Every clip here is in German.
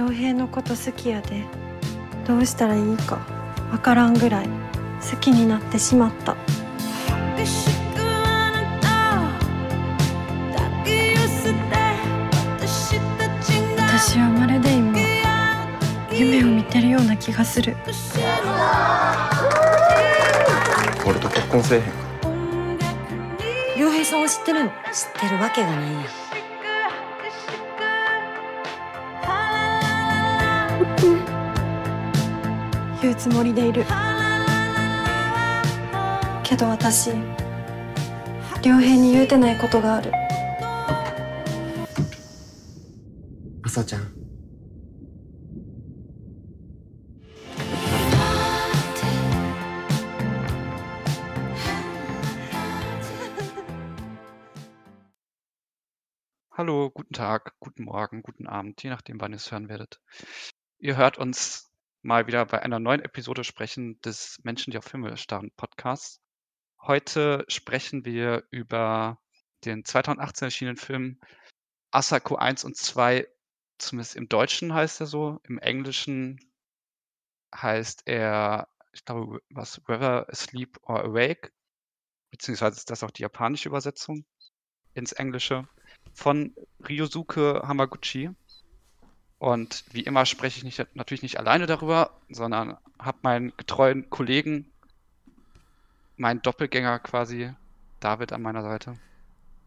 良平のこと好きやで。どうしたらいいか。わからんぐらい。好きになってしまった。私はまるで今夢を見てるような気がする。俺と結婚せえへん良平さんは知ってるの？知ってるわけがないやん言うつもりでいるけど私良平に言うてないことがある朝ちゃん Hallo, guten Tag, guten Morgen, guten Abend, je nachdem, wann ihr es hören werdet. Ihr hört uns mal wieder bei einer neuen Episode sprechen des Menschen, die auf Filme starren Podcasts. Heute sprechen wir über den 2018 erschienenen Film Asako 1 und 2, zumindest im Deutschen heißt er so, im Englischen heißt er, ich glaube, was, Whether Asleep or Awake, beziehungsweise ist das auch die japanische Übersetzung ins Englische von Ryosuke Hamaguchi. Und wie immer spreche ich nicht, natürlich nicht alleine darüber, sondern habe meinen getreuen Kollegen, meinen Doppelgänger quasi, David an meiner Seite.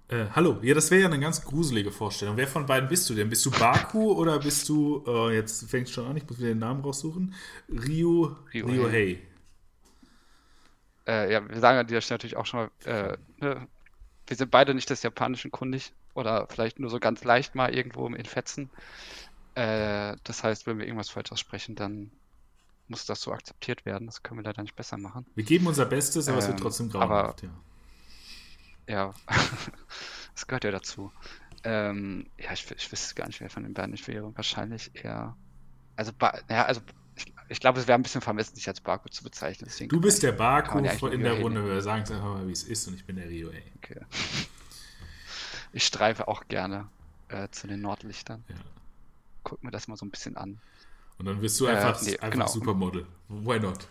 Äh, hallo, ja, das wäre ja eine ganz gruselige Vorstellung. Wer von beiden bist du denn? Bist du Baku oder bist du, äh, jetzt fängt schon an, ich muss wieder den Namen raussuchen, Ryu, Ryu Ryu Hey. Äh, ja, wir sagen an dieser Stelle natürlich auch schon mal, äh, ne, wir sind beide nicht des Japanischen kundig oder vielleicht nur so ganz leicht mal irgendwo in Fetzen. Äh, das heißt, wenn wir irgendwas falsch aussprechen, dann muss das so akzeptiert werden. Das können wir leider nicht besser machen. Wir geben unser Bestes, aber es wird Ähm, trotzdem aber- grauenhaft, ja. Ja, das gehört ja dazu. Ähm, ja, ich, ich wüsste gar nicht, wer von den beiden ich wäre. Wahrscheinlich eher. Also, ja, also ich, ich glaube, es wäre ein bisschen vermessen, sich als Baku zu bezeichnen. Deswegen Du bist der von- in der reden. Runde. Wir sagen es einfach mal, wie es ist und ich bin der Ryu Hey. Okay. Ich streife auch gerne äh, zu den Nordlichtern. Ja. Guck mir das mal so ein bisschen an. Und dann wirst du Äh, einfach, nee, einfach genau. Supermodel. Why not?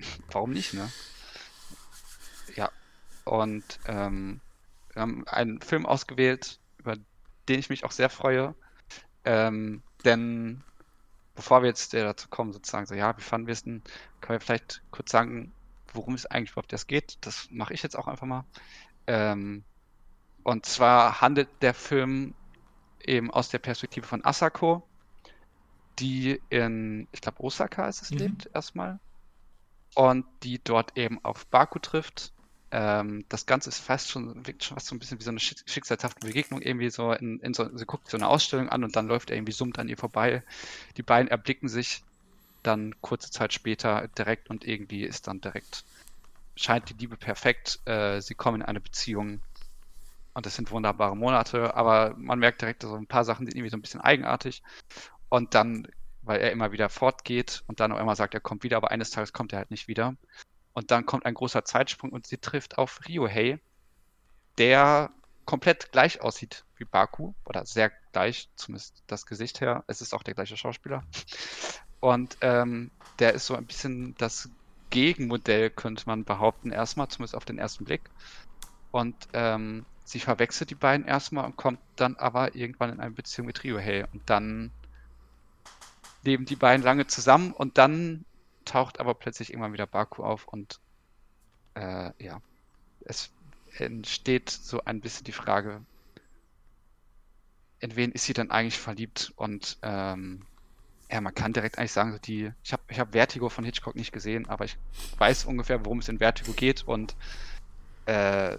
Warum nicht, ne? Ja. Und ähm, wir haben einen Film ausgewählt, über den ich mich auch sehr freue. Ähm, denn bevor wir jetzt äh, dazu kommen, sozusagen, so, ja, wie fanden wir es denn, können wir vielleicht kurz sagen, worum es eigentlich überhaupt erst geht. Das mache ich jetzt auch einfach mal. Ähm, und zwar handelt der Film eben aus der Perspektive von Asako, die in, ich glaube, Osaka ist es, Mhm. lebt erstmal. Und die dort eben auf Baku trifft. Ähm, das Ganze ist fast schon, wirkt schon fast so ein bisschen wie so eine schick- schicksalshafte Begegnung, irgendwie so in, in so, sie guckt so eine Ausstellung an und dann läuft er irgendwie summt an ihr vorbei. Die beiden erblicken sich dann kurze Zeit später direkt und irgendwie ist dann direkt, scheint die Liebe perfekt. Äh, sie kommen in eine Beziehung und das sind wunderbare Monate, aber man merkt direkt so ein paar Sachen sind irgendwie so ein bisschen eigenartig. Und dann, weil er immer wieder fortgeht und dann auch immer sagt, er kommt wieder, aber eines Tages kommt er halt nicht wieder. Und dann kommt ein großer Zeitsprung und sie trifft auf Ryohei, der komplett gleich aussieht wie Baku oder sehr gleich, zumindest das Gesicht her. Es ist auch der gleiche Schauspieler. Und ähm, der ist so ein bisschen das Gegenmodell, könnte man behaupten, erstmal, zumindest auf den ersten Blick. Und ähm, sie verwechselt die beiden erstmal und kommt dann aber irgendwann in eine Beziehung mit Ryohei. Und dann leben die beiden lange zusammen und dann taucht aber plötzlich irgendwann wieder Baku auf und äh, ja, es entsteht so ein bisschen die Frage, in wen ist sie denn eigentlich verliebt? Und ähm, ja, man kann direkt eigentlich sagen, die, ich habe ich hab Vertigo von Hitchcock nicht gesehen, aber ich weiß ungefähr, worum es in Vertigo geht und äh,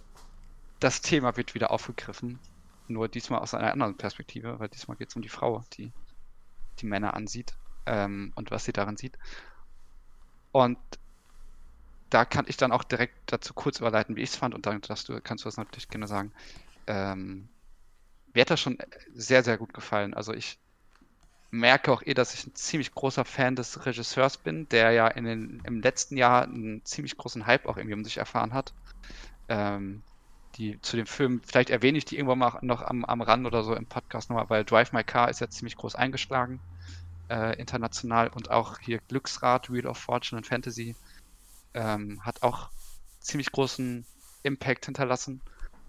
das Thema wird wieder aufgegriffen, nur diesmal aus einer anderen Perspektive, weil diesmal geht es um die Frau, die die Männer ansieht ähm, und was sie darin sieht. Und da kann ich dann auch direkt dazu kurz überleiten, wie ich es fand, und dann du, kannst du das natürlich gerne sagen. Ähm, mir hat das schon sehr, sehr gut gefallen. Also ich merke auch eh, dass ich ein ziemlich großer Fan des Regisseurs bin, der ja in den, im letzten Jahr einen ziemlich großen Hype auch irgendwie um sich erfahren hat. Ähm, die zu dem Film, vielleicht erwähne ich die irgendwann mal noch am, am Rand oder so im Podcast nochmal, weil Drive My Car ist ja ziemlich groß eingeschlagen, äh, international und auch hier Glücksrad, Wheel of Fortune und Fantasy ähm, hat auch ziemlich großen Impact hinterlassen.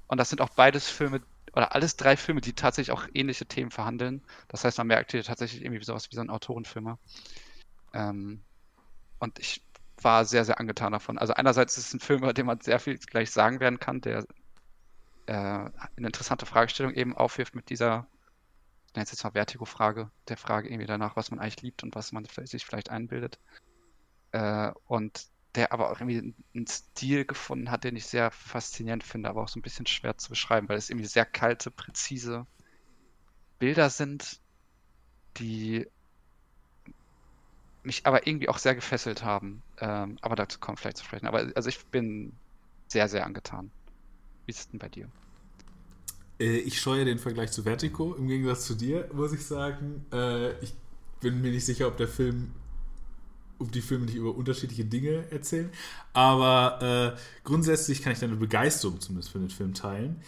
Und das sind auch beides Filme, oder alles drei Filme, die tatsächlich auch ähnliche Themen verhandeln. Das heißt, man merkt hier tatsächlich irgendwie sowas wie so ein Autorenfilmer. Ähm, und ich war sehr, sehr angetan davon. Also einerseits ist es ein Film, über den man sehr viel gleich sagen werden kann, der äh, eine interessante Fragestellung eben aufwirft mit dieser, ich nenne es jetzt mal Vertigo-Frage, der Frage irgendwie danach, was man eigentlich liebt und was man sich vielleicht einbildet. Äh, und der aber auch irgendwie einen Stil gefunden hat, den ich sehr faszinierend finde, aber auch so ein bisschen schwer zu beschreiben, weil es irgendwie sehr kalte, präzise Bilder sind, die mich aber irgendwie auch sehr gefesselt haben. Ähm, aber dazu kommen vielleicht zu sprechen. Aber also ich bin sehr, sehr angetan. Wie ist es denn bei dir? Äh, ich scheue den Vergleich zu Vertigo, im Gegensatz zu dir, muss ich sagen. Äh, ich bin mir nicht sicher, ob der Film ob die Filme nicht über unterschiedliche Dinge erzählen. Aber äh, grundsätzlich kann ich deine Begeisterung zumindest für den Film teilen.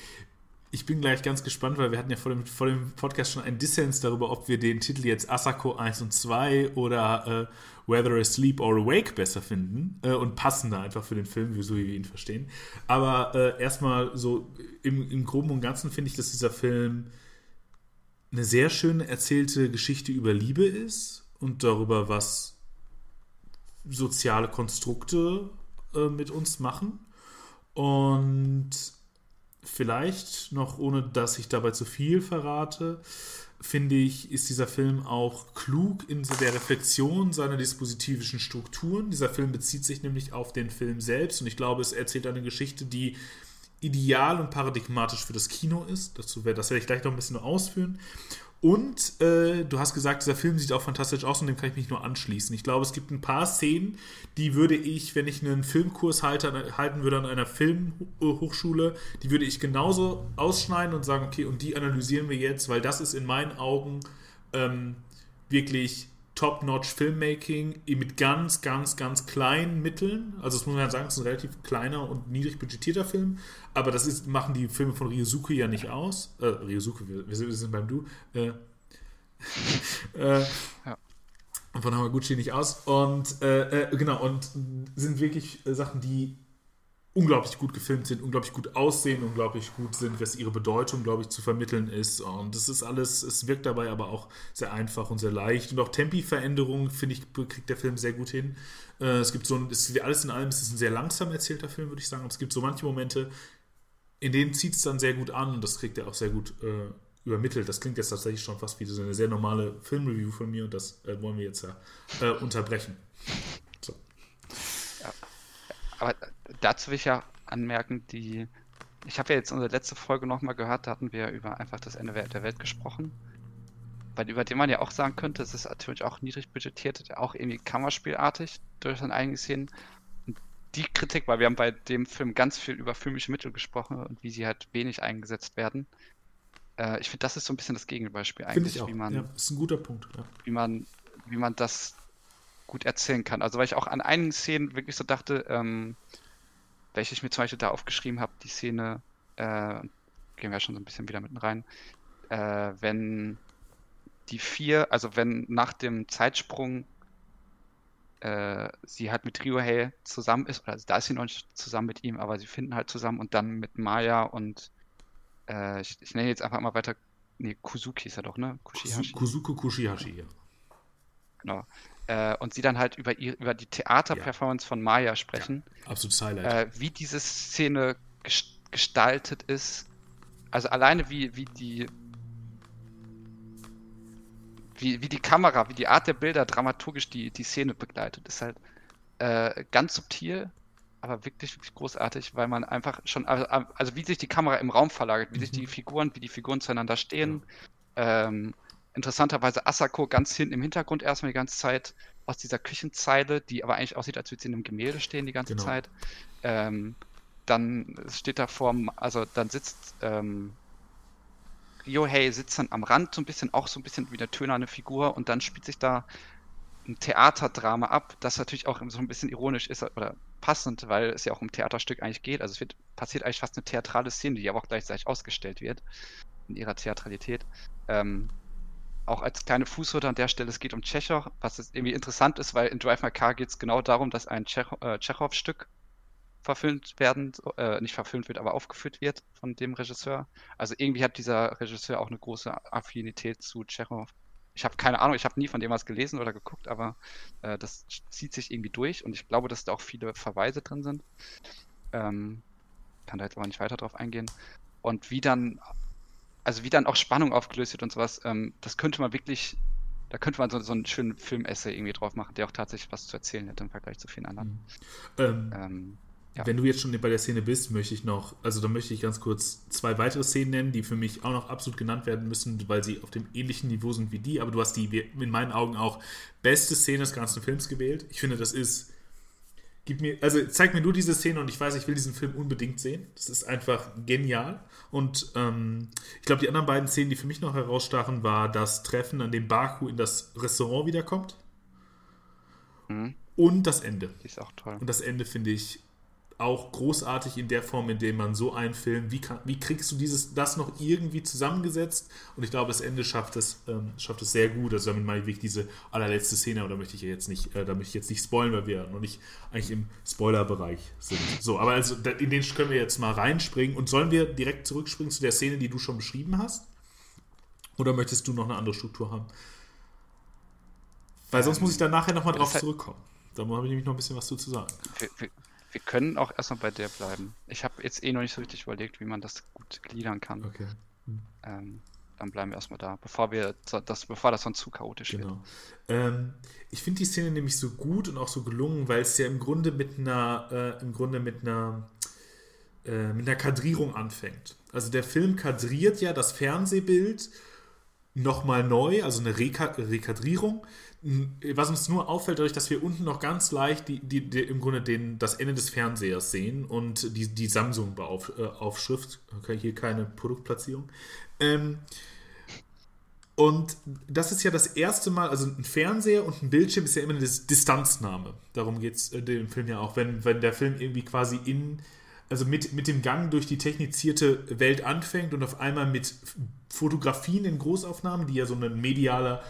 Ich bin gleich ganz gespannt, weil wir hatten ja vor dem, vor dem Podcast schon einen Dissens darüber, ob wir den Titel jetzt Asako 1 und 2 oder äh, Whether Asleep or Awake besser finden äh, und passender einfach für den Film, so wie wir ihn verstehen. Aber äh, erstmal so im, im Groben und Ganzen finde ich, dass dieser Film eine sehr schöne erzählte Geschichte über Liebe ist und darüber, was soziale Konstrukte äh, mit uns machen. Und vielleicht noch, ohne dass ich dabei zu viel verrate, finde ich, ist dieser Film auch klug in der Reflexion seiner dispositivischen Strukturen. Dieser Film bezieht sich nämlich auf den Film selbst und ich glaube, es erzählt eine Geschichte, die ideal und paradigmatisch für das Kino ist. Dazu werde, das werde ich gleich noch ein bisschen ausführen. Und äh, du hast gesagt, dieser Film sieht auch fantastisch aus und dem kann ich mich nur anschließen. Ich glaube, es gibt ein paar Szenen, die würde ich, wenn ich einen Filmkurs halte, halten würde an einer Filmhochschule, die würde ich genauso ausschneiden und sagen, okay, und die analysieren wir jetzt, weil das ist in meinen Augen ähm, wirklich Top-Notch Filmmaking mit ganz, ganz, ganz kleinen Mitteln. Also das muss man ja sagen, es ist ein relativ kleiner und niedrig budgetierter Film, aber das ist, machen die Filme von Ryosuke ja nicht aus. Äh, Ryosuke, wir, wir sind beim Du. Äh, äh, ja. Von Hamaguchi nicht aus. Und äh, äh, genau, und sind wirklich äh, Sachen, die unglaublich gut gefilmt sind, unglaublich gut aussehen, unglaublich gut sind, was ihre Bedeutung, glaube ich, zu vermitteln ist. Und das ist alles, es wirkt dabei aber auch sehr einfach und sehr leicht. Und auch Tempi-Veränderungen, finde ich, kriegt der Film sehr gut hin. Äh, es gibt so ein, es, alles in allem ist es ein sehr langsam erzählter Film, würde ich sagen. Aber es gibt so manche Momente, in denen zieht es dann sehr gut an und das kriegt er auch sehr gut äh, übermittelt. Das klingt jetzt tatsächlich schon fast wie so eine sehr normale Filmreview von mir und das äh, wollen wir jetzt ja äh, unterbrechen. So. Ja. Aber dazu will ich ja anmerken, die. Ich habe ja jetzt unsere letzte Folge nochmal gehört, da hatten wir über einfach das Ende der Welt gesprochen. Weil über den man ja auch sagen könnte, es ist natürlich auch niedrig budgetiert, auch irgendwie Kammerspielartig durch seine eigenen Szenen. Und die Kritik, weil wir haben bei dem Film ganz viel über filmische Mittel gesprochen und wie sie halt wenig eingesetzt werden. Äh, ich finde, das ist so ein bisschen das Gegenbeispiel eigentlich, wie man. Ja, ist ein guter Punkt. Ja. Wie man, wie man das gut erzählen kann. Also weil ich auch an einigen Szenen wirklich so dachte, ähm, welche ich mir zum Beispiel da aufgeschrieben habe, die Szene, äh, gehen wir schon so ein bisschen wieder mitten rein, äh, wenn die vier, also wenn nach dem Zeitsprung äh, sie halt mit Ryohei zusammen ist, oder da ist sie noch nicht zusammen mit ihm, aber sie finden halt zusammen und dann mit Maya und äh, ich, ich, nenne jetzt einfach mal weiter, nee, Kuzuki ist er doch, ne? Kushihashi. Kuzuko Kushihashi, ja. Genau äh, und sie dann halt über, ihr, über die Theaterperformance ja. von Maya sprechen. Ja, absolutes Highlight. Äh, wie diese Szene gestaltet ist. Also alleine wie, wie die wie, wie die Kamera, wie die Art der Bilder dramaturgisch die, die Szene begleitet, ist halt äh, ganz subtil, aber wirklich, wirklich großartig, weil man einfach schon, also, also wie sich die Kamera im Raum verlagert, wie mhm. sich die Figuren, wie die Figuren zueinander stehen, ja. ähm, interessanterweise Asako ganz hinten im Hintergrund erstmal die ganze Zeit aus dieser Küchenzeile, die aber eigentlich aussieht, als würde sie in einem Gemälde stehen die ganze genau. Zeit. Ähm, dann steht da vor, also dann sitzt ähm, Ryohei sitzt dann am Rand so ein bisschen, auch so ein bisschen wie eine tönerne Figur und dann spielt sich da ein Theaterdrama ab, das natürlich auch so ein bisschen ironisch ist oder passend, weil es ja auch um Theaterstück eigentlich geht. Also es wird, passiert eigentlich fast eine theatrale Szene, die aber auch gleichzeitig ausgestellt wird in ihrer Theatralität. Ähm, auch als kleine Fußnote an der Stelle, es geht um Tschechow, was irgendwie interessant ist, weil in Drive My Car geht es genau darum, dass ein äh, Tschechow-Stück verfilmt werden, äh, nicht verfilmt wird, aber aufgeführt wird von dem Regisseur. Also irgendwie hat dieser Regisseur auch eine große Affinität zu Tschechow. Ich habe keine Ahnung, ich habe nie von dem was gelesen oder geguckt, aber äh, das zieht sich irgendwie durch und ich glaube, dass da auch viele Verweise drin sind. Ähm, kann da jetzt aber nicht weiter drauf eingehen. Und wie dann also wie dann auch Spannung aufgelöst wird und sowas, ähm, das könnte man wirklich, da könnte man so, so einen schönen Film-Essay irgendwie drauf machen, der auch tatsächlich was zu erzählen hätte im Vergleich zu vielen anderen. Mhm. Ähm, ähm, ja. Wenn du jetzt schon bei der Szene bist, möchte ich noch, also da möchte ich ganz kurz zwei weitere Szenen nennen, die für mich auch noch absolut genannt werden müssen, weil sie auf dem ähnlichen Niveau sind wie die, aber du hast die in meinen Augen auch beste Szene des ganzen Films gewählt. Ich finde, das ist Gib mir, also zeig mir nur diese Szene und ich weiß, ich will diesen Film unbedingt sehen. Das ist einfach genial. Und ähm, ich glaube, die anderen beiden Szenen, die für mich noch herausstachen, war das Treffen, an dem Baku in das Restaurant wiederkommt. Mhm. Und das Ende. Die ist auch toll. Und das Ende finde ich auch großartig in der Form, in der man so einen Film, wie, kann, wie kriegst du dieses, das noch irgendwie zusammengesetzt? Und ich glaube, das Ende schafft es, ähm, schafft es sehr gut. Also damit meine ich wirklich diese allerletzte Szene, aber da möchte ich jetzt nicht, äh, da möchte ich jetzt nicht spoilern, weil wir noch nicht eigentlich im Spoilerbereich sind. So, aber also in den können wir jetzt mal reinspringen. Und sollen wir direkt zurückspringen zu der Szene, die du schon beschrieben hast? Oder möchtest du noch eine andere Struktur haben? Weil sonst muss ich da nachher nochmal drauf zurückkommen. Da habe ich nämlich noch ein bisschen was zu sagen. Wir können auch erstmal bei der bleiben. Ich habe jetzt eh noch nicht so richtig überlegt, wie man das gut gliedern kann. Okay. Hm. Ähm, dann bleiben wir erstmal da, bevor wir das, bevor das dann zu chaotisch genau. wird. Ähm, ich finde die Szene nämlich so gut und auch so gelungen, weil es ja im Grunde mit einer, äh, im Grunde mit einer, äh, mit einer Kadrierung anfängt. Also der Film kadriert ja das Fernsehbild nochmal neu, also eine Reka Rekadrierung, was uns nur auffällt, dadurch, dass wir unten noch ganz leicht die, die, die im Grunde den, das Ende des Fernsehers sehen und die, die Samsung-Aufschrift, okay, hier keine Produktplatzierung. Ähm, und das ist ja das erste Mal, also ein Fernseher und ein Bildschirm ist ja immer eine Distanznahme. Darum geht es äh, dem Film ja auch, wenn, wenn der Film irgendwie quasi in, also mit, mit dem Gang durch die technizierte Welt anfängt und auf einmal mit Fotografien in Großaufnahmen, die ja so ein medialer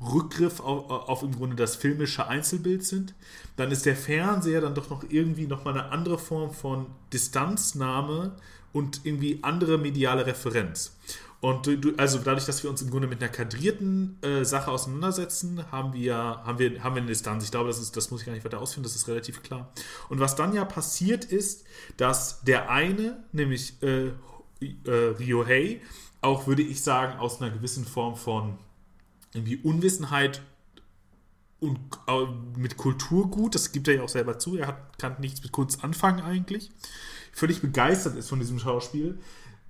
Rückgriff auf, auf, im Grunde das filmische Einzelbild sind, dann ist der Fernseher dann doch noch irgendwie nochmal eine andere Form von Distanznahme und irgendwie andere mediale Referenz. Und du, also dadurch, dass wir uns im Grunde mit einer kadrierten äh, Sache auseinandersetzen, haben wir, haben, wir, haben wir eine Distanz. Ich glaube, das, ist, das muss ich gar nicht weiter ausführen, das ist relativ klar. Und was dann ja passiert ist, dass der eine, nämlich äh, äh, Ryohei, auch würde ich sagen, aus einer gewissen Form von irgendwie Unwissenheit und mit Kulturgut, das gibt er ja auch selber zu, er hat, kann nichts mit Kunst anfangen eigentlich, völlig begeistert ist von diesem Schauspiel,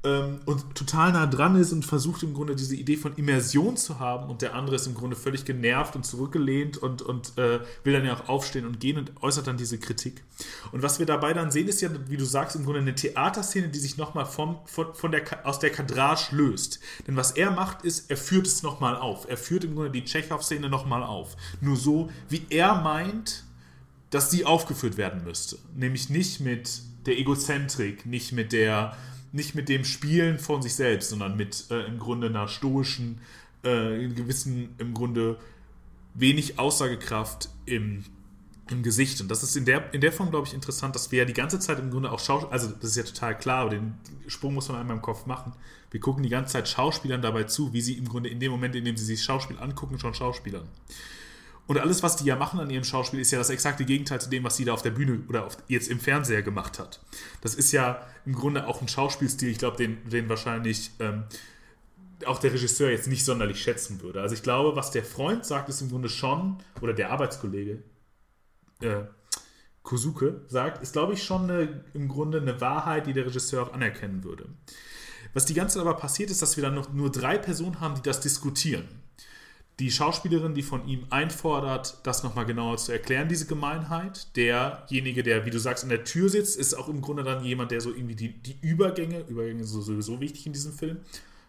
ähm, und total nah dran ist und versucht im Grunde diese Idee von Immersion zu haben und der andere ist im Grunde völlig genervt und zurückgelehnt und, und äh, will dann ja auch aufstehen und gehen und äußert dann diese Kritik. Und was wir dabei dann sehen, ist ja, wie du sagst, im Grunde eine Theaterszene, die sich nochmal von, von der, aus der Kadrage löst. Denn was er macht, ist, er führt es nochmal auf. Er führt im Grunde die Tschechow-Szene nochmal auf. Nur so, wie er meint, dass sie aufgeführt werden müsste. Nämlich nicht mit der Egozentrik, nicht mit der nicht mit dem Spielen von sich selbst, sondern mit äh, im Grunde einer stoischen, äh, gewissen, im Grunde wenig Aussagekraft im, im Gesicht. Und das ist in der, in der Form, glaube ich, interessant, dass wir ja die ganze Zeit im Grunde auch Schauspieler, also das ist ja total klar, aber den Sprung muss man einmal im Kopf machen. Wir gucken die ganze Zeit Schauspielern dabei zu, wie sie im Grunde in dem Moment, in dem sie sich Schauspiel angucken, schon Schauspielern. Und alles, was die ja machen an ihrem Schauspiel, ist ja das exakte Gegenteil zu dem, was sie da auf der Bühne oder auf, jetzt im Fernseher gemacht hat. Das ist ja im Grunde auch ein Schauspielstil, ich glaube, den, den wahrscheinlich ähm, auch der Regisseur jetzt nicht sonderlich schätzen würde. Also ich glaube, was der Freund sagt, ist im Grunde schon, oder der Arbeitskollege, äh, Kosuke sagt, ist, glaube ich, schon eine, im Grunde eine Wahrheit, die der Regisseur auch anerkennen würde. Was die ganze Zeit aber passiert, ist, dass wir dann noch nur drei Personen haben, die das diskutieren die Schauspielerin, die von ihm einfordert, das nochmal genauer zu erklären, diese Gemeinheit. Derjenige, der, wie du sagst, in der Tür sitzt, ist auch im Grunde dann jemand, der so irgendwie die, die Übergänge, Übergänge sind sowieso wichtig in diesem Film.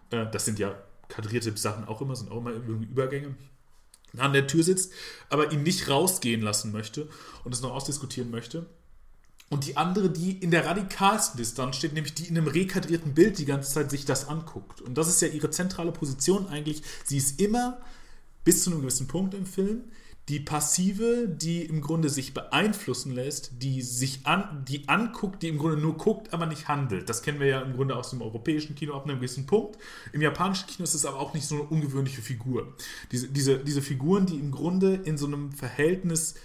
Äh, das sind ja kadrierte Sachen auch immer, sind auch immer irgendwie Übergänge. An der Tür sitzt, aber ihn nicht rausgehen lassen möchte und es noch ausdiskutieren möchte. Und die andere, die in der radikalsten Distanz steht, nämlich die in einem rekadrierten Bild die ganze Zeit sich das anguckt. Und das ist ja ihre zentrale Position eigentlich. Sie ist immer bis zu einem gewissen Punkt im Film die passive, die im Grunde sich beeinflussen lässt, die sich an, die anguckt, die im Grunde nur guckt, aber nicht handelt. Das kennen wir ja im Grunde aus dem europäischen Kino ab einem gewissen Punkt. Im japanischen Kino ist es aber auch nicht so eine ungewöhnliche Figur. Diese, diese, diese Figuren, die im Grunde in so einem Verhältnis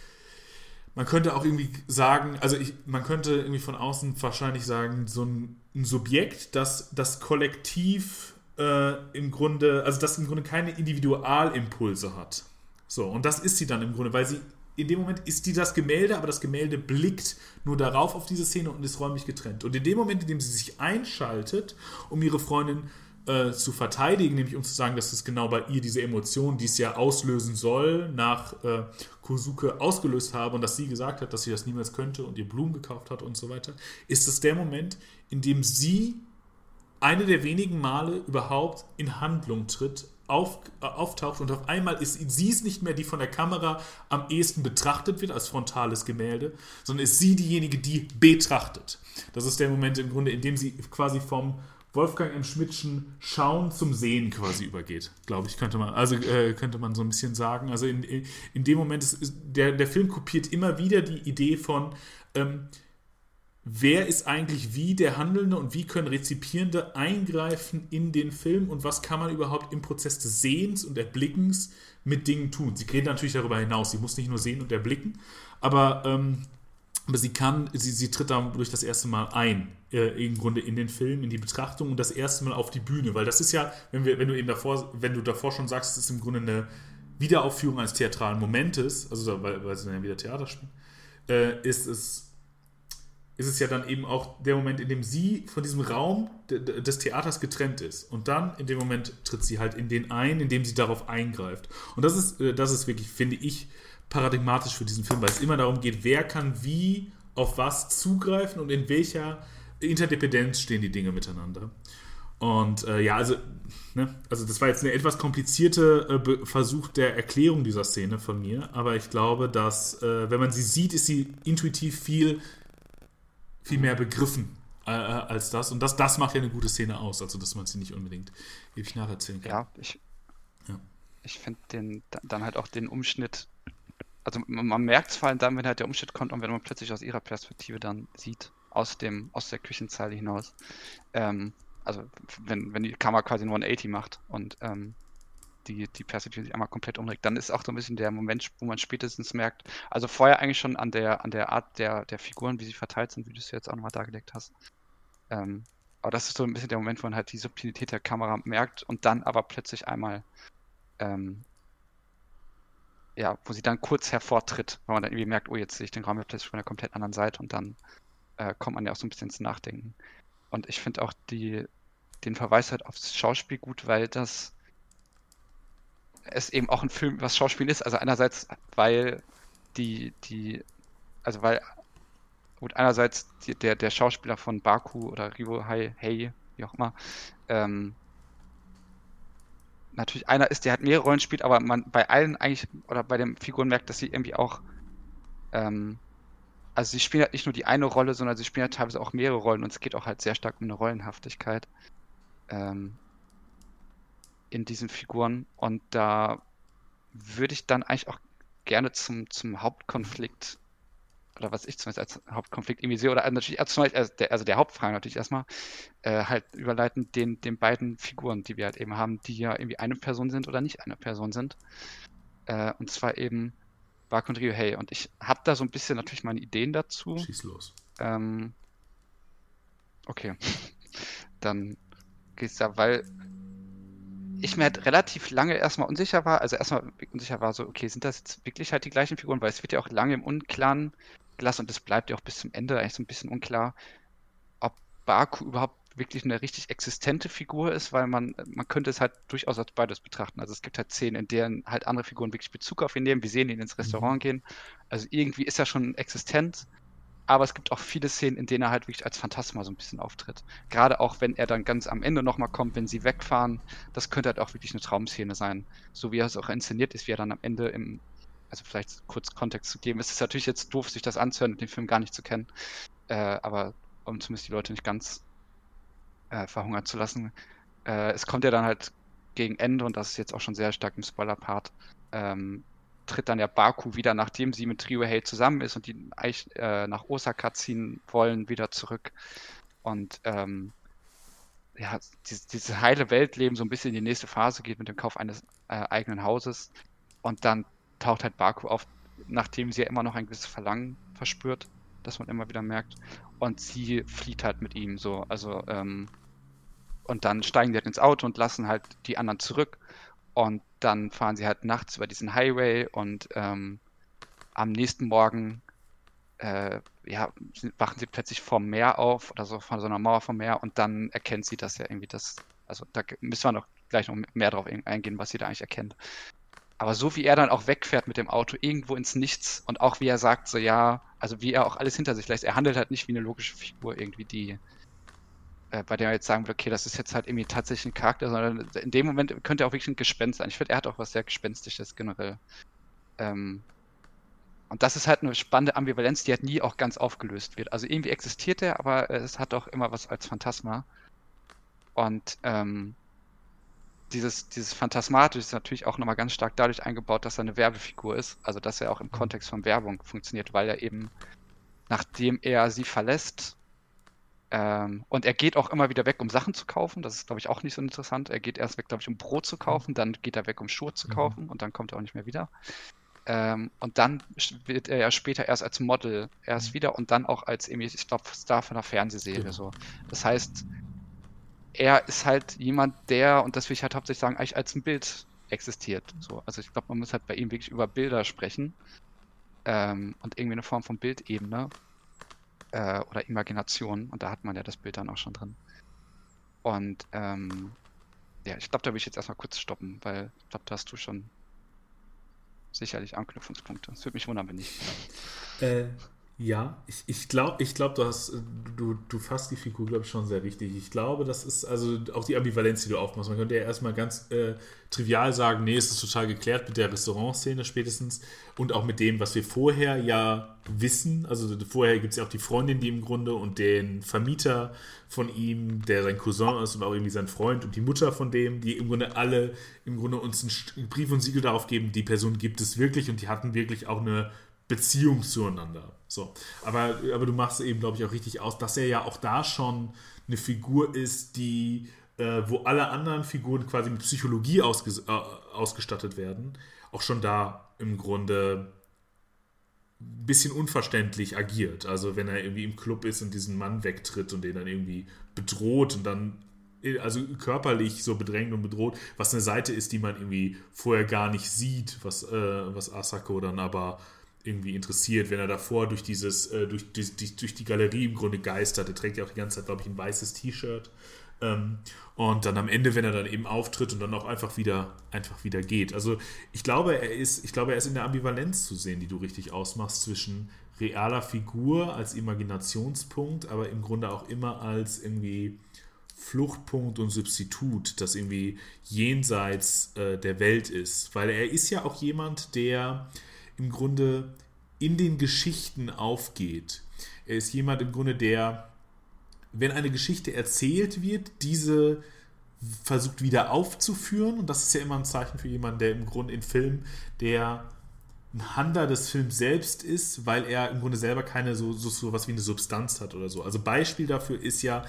man könnte auch irgendwie sagen, also ich, man könnte irgendwie von außen wahrscheinlich sagen, so ein, ein Subjekt, das das Kollektiv äh, im Grunde, also das im Grunde keine Individualimpulse hat. So, und das ist sie dann im Grunde, weil sie in dem Moment ist die das Gemälde, aber das Gemälde blickt nur darauf auf diese Szene und ist räumlich getrennt. Und in dem Moment, in dem sie sich einschaltet, um ihre Freundin äh, zu verteidigen, nämlich um zu sagen, dass es genau bei ihr diese Emotion, die es ja auslösen soll, nach äh, Kosuke ausgelöst habe und dass sie gesagt hat, dass sie das niemals könnte und ihr Blumen gekauft hat und so weiter, ist es der Moment, in dem sie eine der wenigen Male überhaupt in Handlung tritt, auf, äh, auftaucht und auf einmal ist sie es nicht mehr, die von der Kamera am ehesten betrachtet wird als frontales Gemälde, sondern ist sie diejenige, die betrachtet. Das ist der Moment im Grunde, in dem sie quasi vom Wolfgang M. Schmidtschen Schauen zum Sehen quasi übergeht, glaube ich, könnte man, also äh, könnte man so ein bisschen sagen. Also in, in, in dem Moment ist, ist, der, der Film kopiert immer wieder die Idee von ähm, wer ist eigentlich wie der Handelnde und wie können Rezipierende eingreifen in den Film und was kann man überhaupt im Prozess des Sehens und Erblickens mit Dingen tun. Sie reden natürlich darüber hinaus, sie muss nicht nur sehen und erblicken, aber, ähm, aber sie kann, sie, sie tritt dadurch das erste Mal ein, äh, im Grunde in den Film, in die Betrachtung und das erste Mal auf die Bühne, weil das ist ja, wenn, wir, wenn du eben davor, wenn du davor schon sagst, es ist im Grunde eine Wiederaufführung eines theatralen Momentes, also weil, weil sie dann ja wieder Theater spielen, äh, ist es ist es ja dann eben auch der Moment, in dem sie von diesem Raum des Theaters getrennt ist. Und dann in dem Moment tritt sie halt in den ein, in dem sie darauf eingreift. Und das ist, äh, das ist wirklich, finde ich, paradigmatisch für diesen Film, weil es immer darum geht, wer kann wie auf was zugreifen und in welcher Interdependenz stehen die Dinge miteinander. Und äh, ja, also, ne, also das war jetzt eine etwas komplizierte äh, Versuch der Erklärung dieser Szene von mir, aber ich glaube, dass, äh, wenn man sie sieht, ist sie intuitiv viel viel mehr begriffen äh, äh, als das. Und das, das macht ja eine gute Szene aus, also dass man sie nicht unbedingt ewig nacherzählen kann. Ja, ich, ja. ich finde den dann halt auch den Umschnitt, also man merkt es vor allem dann, wenn halt der Umschnitt kommt und wenn man plötzlich aus ihrer Perspektive dann sieht, aus dem, aus der Küchenzeile hinaus. Ähm, also wenn, wenn die Kamera quasi ein 180 macht und ähm, die, die Perspektive sich einmal komplett umdreht, dann ist auch so ein bisschen der Moment, wo man spätestens merkt, also vorher eigentlich schon an der, an der Art der, der Figuren, wie sie verteilt sind, wie du es jetzt auch nochmal dargelegt hast. Ähm, aber das ist so ein bisschen der Moment, wo man halt die Subtilität der Kamera merkt und dann aber plötzlich einmal, ähm, ja, wo sie dann kurz hervortritt, weil man dann irgendwie merkt, oh, jetzt sehe ich den Raum ja plötzlich von der komplett anderen Seite und dann äh, kommt man ja auch so ein bisschen ins Nachdenken. Und ich finde auch die, den Verweis halt aufs Schauspiel gut, weil das es eben auch ein Film, was Schauspiel ist. Also einerseits, weil die, die, also weil, gut, einerseits die, der, der Schauspieler von Baku oder Rivo Hey, hey wie auch immer, ähm, natürlich einer ist, der hat mehrere Rollen spielt, aber man bei allen eigentlich, oder bei den Figuren merkt, dass sie irgendwie auch, ähm, also sie spielen halt nicht nur die eine Rolle, sondern sie spielen halt teilweise auch mehrere Rollen und es geht auch halt sehr stark um eine Rollenhaftigkeit. Ähm, in diesen Figuren. Und da würde ich dann eigentlich auch gerne zum, zum Hauptkonflikt, oder was ich zumindest als Hauptkonflikt irgendwie sehe, oder natürlich also der, also der Hauptfrage natürlich erstmal, äh, halt überleiten den, den beiden Figuren, die wir halt eben haben, die ja irgendwie eine Person sind oder nicht eine Person sind. Äh, und zwar eben Bark und Rio Hey. Und ich habe da so ein bisschen natürlich meine Ideen dazu. Schieß los. Ähm, okay. Dann geht's da, weil ich mir halt relativ lange erstmal unsicher war, also erstmal unsicher war so, okay, sind das jetzt wirklich halt die gleichen Figuren, weil es wird ja auch lange im Unklaren gelassen und es bleibt ja auch bis zum Ende eigentlich so ein bisschen unklar, ob Baku überhaupt wirklich eine richtig existente Figur ist, weil man, man könnte es halt durchaus als beides betrachten. Also es gibt halt Szenen, in denen halt andere Figuren wirklich Bezug auf ihn nehmen. Wir sehen ihn ins Restaurant mhm. gehen. Also irgendwie ist er schon existent, aber es gibt auch viele Szenen, in denen er halt wirklich als Phantasma so ein bisschen auftritt. Gerade auch, wenn er dann ganz am Ende nochmal kommt, wenn sie wegfahren, das könnte halt auch wirklich eine Traumszene sein. So wie er es auch inszeniert ist, wie er dann am Ende im, also vielleicht kurz Kontext zu geben. Es ist natürlich jetzt doof, sich das anzuhören und den Film gar nicht zu kennen, äh, aber um zumindest die Leute nicht ganz äh, verhungern zu lassen. Äh, es kommt ja dann halt gegen Ende, und das ist jetzt auch schon sehr stark im Spoiler-Part, ähm, tritt dann ja Baku wieder, nachdem sie mit Ryohei zusammen ist und die eigentlich äh, nach Osaka ziehen wollen, wieder zurück. Und ähm, ja, dieses, dieses heile Weltleben so ein bisschen in die nächste Phase geht mit dem Kauf eines äh, eigenen Hauses. Und dann taucht halt Baku auf, nachdem sie ja immer noch ein gewisses Verlangen verspürt, das man immer wieder merkt. Und sie flieht halt mit ihm so. Also, ähm, und dann steigen die halt ins Auto und lassen halt die anderen zurück. Und dann fahren sie halt nachts über diesen Highway und ähm, am nächsten Morgen äh, ja, wachen sie plötzlich vom Meer auf oder so von so einer Mauer vom Meer und dann erkennt sie das ja irgendwie das. Also da müssen wir noch gleich noch mehr drauf eingehen, was sie da eigentlich erkennt. Aber so wie er dann auch wegfährt mit dem Auto irgendwo ins Nichts und auch wie er sagt, so ja, also wie er auch alles hinter sich lässt, er handelt halt nicht wie eine logische Figur irgendwie, die, äh, bei der man jetzt sagen würde, okay, das ist jetzt halt irgendwie tatsächlich ein Charakter, sondern in dem Moment könnte er auch wirklich ein Gespenst sein. Ich finde, er hat auch was sehr Gespenstisches generell. Ähm, und das ist halt eine spannende Ambivalenz, die halt nie auch ganz aufgelöst wird. Also irgendwie existiert er, aber es hat auch immer was als Phantasma. Und ähm, dieses, dieses Phantasmatische ist natürlich auch nochmal ganz stark dadurch eingebaut, dass er eine Werbefigur ist. Also dass er auch im Kontext von Werbung funktioniert, weil er eben, nachdem er sie verlässt, ähm, und er geht auch immer wieder weg, um Sachen zu kaufen. Das ist, glaube ich, auch nicht so interessant. Er geht erst weg, glaube ich, um Brot zu kaufen, dann geht er weg, um Schuhe zu mhm. kaufen und dann kommt er auch nicht mehr wieder. Ähm, und dann wird er ja später erst als Model erst mhm. wieder und dann auch als, ich glaube, Star von einer Fernsehserie. Genau. So. Das heißt, er ist halt jemand, der, und das will ich halt hauptsächlich sagen, eigentlich als ein Bild existiert. So. Also ich glaube, man muss halt bei ihm wirklich über Bilder sprechen. Ähm, und irgendwie eine Form von Bildebene äh, oder Imagination. Und da hat man ja das Bild dann auch schon drin. Und ähm, ja, ich glaube, da will ich jetzt erstmal kurz stoppen, weil ich glaube, da hast du schon sicherlich Anknüpfungspunkte. Es würde mich wundern, wenn nicht. Äh, ja, ich, ich glaube, ich glaub, du hast, du, du fasst die Figur, glaube ich, schon sehr richtig. Ich glaube, das ist also auch die Ambivalenz, die du aufmachst. Man könnte ja erstmal ganz äh, trivial sagen, nee, es ist total geklärt mit der Restaurantszene spätestens und auch mit dem, was wir vorher ja wissen. Also vorher gibt es ja auch die Freundin, die im Grunde und den Vermieter von ihm, der sein Cousin ist und auch irgendwie sein Freund und die Mutter von dem, die im Grunde alle im Grunde uns einen Brief und Siegel darauf geben, die Person gibt es wirklich und die hatten wirklich auch eine Beziehung zueinander. So. Aber, aber du machst eben, glaube ich, auch richtig aus, dass er ja auch da schon eine Figur ist, die, äh, wo alle anderen Figuren quasi mit Psychologie ausges äh, ausgestattet werden, auch schon da im Grunde ein bisschen unverständlich agiert. Also wenn er irgendwie im Club ist und diesen Mann wegtritt und den dann irgendwie bedroht und dann also körperlich so bedrängt und bedroht, was eine Seite ist, die man irgendwie vorher gar nicht sieht, was, äh, was Asako dann aber irgendwie interessiert, wenn er davor durch dieses, äh, durch, durch, durch, die Galerie im Grunde geistert. Er trägt ja auch die ganze Zeit, glaube ich, ein weißes T-Shirt. Ähm, und dann am Ende, wenn er dann eben auftritt und dann auch einfach wieder, einfach wieder geht. Also ich glaube, er ist, ich glaube, er ist in der Ambivalenz zu sehen, die du richtig ausmachst, zwischen realer Figur als Imaginationspunkt, aber im Grunde auch immer als irgendwie Fluchtpunkt und Substitut, das irgendwie jenseits äh, der Welt ist. Weil er ist ja auch jemand, der im Grunde in den Geschichten aufgeht. Er ist jemand im Grunde, der, wenn eine Geschichte erzählt wird, diese versucht wieder aufzuführen. Und das ist ja immer ein Zeichen für jemanden, der im Grunde in Film, der ein Handler des Films selbst ist, weil er im Grunde selber keine so, so, so was wie eine Substanz hat oder so. Also Beispiel dafür ist ja,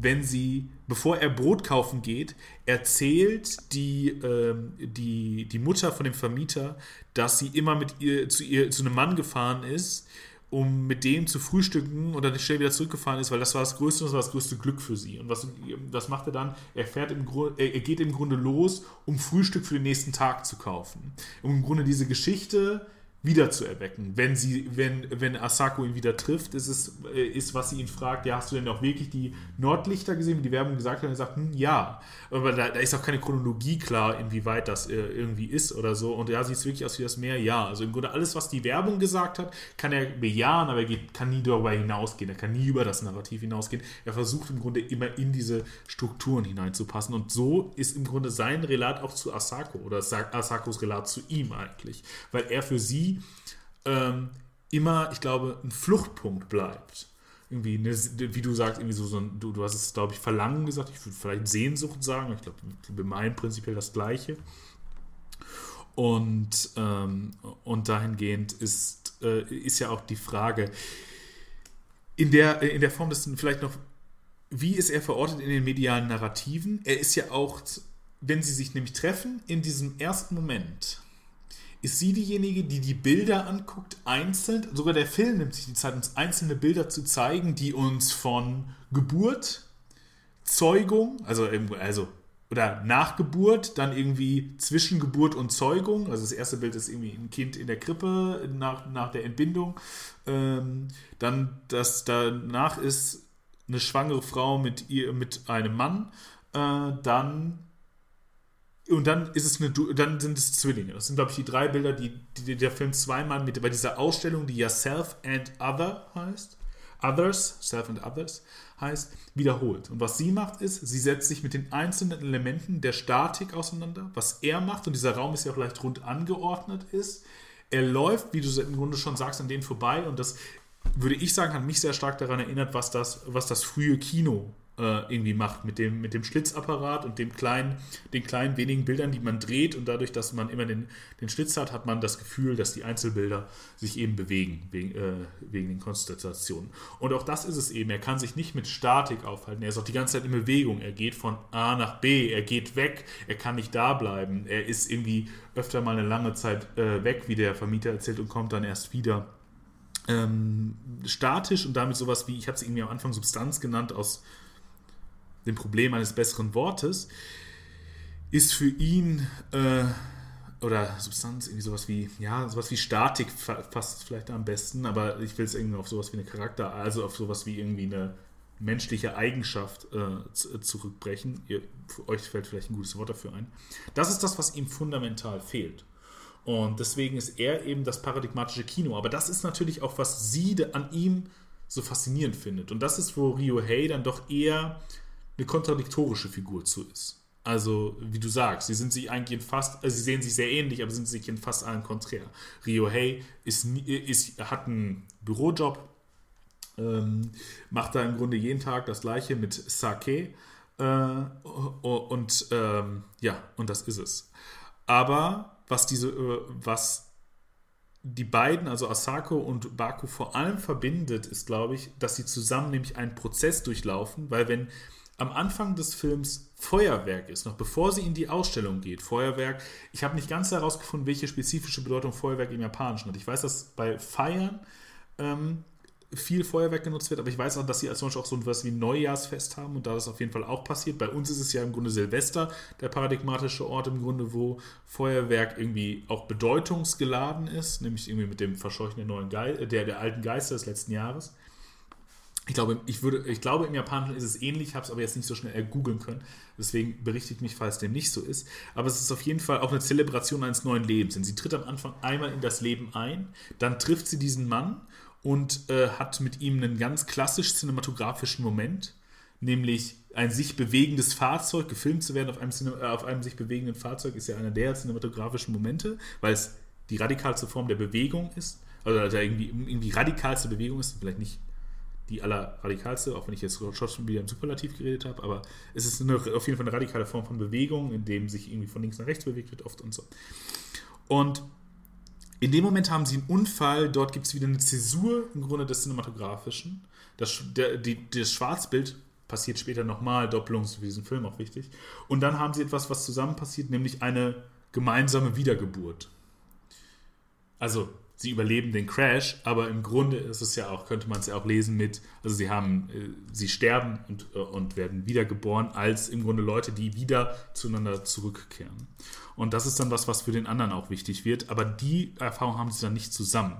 wenn sie, bevor er Brot kaufen geht, erzählt die, ähm, die, die Mutter von dem Vermieter, dass sie immer mit ihr zu, ihr zu einem Mann gefahren ist, um mit dem zu frühstücken und dann schnell wieder zurückgefahren ist, weil das war das größte, das war das größte Glück für sie. Und was, was macht er dann? Er fährt im er geht im Grunde los, um Frühstück für den nächsten Tag zu kaufen. Um im Grunde diese Geschichte wieder zu erwecken. Wenn sie, wenn, wenn Asako ihn wieder trifft, ist es, äh, ist, was sie ihn fragt, ja, hast du denn auch wirklich die Nordlichter gesehen, wie die Werbung gesagt hat? Er sagt, hm, ja. Aber da, da, ist auch keine Chronologie klar, inwieweit das äh, irgendwie ist oder so. Und ja, sieht es wirklich aus wie das Meer? Ja. Also im Grunde alles, was die Werbung gesagt hat, kann er bejahen, aber er geht, kann nie darüber hinausgehen. Er kann nie über das Narrativ hinausgehen. Er versucht im Grunde immer in diese Strukturen hineinzupassen. Und so ist im Grunde sein Relat auch zu Asako oder Asakos Relat zu ihm eigentlich. Weil er für sie ähm, immer, ich glaube, ein Fluchtpunkt bleibt. Irgendwie, eine, wie du sagst, irgendwie so, so ein, du, du hast es, glaube ich, Verlangen gesagt, ich würde vielleicht Sehnsucht sagen, ich glaube, wir meinen prinzipiell das Gleiche. Und, ähm, und dahingehend ist, äh, ist ja auch die Frage, in der, in der Form des vielleicht noch, wie ist er verortet in den medialen Narrativen? Er ist ja auch, wenn sie sich nämlich treffen, in diesem ersten Moment, ist sie diejenige, die die Bilder anguckt, einzeln. Sogar der Film nimmt sich die Zeit, uns einzelne Bilder zu zeigen, die uns von Geburt, Zeugung, also, also oder nach Geburt, dann irgendwie zwischen Geburt und Zeugung. Also das erste Bild ist irgendwie ein Kind in der Krippe nach, nach der Entbindung. Ähm, dann das danach ist eine schwangere Frau mit ihr mit einem Mann. Äh, dann und dann ist es eine, dann sind es Zwillinge. Das sind, glaube ich, die drei Bilder, die, die der Film zweimal mit bei dieser Ausstellung, die ja Self and Other heißt, Others, Self and Others heißt, wiederholt. Und was sie macht, ist, sie setzt sich mit den einzelnen Elementen der Statik auseinander, was er macht, und dieser Raum ist ja auch leicht rund angeordnet ist. Er läuft, wie du im Grunde schon sagst, an denen vorbei und das würde ich sagen, hat mich sehr stark daran erinnert, was das, was das frühe Kino äh, irgendwie macht mit dem, mit dem Schlitzapparat und dem kleinen, den kleinen wenigen Bildern, die man dreht. Und dadurch, dass man immer den, den Schlitz hat, hat man das Gefühl, dass die Einzelbilder sich eben bewegen wegen, äh, wegen den Konstellationen. Und auch das ist es eben, er kann sich nicht mit Statik aufhalten, er ist auch die ganze Zeit in Bewegung, er geht von A nach B, er geht weg, er kann nicht da bleiben, er ist irgendwie öfter mal eine lange Zeit äh, weg, wie der Vermieter erzählt und kommt dann erst wieder. Ähm, statisch und damit sowas wie, ich habe es irgendwie am Anfang Substanz genannt, aus dem Problem eines besseren Wortes, ist für ihn äh, oder Substanz, irgendwie sowas wie, ja, sowas wie Statik fast vielleicht am besten, aber ich will es irgendwie auf sowas wie eine Charakter, also auf sowas wie irgendwie eine menschliche Eigenschaft äh, zurückbrechen. Ihr, für euch fällt vielleicht ein gutes Wort dafür ein. Das ist das, was ihm fundamental fehlt. Und deswegen ist er eben das paradigmatische Kino. Aber das ist natürlich auch, was sie an ihm so faszinierend findet. Und das ist, wo Rio Hay dann doch eher eine kontradiktorische Figur zu ist. Also, wie du sagst, sie sind sich eigentlich in fast, also sie sehen sich sehr ähnlich, aber sind sich in fast allen konträr. Rio Hey ist, ist, hat einen Bürojob, ähm, macht da im Grunde jeden Tag das gleiche mit Sake. Äh, und ähm, ja, und das ist es. Aber was diese, äh, was die beiden, also Asako und Baku vor allem verbindet, ist, glaube ich, dass sie zusammen nämlich einen Prozess durchlaufen, weil wenn am Anfang des Films Feuerwerk ist, noch bevor sie in die Ausstellung geht. Feuerwerk, ich habe nicht ganz herausgefunden, welche spezifische Bedeutung Feuerwerk im Japanischen hat. Ich weiß, dass bei Feiern ähm, viel Feuerwerk genutzt wird, aber ich weiß auch, dass sie zum Beispiel auch so etwas wie Neujahrsfest haben und da das auf jeden Fall auch passiert. Bei uns ist es ja im Grunde Silvester, der paradigmatische Ort im Grunde, wo Feuerwerk irgendwie auch bedeutungsgeladen ist, nämlich irgendwie mit dem Verscheuchen der, neuen Ge der, der alten Geister des letzten Jahres. Ich glaube, ich, würde, ich glaube, im Japanischen ist es ähnlich, habe es aber jetzt nicht so schnell googeln können. Deswegen berichte ich mich, falls dem nicht so ist. Aber es ist auf jeden Fall auch eine Zelebration eines neuen Lebens. Denn sie tritt am Anfang einmal in das Leben ein, dann trifft sie diesen Mann und äh, hat mit ihm einen ganz klassisch cinematografischen Moment, nämlich ein sich bewegendes Fahrzeug, gefilmt zu werden auf einem, äh, auf einem sich bewegenden Fahrzeug, ist ja einer der cinematografischen Momente, weil es die radikalste Form der Bewegung ist, also irgendwie, irgendwie radikalste Bewegung ist, vielleicht nicht die allerradikalste, auch wenn ich jetzt schon wieder im Superlativ geredet habe, aber es ist eine, auf jeden Fall eine radikale Form von Bewegung, in dem sich irgendwie von links nach rechts bewegt wird, oft und so. Und in dem Moment haben sie einen Unfall, dort gibt es wieder eine Zäsur im Grunde des Cinematografischen. Das, der, die, das Schwarzbild passiert später nochmal, Doppelung ist für diesen Film auch wichtig. Und dann haben sie etwas, was zusammen passiert, nämlich eine gemeinsame Wiedergeburt. Also sie überleben den Crash, aber im Grunde ist es ja auch, könnte man es ja auch lesen mit, also sie haben, äh, sie sterben und, äh, und werden wiedergeboren als im Grunde Leute, die wieder zueinander zurückkehren. Und das ist dann was, was für den anderen auch wichtig wird, aber die Erfahrung haben sie dann nicht zusammen.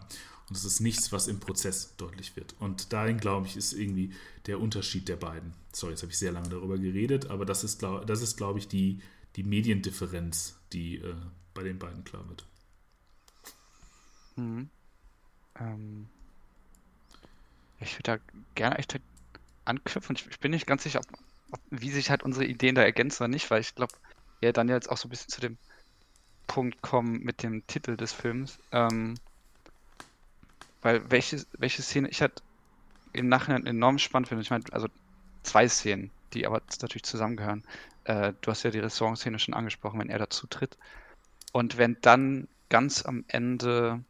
Und das ist nichts, was im Prozess deutlich wird. Und darin, glaube ich, ist irgendwie der Unterschied der beiden. Sorry, jetzt habe ich sehr lange darüber geredet, aber das ist, glaub, glaube ich, die, die Mediendifferenz, die äh, bei den beiden klar wird. Mhm. Ähm, ich würde da gerne echt anknüpfen. Ich, ich bin nicht ganz sicher, ob, ob, wie sich halt unsere Ideen da ergänzen oder nicht, weil ich glaube, ja, dann jetzt auch so ein bisschen zu dem Punkt kommen mit dem Titel des Films. Ähm, weil welche, welche Szene ich halt im Nachhinein enorm spannend finde. Ich meine, also zwei Szenen, die aber natürlich zusammengehören. Äh, du hast ja die Restaurant-Szene schon angesprochen, wenn er dazu tritt. Und wenn dann ganz am Ende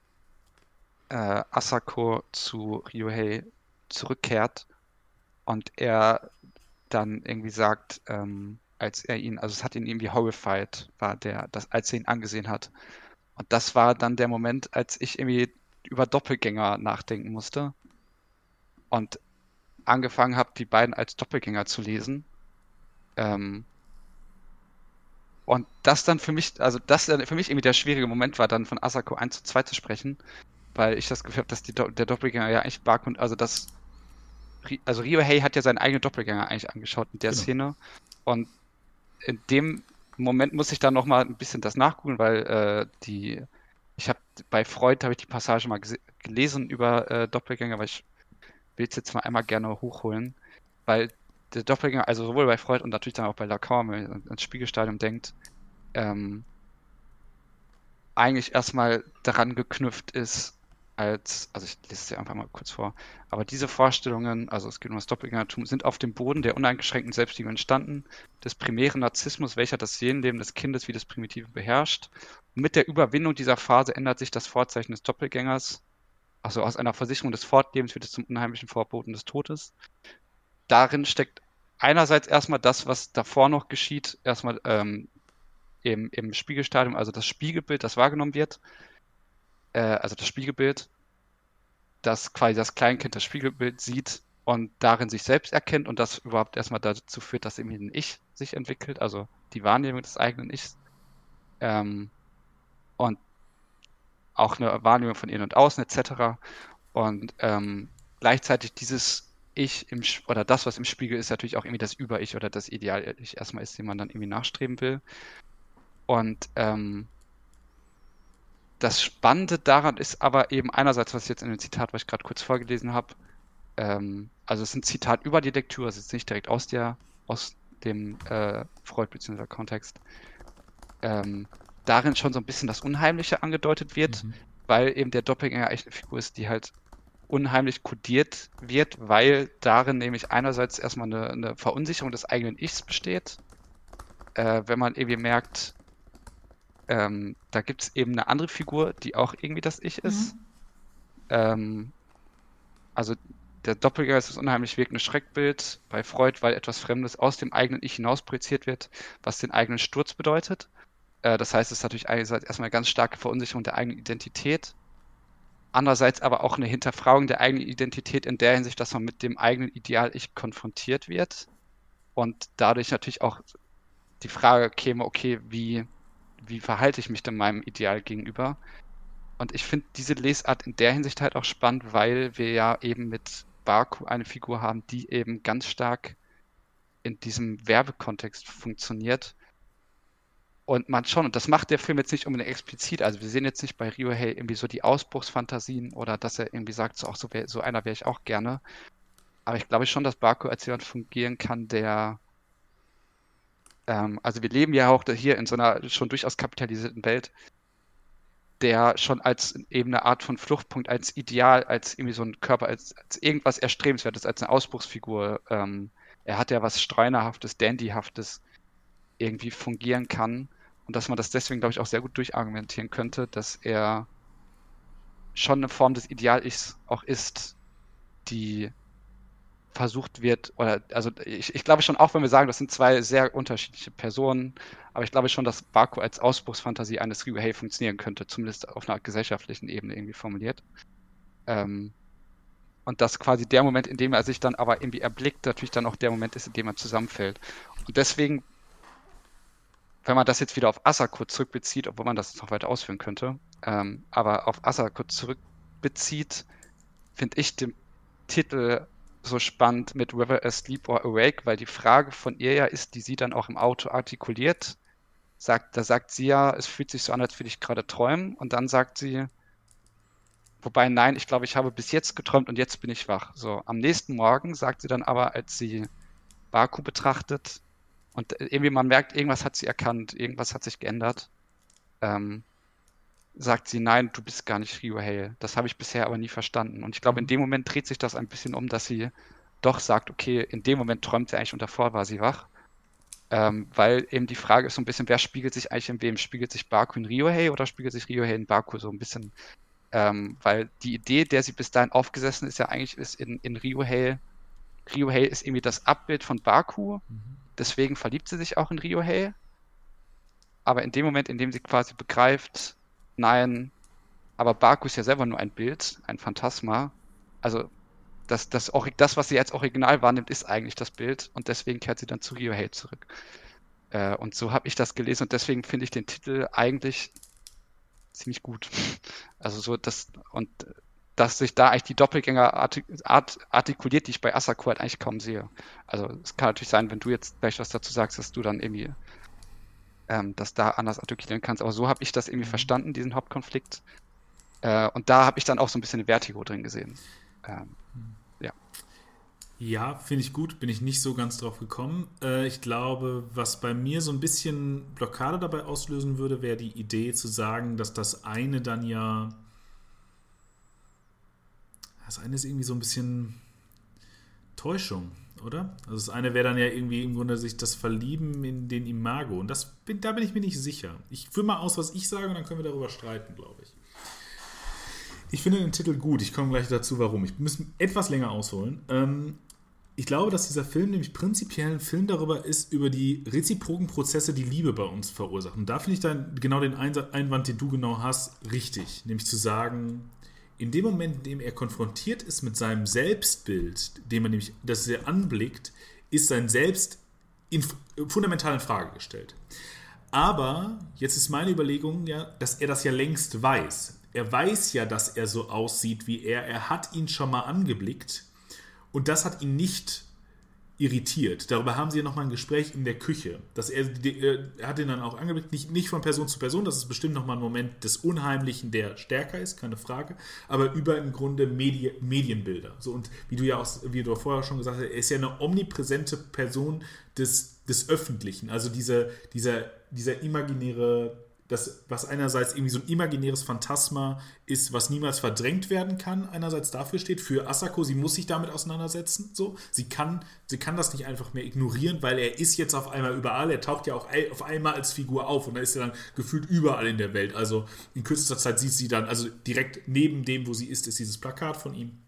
äh, Asako zu Ryohei zurückkehrt und er dann irgendwie sagt, ähm, als er ihn, also es hat ihn irgendwie horrified, war der, das, als er ihn angesehen hat. Und das war dann der Moment, als ich irgendwie über Doppelgänger nachdenken musste und angefangen habe, die beiden als Doppelgänger zu lesen. Ähm, und das dann für mich, also das für mich irgendwie der schwierige Moment war, dann von Asako 1 zu 2 zu sprechen, weil ich das Gefühl habe, dass die, der Doppelgänger ja eigentlich Bark also das, also Ryohei hat ja seinen eigenen Doppelgänger eigentlich angeschaut in der genau. Szene und in dem Moment muss ich dann nochmal ein bisschen das nachgucken, weil äh, die, ich habe bei Freud habe ich die Passage mal gelesen über äh, Doppelgänger, weil ich will es jetzt mal einmal gerne hochholen, weil der Doppelgänger, also sowohl bei Freud und natürlich dann auch bei Lacan, wenn man ans Spiegelstadium denkt, ähm, eigentlich erstmal daran geknüpft ist, als, also ich lese es dir einfach mal kurz vor, aber diese Vorstellungen, also es geht um das Doppelgängertum, sind auf dem Boden der uneingeschränkten Selbstliebe entstanden, des primären Narzissmus, welcher das Seelenleben des Kindes wie das Primitive beherrscht. Und mit der Überwindung dieser Phase ändert sich das Vorzeichen des Doppelgängers, also aus einer Versicherung des Fortlebens wird es zum unheimlichen Vorboten des Todes. Darin steckt einerseits erstmal das, was davor noch geschieht, erstmal ähm, im, im Spiegelstadium, also das Spiegelbild, das wahrgenommen wird, äh, also das Spiegelbild, dass quasi das Kleinkind das Spiegelbild sieht und darin sich selbst erkennt und das überhaupt erstmal dazu führt, dass eben ein Ich sich entwickelt, also die Wahrnehmung des eigenen Ichs. Ähm, und auch eine Wahrnehmung von innen und außen etc. Und ähm, gleichzeitig dieses Ich im oder das, was im Spiegel ist, natürlich auch irgendwie das Über-Ich oder das Ideal-Ich erstmal ist, dem man dann irgendwie nachstreben will. Und ähm, das Spannende daran ist aber eben einerseits, was ich jetzt in dem Zitat, was ich gerade kurz vorgelesen habe, ähm, also es ist ein Zitat über die Lektüre, es ist nicht direkt aus der, aus dem äh, Freud bzw. Kontext, ähm, darin schon so ein bisschen das Unheimliche angedeutet wird, mhm. weil eben der Doppelgänger echt eine Figur ist, die halt unheimlich kodiert wird, weil darin nämlich einerseits erstmal eine, eine Verunsicherung des eigenen Ichs besteht, äh, wenn man irgendwie merkt, ähm, da gibt es eben eine andere Figur, die auch irgendwie das Ich ist. Mhm. Ähm, also der Doppelgänger ist das unheimlich wirkende Schreckbild bei Freud, weil etwas Fremdes aus dem eigenen Ich hinaus projiziert wird, was den eigenen Sturz bedeutet. Äh, das heißt, es ist natürlich einerseits erstmal eine ganz starke Verunsicherung der eigenen Identität. Andererseits aber auch eine Hinterfragung der eigenen Identität in der Hinsicht, dass man mit dem eigenen Ideal-Ich konfrontiert wird. Und dadurch natürlich auch die Frage käme, okay, wie wie verhalte ich mich denn meinem Ideal gegenüber? Und ich finde diese Lesart in der Hinsicht halt auch spannend, weil wir ja eben mit Baku eine Figur haben, die eben ganz stark in diesem Werbekontext funktioniert. Und man schon, und das macht der Film jetzt nicht unbedingt explizit, also wir sehen jetzt nicht bei Ryohei irgendwie so die Ausbruchsfantasien oder dass er irgendwie sagt, so, auch so, wär, so einer wäre ich auch gerne. Aber ich glaube schon, dass Baku als jemand fungieren kann, der ähm, also wir leben ja auch hier in so einer schon durchaus kapitalisierten Welt, der schon als eben eine Art von Fluchtpunkt, als Ideal, als irgendwie so ein Körper, als, als irgendwas Erstrebenswertes, als eine Ausbruchsfigur, ähm, er hat ja was Streinerhaftes, Dandyhaftes irgendwie fungieren kann. Und dass man das deswegen, glaube ich, auch sehr gut durchargumentieren könnte, dass er schon eine Form des Ideal-Ichs auch ist, die versucht wird, oder also ich, ich glaube schon, auch wenn wir sagen, das sind zwei sehr unterschiedliche Personen, aber ich glaube schon, dass Baku als Ausbruchsfantasie eines Ryuhei funktionieren könnte, zumindest auf einer gesellschaftlichen Ebene irgendwie formuliert. Ähm, und dass quasi der Moment, in dem er sich dann aber irgendwie erblickt, natürlich dann auch der Moment ist, in dem er zusammenfällt. Und deswegen, wenn man das jetzt wieder auf Asako zurückbezieht, obwohl man das noch weiter ausführen könnte, ähm, aber auf Asako zurückbezieht, finde ich den Titel so spannend mit Whether Asleep or Awake, weil die Frage von ihr ja ist, die sie dann auch im Auto artikuliert. Sagt, da sagt sie ja, es fühlt sich so an, als würde ich gerade träumen. Und dann sagt sie, wobei nein, ich glaube, ich habe bis jetzt geträumt und jetzt bin ich wach. So, am nächsten Morgen sagt sie dann aber, als sie Baku betrachtet und irgendwie man merkt, irgendwas hat sie erkannt, irgendwas hat sich geändert. Ähm, sagt sie, nein, du bist gar nicht Ryohei. Das habe ich bisher aber nie verstanden. Und ich glaube, in mhm. dem Moment dreht sich das ein bisschen um, dass sie doch sagt, okay, in dem Moment träumt sie eigentlich und davor war sie wach. Ähm, weil eben die Frage ist so ein bisschen, wer spiegelt sich eigentlich in wem? Spiegelt sich Baku in Ryohei oder spiegelt sich Ryohei in Baku so ein bisschen? Ähm, weil die Idee, der sie bis dahin aufgesessen ist, ja eigentlich ist in, in Ryohei, Ryohei ist irgendwie das Abbild von Baku. Mhm. Deswegen verliebt sie sich auch in Ryohei. Aber in dem Moment, in dem sie quasi begreift, Nein, aber Baku ist ja selber nur ein Bild, ein Phantasma. Also das, das, das, was sie als Original wahrnimmt, ist eigentlich das Bild und deswegen kehrt sie dann zu Ryohei zurück. Äh, und so habe ich das gelesen und deswegen finde ich den Titel eigentlich ziemlich gut. Also so das und dass sich da eigentlich die Doppelgänger artikuliert, die ich bei Asako halt eigentlich kaum sehe. Also es kann natürlich sein, wenn du jetzt gleich was dazu sagst, dass du dann irgendwie ähm, das da anders artikulieren kannst. Aber so habe ich das irgendwie mhm. verstanden, diesen Hauptkonflikt. Äh, und da habe ich dann auch so ein bisschen Vertigo drin gesehen. Ähm, mhm. ja. Ja, finde ich gut, bin ich nicht so ganz drauf gekommen. Äh, ich glaube, was bei mir so ein bisschen Blockade dabei auslösen würde, wäre die Idee zu sagen, dass das eine dann ja. Das eine ist irgendwie so ein bisschen Täuschung oder? Also das eine wäre dann ja irgendwie im Grunde sich das Verlieben in den Imago. Und das, da bin ich mir nicht sicher. Ich führe mal aus, was ich sage und dann können wir darüber streiten, glaube ich. Ich finde den Titel gut. Ich komme gleich dazu, warum. Ich muss etwas länger ausholen. Ähm, ich glaube, dass dieser Film nämlich prinzipiell ein Film darüber ist, über die reziproken Prozesse, die Liebe bei uns verursachen. Und da finde ich dann genau den Einwand, den du genau hast, richtig. Nämlich zu sagen, in dem Moment, in dem er konfrontiert ist mit seinem Selbstbild, dem er nämlich, das er anblickt, ist sein Selbst in, fundamental in Frage gestellt. Aber jetzt ist meine Überlegung ja, dass er das ja längst weiß. Er weiß ja, dass er so aussieht wie er. Er hat ihn schon mal angeblickt und das hat ihn nicht irritiert. Darüber haben sie ja nochmal ein Gespräch in der Küche. Dass er, er hat ihn dann auch angeblickt, nicht, nicht von Person zu Person, das ist bestimmt nochmal ein Moment des Unheimlichen, der stärker ist, keine Frage, aber über im Grunde Medi Medienbilder. So, und wie du ja auch, wie du vorher schon gesagt hast, er ist ja eine omnipräsente Person des, des Öffentlichen. Also diese, dieser, dieser imaginäre das, was einerseits irgendwie so ein imaginäres Phantasma ist, was niemals verdrängt werden kann, einerseits dafür steht, für Asako, sie muss sich damit auseinandersetzen, so. Sie kann, sie kann das nicht einfach mehr ignorieren, weil er ist jetzt auf einmal überall, er taucht ja auch auf einmal als Figur auf und er ist ja dann gefühlt überall in der Welt. Also in kürzester Zeit sieht sie dann, also direkt neben dem, wo sie ist, ist dieses Plakat von ihm.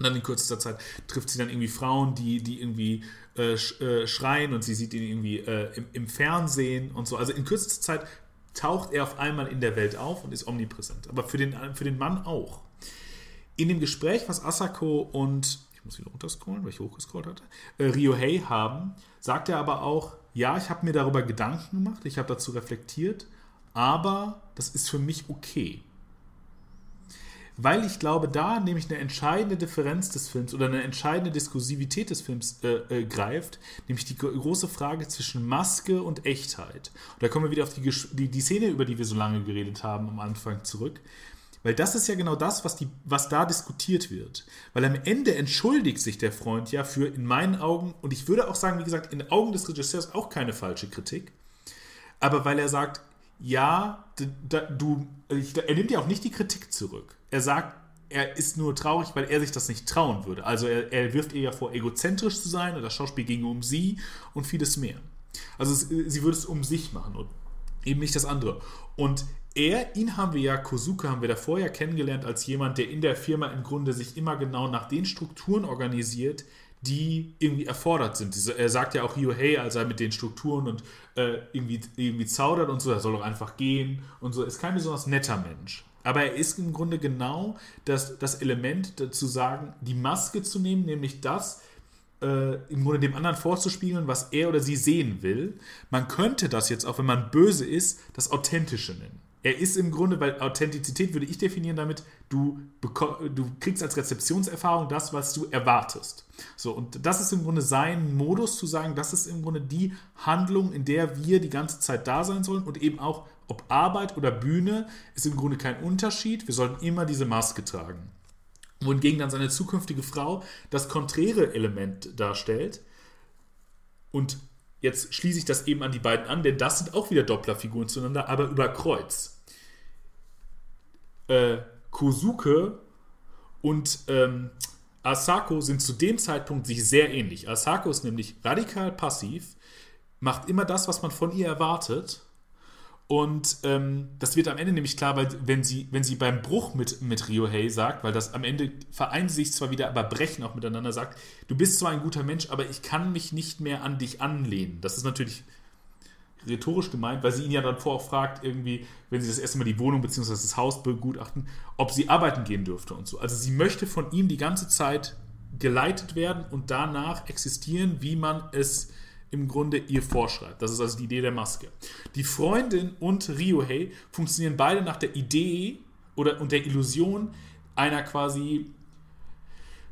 Und dann in kürzester Zeit trifft sie dann irgendwie Frauen, die, die irgendwie äh, äh schreien und sie sieht ihn irgendwie äh, im, im, Fernsehen und so. Also in kürzester Zeit taucht er auf einmal in der Welt auf und ist omnipräsent. Aber für den, für den Mann auch. In dem Gespräch, was Asako und, ich muss wieder runterscrollen, weil ich hochgescrollt hatte, äh, Ryohei haben, sagt er aber auch, ja, ich habe mir darüber Gedanken gemacht, ich habe dazu reflektiert, aber das ist für mich okay weil ich glaube, da nämlich eine entscheidende Differenz des Films oder eine entscheidende Diskursivität des Films äh, äh, greift, nämlich die große Frage zwischen Maske und Echtheit. Und da kommen wir wieder auf die, die, die Szene, über die wir so lange geredet haben, am Anfang zurück. Weil das ist ja genau das, was, die, was da diskutiert wird. Weil am Ende entschuldigt sich der Freund ja für in meinen Augen, und ich würde auch sagen, wie gesagt, in Augen des Regisseurs auch keine falsche Kritik, aber weil er sagt, ja, du, er nimmt ja auch nicht die Kritik zurück er sagt, er ist nur traurig, weil er sich das nicht trauen würde. Also er, er wirft ihr ja vor, egozentrisch zu sein und das Schauspiel ginge um sie und vieles mehr. Also es, sie würde es um sich machen und eben nicht das andere. Und er, ihn haben wir ja, Kosuke haben wir davor ja kennengelernt als jemand, der in der Firma im Grunde sich immer genau nach den Strukturen organisiert, die irgendwie erfordert sind. Er sagt ja auch Hey, als er mit den Strukturen und äh, irgendwie, irgendwie zaudert und so, er soll doch einfach gehen und so, ist kein besonders netter Mensch. Aber er ist im Grunde genau das, das Element zu sagen, die Maske zu nehmen, nämlich das, äh, im Grunde dem anderen vorzuspiegeln, was er oder sie sehen will. Man könnte das jetzt, auch wenn man böse ist, das Authentische nennen. Er ist im Grunde, weil Authentizität würde ich definieren damit, du, du kriegst als Rezeptionserfahrung das, was du erwartest. So, und das ist im Grunde sein Modus zu sagen, das ist im Grunde die Handlung, in der wir die ganze Zeit da sein sollen und eben auch, ob Arbeit oder Bühne, ist im Grunde kein Unterschied. Wir sollten immer diese Maske tragen. Wohingegen dann seine zukünftige Frau das konträre Element darstellt. Und Jetzt schließe ich das eben an die beiden an, denn das sind auch wieder Dopplerfiguren zueinander, aber über Kreuz. Äh, Kosuke und ähm, Asako sind zu dem Zeitpunkt sich sehr ähnlich. Asako ist nämlich radikal passiv, macht immer das, was man von ihr erwartet und ähm, das wird am Ende nämlich klar, weil wenn sie, wenn sie beim Bruch mit, mit Ryohei sagt, weil das am Ende vereinen sie sich zwar wieder, aber brechen auch miteinander, sagt, du bist zwar ein guter Mensch, aber ich kann mich nicht mehr an dich anlehnen. Das ist natürlich rhetorisch gemeint, weil sie ihn ja dann vorher auch fragt, irgendwie, wenn sie das erste Mal die Wohnung bzw. das Haus begutachten, ob sie arbeiten gehen dürfte und so. Also sie möchte von ihm die ganze Zeit geleitet werden und danach existieren, wie man es im Grunde ihr vorschreibt. Das ist also die Idee der Maske. Die Freundin und Ryohei funktionieren beide nach der Idee oder und der Illusion einer quasi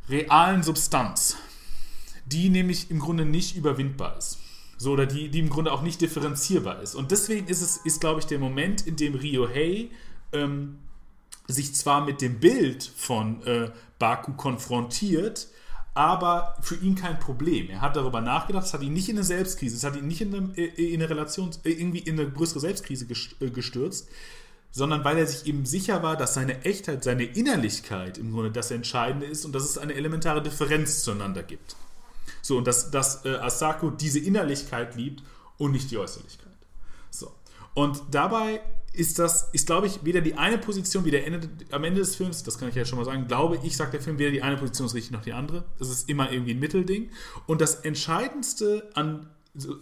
realen Substanz, die nämlich im Grunde nicht überwindbar ist. So, oder die, die im Grunde auch nicht differenzierbar ist. Und deswegen ist es, ist, glaube ich, der Moment, in dem Ryohei ähm, sich zwar mit dem Bild von äh, Baku konfrontiert, aber für ihn kein Problem. Er hat darüber nachgedacht, es hat ihn nicht in eine Selbstkrise, es hat ihn nicht in eine, äh, in eine Relation, äh, irgendwie in eine größere Selbstkrise äh, gestürzt, sondern weil er sich eben sicher war, dass seine Echtheit, seine Innerlichkeit im Grunde das Entscheidende ist und dass es eine elementare Differenz zueinander gibt. So, und dass, dass Asako diese Innerlichkeit liebt und nicht die Äußerlichkeit. So. Und dabei ist das, ist glaube ich, weder die eine Position wie der Ende, am Ende des Films, das kann ich ja schon mal sagen, glaube ich, sagt der Film, weder die eine Position ist richtig noch die andere. Das ist immer irgendwie ein Mittelding. Und das Entscheidendste an,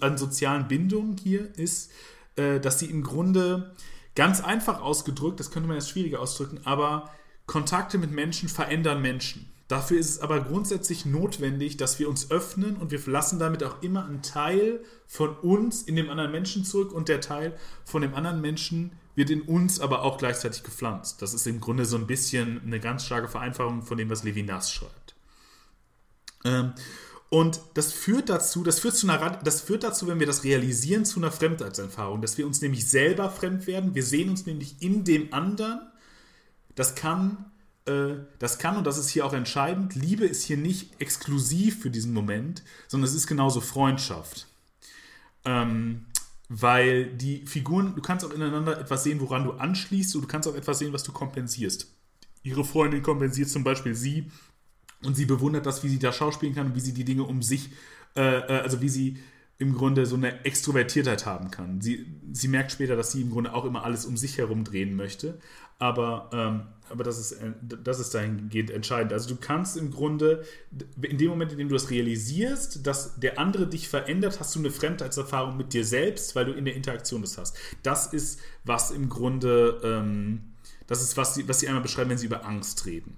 an sozialen Bindungen hier ist, äh, dass sie im Grunde ganz einfach ausgedrückt, das könnte man jetzt schwieriger ausdrücken, aber Kontakte mit Menschen verändern Menschen. Dafür ist es aber grundsätzlich notwendig, dass wir uns öffnen und wir lassen damit auch immer einen Teil von uns in dem anderen Menschen zurück und der Teil von dem anderen Menschen wird in uns aber auch gleichzeitig gepflanzt. Das ist im Grunde so ein bisschen eine ganz starke Vereinfachung von dem, was Levinas schreibt. Ähm, und das führt dazu, das führt, zu einer, das führt dazu, wenn wir das realisieren, zu einer Fremdheitserfahrung, dass wir uns nämlich selber fremd werden. Wir sehen uns nämlich in dem anderen. Das kann äh, das kann, und das ist hier auch entscheidend, Liebe ist hier nicht exklusiv für diesen Moment, sondern es ist genauso Freundschaft. Ähm, weil die Figuren, du kannst auch ineinander etwas sehen, woran du anschließt, und du kannst auch etwas sehen, was du kompensierst. Ihre Freundin kompensiert zum Beispiel sie und sie bewundert das, wie sie da schauspielen kann und wie sie die Dinge um sich, äh, äh also wie sie im Grunde so eine Extrovertiertheit haben kann. Sie, sie merkt später, dass sie im Grunde auch immer alles um sich herum drehen möchte. Aber, ähm, aber das, ist, äh, das ist dahingehend entscheidend. Also du kannst im Grunde, in dem Moment, in dem du das realisierst, dass der andere dich verändert, hast du eine Fremdheitserfahrung mit dir selbst, weil du in der Interaktion das hast. Das ist, was im Grunde, ähm, das ist, was sie, was sie einmal beschreiben, wenn sie über Angst reden.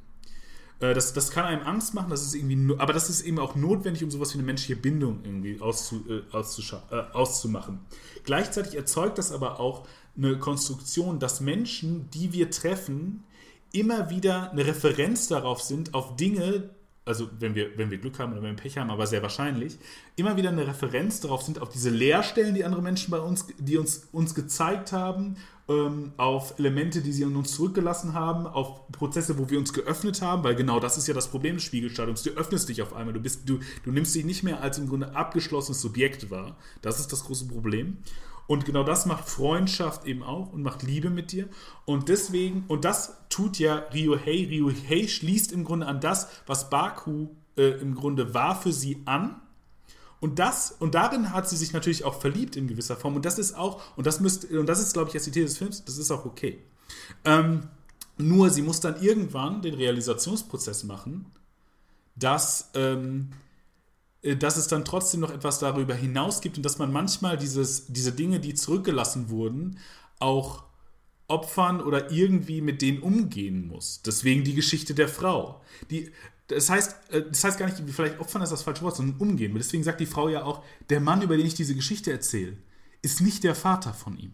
Äh, das, das kann einem Angst machen, das ist irgendwie, aber das ist eben auch notwendig, um sowas wie eine menschliche Bindung irgendwie auszu, äh, äh, auszumachen. Gleichzeitig erzeugt das aber auch eine Konstruktion, dass Menschen, die wir treffen, immer wieder eine Referenz darauf sind, auf Dinge, also wenn wir, wenn wir Glück haben oder wenn wir Pech haben, aber sehr wahrscheinlich, immer wieder eine Referenz darauf sind, auf diese Leerstellen, die andere Menschen bei uns, die uns, uns gezeigt haben ähm, auf Elemente, die sie an uns zurückgelassen haben, auf Prozesse, wo wir uns geöffnet haben, weil genau das ist ja das Problem des Spiegelstadiums. Du öffnest dich auf einmal, du, bist, du, du nimmst dich nicht mehr als im Grunde abgeschlossenes Subjekt wahr. Das ist das große Problem. Und genau das macht Freundschaft eben auch und macht Liebe mit dir. Und deswegen, und das tut ja Ryohei. Ryohei schließt im Grunde an das, was Baku äh, im Grunde war für sie an und das, und darin hat sie sich natürlich auch verliebt in gewisser Form. Und das ist auch, und das müsste, und das ist, glaube ich, als Idee des Films, das ist auch okay. Ähm, nur sie muss dann irgendwann den Realisationsprozess machen, dass, ähm, äh, dass es dann trotzdem noch etwas darüber hinaus gibt und dass man manchmal dieses, diese Dinge, die zurückgelassen wurden, auch opfern oder irgendwie mit denen umgehen muss. Deswegen die Geschichte der Frau. Die, das heißt, äh, das heißt gar nicht, vielleicht opfern ist das falsche Wort, sondern umgehen. Deswegen sagt die Frau ja auch, der Mann, über den ich diese Geschichte erzähle, ist nicht der Vater von ihm.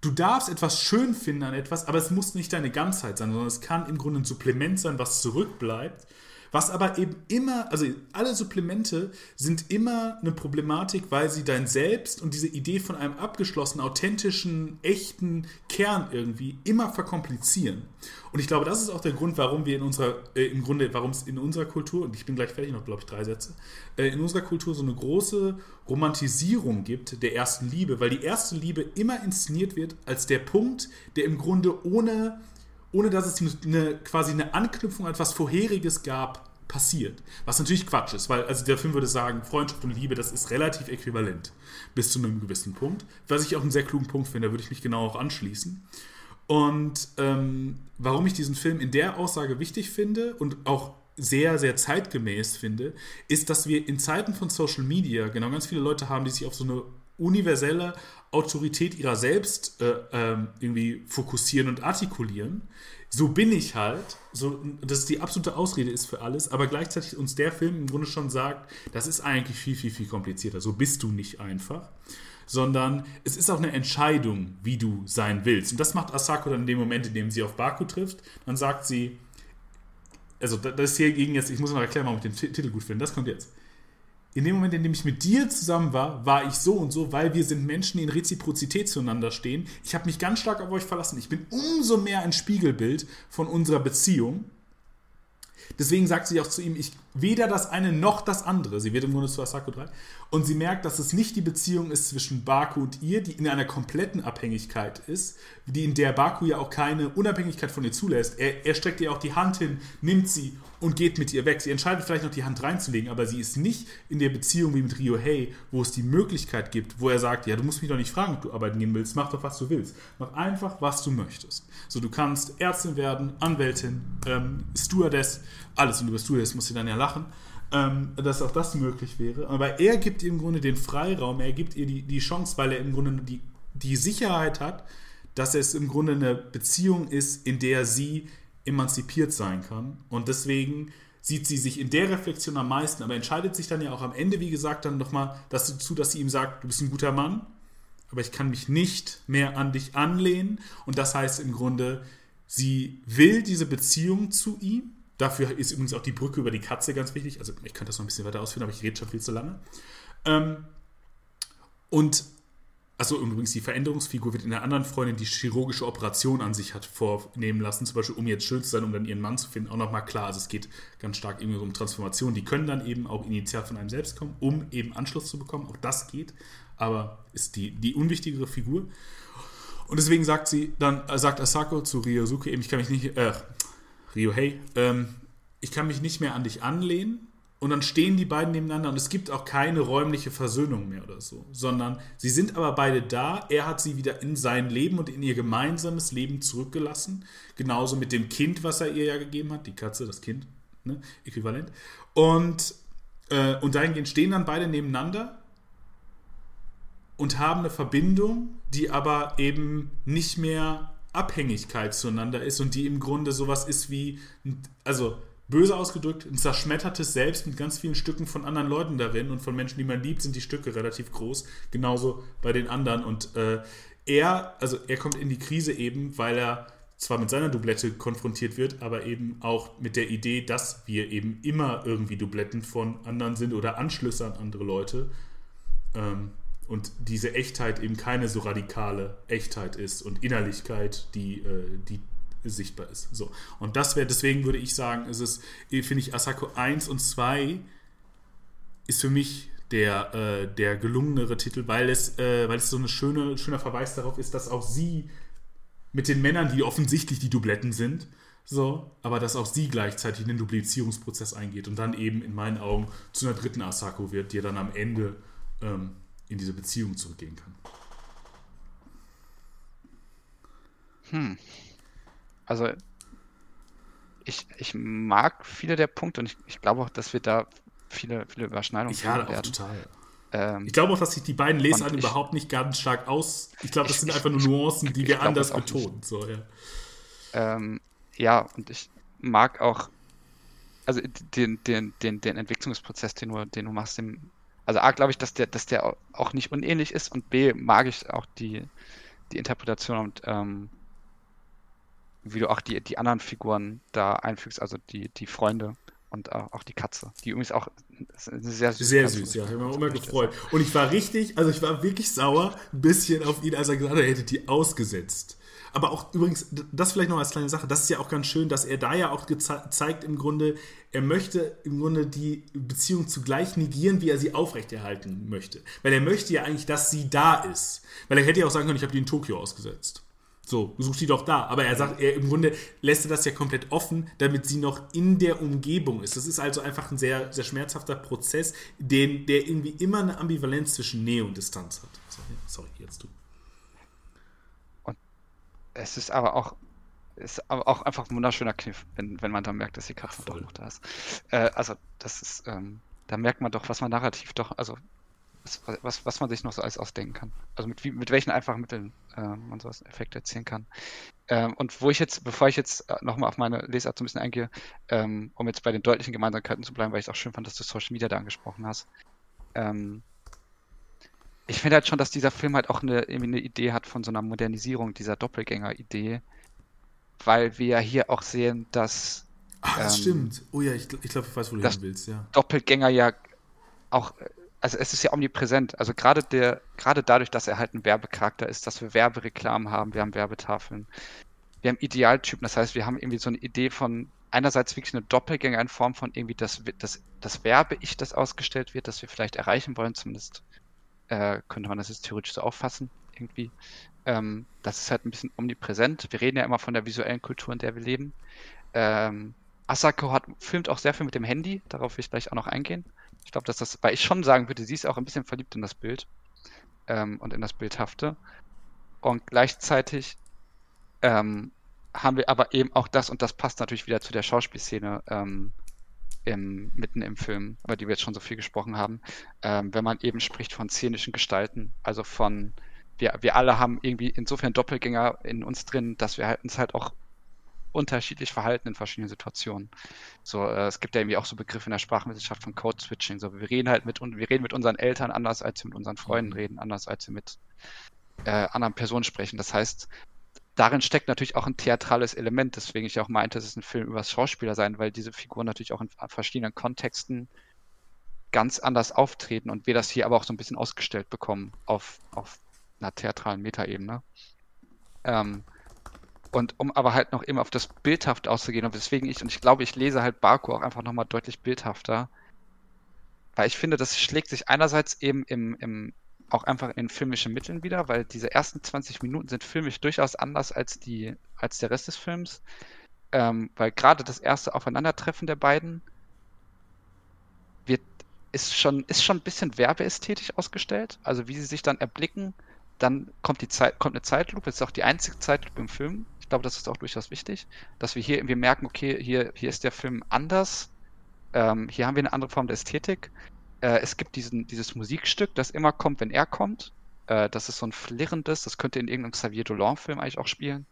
Du darfst etwas schön finden an etwas, aber es muss nicht deine Ganzheit sein, sondern es kann im Grunde ein Supplement sein, was zurückbleibt was aber eben immer, also alle Supplemente sind immer eine Problematik, weil sie dein Selbst und diese Idee von einem abgeschlossenen, authentischen, echten Kern irgendwie immer verkomplizieren. Und ich glaube, das ist auch der Grund, warum wir in unserer, äh, im Grunde, warum es in unserer Kultur, und ich bin gleich fertig, noch glaube ich drei Sätze, äh, in unserer Kultur so eine große Romantisierung gibt der ersten Liebe, weil die erste Liebe immer inszeniert wird als der Punkt, der im Grunde ohne ohne dass es eine, quasi eine Anknüpfung an etwas Vorheriges gab, passiert. Was natürlich Quatsch ist, weil also der Film würde sagen, Freundschaft und Liebe, das ist relativ äquivalent bis zu einem gewissen Punkt. Was ich auch einen sehr klugen Punkt finde, da würde ich mich genau auch anschließen. Und ähm, warum ich diesen Film in der Aussage wichtig finde und auch sehr, sehr zeitgemäß finde, ist, dass wir in Zeiten von Social Media genau ganz viele Leute haben, die sich auf so eine universelle Autorität ihrer selbst äh, ähm, irgendwie fokussieren und artikulieren. So bin ich halt, so, dass die absolute Ausrede ist für alles, aber gleichzeitig uns der Film im Grunde schon sagt, das ist eigentlich viel, viel, viel komplizierter. So bist du nicht einfach, sondern es ist auch eine Entscheidung, wie du sein willst. Und das macht Asako dann in dem Moment, in dem sie auf Baku trifft. Dann sagt sie, also das ist hier gegen jetzt, ich muss mal erklären, warum ich den Titel gut finde, das kommt jetzt in dem Moment, in dem ich mit dir zusammen war, war ich so und so, weil wir sind Menschen, die in Reziprozität zueinander stehen. Ich habe mich ganz stark auf euch verlassen. Ich bin umso mehr ein Spiegelbild von unserer Beziehung. Deswegen sagt sie auch zu ihm, ich weder das eine noch das andere. Sie wird im Grunde zu Asako 3. Und sie merkt, dass es nicht die Beziehung ist zwischen Baku und ihr, die in einer kompletten Abhängigkeit ist, die in der Baku ja auch keine Unabhängigkeit von ihr zulässt. Er, er streckt ihr auch die Hand hin, nimmt sie und geht mit ihr weg. Sie entscheidet vielleicht noch die Hand reinzulegen, aber sie ist nicht in der Beziehung wie mit Rio Hey, wo es die Möglichkeit gibt, wo er sagt, ja, du musst mich doch nicht fragen, ob du arbeiten gehen willst, mach doch, was du willst. Mach einfach, was du möchtest. So, du kannst Ärztin werden, Anwältin, ähm, Stewardess, alles. Und Stewardess musst du dann ja lachen, ähm, dass auch das möglich wäre. Aber er gibt ihr im Grunde den Freiraum, er gibt ihr die, die Chance, weil er im Grunde die, die Sicherheit hat, dass es im Grunde eine Beziehung ist, in der sie emanzipiert sein kann. Und deswegen sieht sie sich in der Reflexion am meisten, aber entscheidet sich dann ja auch am Ende, wie gesagt, dann nochmal dazu, dass sie ihm sagt, du bist ein guter Mann, aber ich kann mich nicht mehr an dich anlehnen. Und das heißt im Grunde, sie will diese Beziehung zu ihm. Dafür ist übrigens auch die Brücke über die Katze ganz wichtig. Also ich könnte das noch ein bisschen weiter ausführen, aber ich rede schon viel zu lange. Ähm, und Achso, übrigens, die Veränderungsfigur wird in einer anderen Freundin, die chirurgische Operation an sich hat, vornehmen lassen, zum Beispiel, um jetzt schön zu sein, um dann ihren Mann zu finden, auch nochmal klar. Also es geht ganz stark irgendwie um Transformation. Die können dann eben auch initial von einem selbst kommen, um eben Anschluss zu bekommen. Auch das geht, aber ist die, die unwichtigere Figur. Und deswegen sagt sie, dann äh, sagt Asako zu Ryosuke eben, ich kann mich nicht, äh, Ryo, hey, ähm, ich kann mich nicht mehr an dich anlehnen, und dann stehen die beiden nebeneinander und es gibt auch keine räumliche Versöhnung mehr oder so, sondern sie sind aber beide da. Er hat sie wieder in sein Leben und in ihr gemeinsames Leben zurückgelassen. Genauso mit dem Kind, was er ihr ja gegeben hat, die Katze, das Kind, ne? äquivalent. Und, äh, und dahingehend stehen dann beide nebeneinander und haben eine Verbindung, die aber eben nicht mehr Abhängigkeit zueinander ist und die im Grunde sowas ist wie, also böse ausgedrückt, ein zerschmettertes Selbst mit ganz vielen Stücken von anderen Leuten darin und von Menschen, die man liebt, sind die Stücke relativ groß. Genauso bei den anderen. Und äh, er, also er kommt in die Krise eben, weil er zwar mit seiner Doublette konfrontiert wird, aber eben auch mit der Idee, dass wir eben immer irgendwie Dubletten von anderen sind oder Anschlüsse an andere Leute. Ähm, und diese Echtheit eben keine so radikale Echtheit ist und Innerlichkeit, die, äh, die sichtbar ist. So. Und das wäre, deswegen würde ich sagen, ist es, finde ich, Asako 1 und 2 ist für mich der, äh, der gelungenere Titel, weil es, äh, weil es so ein schöne, schöner Verweis darauf ist, dass auch sie mit den Männern, die offensichtlich die Dubletten sind, so, aber dass auch sie gleichzeitig einen Duplizierungsprozess eingeht und dann eben in meinen Augen zu einer dritten Asako wird, die dann am Ende ähm, in diese Beziehung zurückgehen kann. Hm also ich, ich mag viele der Punkte und ich, ich glaube auch, dass wir da viele, viele Überschneidungen Ja, finden auch werden. total. Ähm, Ich glaube auch, dass sich die beiden Lesarten ich- überhaupt nicht ganz stark aus. Ich glaube, das Ich- sind ich- einfach nur Nuancen, die ich wir anders betonen. So, ja. Ähm, ja, und ich mag auch, also den, den, den, den Entwicklungsprozess, den du, den du machst, dem, also A, glaube ich, dass der, dass der auch nicht unähnlich ist und B, mag ich auch die, die Interpretation und ähm, wie du auch die, die anderen Figuren da einfügst, also die, die Freunde und auch, die Katze, die übrigens auch sehr süße Sehr süß, ja. Ich habe mich auch immer gefreut. Und ich war richtig, also ich war wirklich sauer, ein bisschen auf ihn, als er gesagt hat, er hätte die ausgesetzt. Aber auch übrigens, das vielleicht noch als kleine Sache, das ist ja auch ganz schön, dass er da ja auch zeigt im Grunde, er möchte im Grunde die Beziehung zugleich negieren, wie er sie aufrechterhalten möchte. Weil er möchte ja eigentlich, dass sie da ist. Weil er hätte ja auch sagen können, ich habe die in Tokio ausgesetzt. So, such die doch da. Aber er sagt, er im Grunde lässt er das ja komplett offen, damit sie noch in der Umgebung ist. Das ist also einfach ein sehr, sehr schmerzhafter Prozess, den, der irgendwie immer eine Ambivalenz zwischen Nähe und Distanz hat. So, ja, sorry, jetzt du. Es ist aber auch, ist aber auch einfach ein wunderschöner Kniff, wenn, wenn man dann merkt, dass die Katze Ach, doch noch da ist. Äh, also, das ist, ähm, da merkt man doch, was man narrativ doch, also was, was, was man sich noch so alles ausdenken kann. Also mit, wie, mit welchen einfachen Mitteln äh, man sowas Effekte erzielen kann. Ähm, und wo ich jetzt, bevor ich jetzt nochmal auf meine Lesart so ein bisschen eingehe, ähm, um jetzt bei den deutlichen Gemeinsamkeiten zu bleiben, weil ich es auch schön fand, dass du Social Media da angesprochen hast. Ähm, ich finde halt schon, dass dieser Film halt auch eine, irgendwie eine Idee hat von so einer Modernisierung dieser Doppelgänger-Idee, weil wir ja hier auch sehen, dass Ah, das Ähm, stimmt. Oh ja, ich, ich glaube, ich weiß, wo du hin willst, ja. Doppelgänger ja auch, also es ist ja omnipräsent. Also gerade der, gerade dadurch, dass er halt ein Werbecharakter ist, dass wir Werbereklamen haben, wir haben Werbetafeln, wir haben Idealtypen, das heißt, wir haben irgendwie so eine Idee von einerseits wirklich eine Doppelgänger in Form von irgendwie das, das, das Werbe-Ich, das ausgestellt wird, das wir vielleicht erreichen wollen, zumindest äh, könnte man das jetzt theoretisch so auffassen, irgendwie. Ähm, das ist halt ein bisschen omnipräsent. Wir reden ja immer von der visuellen Kultur, in der wir leben. Ähm, Asako hat, filmt auch sehr viel mit dem Handy, darauf will ich gleich auch noch eingehen. Ich glaube, dass das, weil ich schon sagen würde, sie ist auch ein bisschen verliebt in das Bild ähm, und in das Bildhafte. Und gleichzeitig ähm, haben wir aber eben auch das, und das passt natürlich wieder zu der Schauspielszene ähm, im, mitten im Film, über die wir jetzt schon so viel gesprochen haben, ähm, wenn man eben spricht von szenischen Gestalten, also von, wir, wir alle haben irgendwie insofern Doppelgänger in uns drin, dass wir halt, uns halt auch unterschiedlich verhalten in verschiedenen Situationen. So, äh, es gibt ja irgendwie auch so Begriffe in der Sprachwissenschaft von Code Switching. So, wir reden halt mit und wir reden mit unseren Eltern anders, als wir mit unseren Freunden Mhm. reden, anders als wir mit äh, anderen Personen sprechen. Das heißt, darin steckt natürlich auch ein theatrales Element, deswegen ich auch meinte, es ist ein Film über das Schauspieler sein, weil diese Figuren natürlich auch in verschiedenen Kontexten ganz anders auftreten und wir das hier aber auch so ein bisschen ausgestellt bekommen auf, auf einer theatralen Metaebene. Ähm, und um aber halt noch eben auf das Bildhaft auszugehen, und weswegen ich, und ich glaube, ich lese halt Baku auch einfach nochmal deutlich bildhafter, weil ich finde, das schlägt sich einerseits eben im, im, auch einfach in filmischen Mitteln wieder, weil diese ersten 20 Minuten sind filmisch durchaus anders als die, als der Rest des Films. Ähm, weil gerade das erste Aufeinandertreffen der beiden wird, ist schon, ist schon ein bisschen werbeästhetisch ausgestellt. Also wie sie sich dann erblicken, dann kommt die Zeit, kommt eine Zeitlupe, das ist auch die einzige Zeitlupe im Film. Ich glaube, das ist auch durchaus wichtig, dass wir hier irgendwie merken, okay, hier, hier ist der Film anders. Ähm, hier haben wir eine andere Form der Ästhetik. Äh, es gibt diesen, dieses Musikstück, das immer kommt, wenn er kommt. Äh, das ist so ein flirrendes, das könnte in irgendeinem Xavier Dolan-Film eigentlich auch spielen.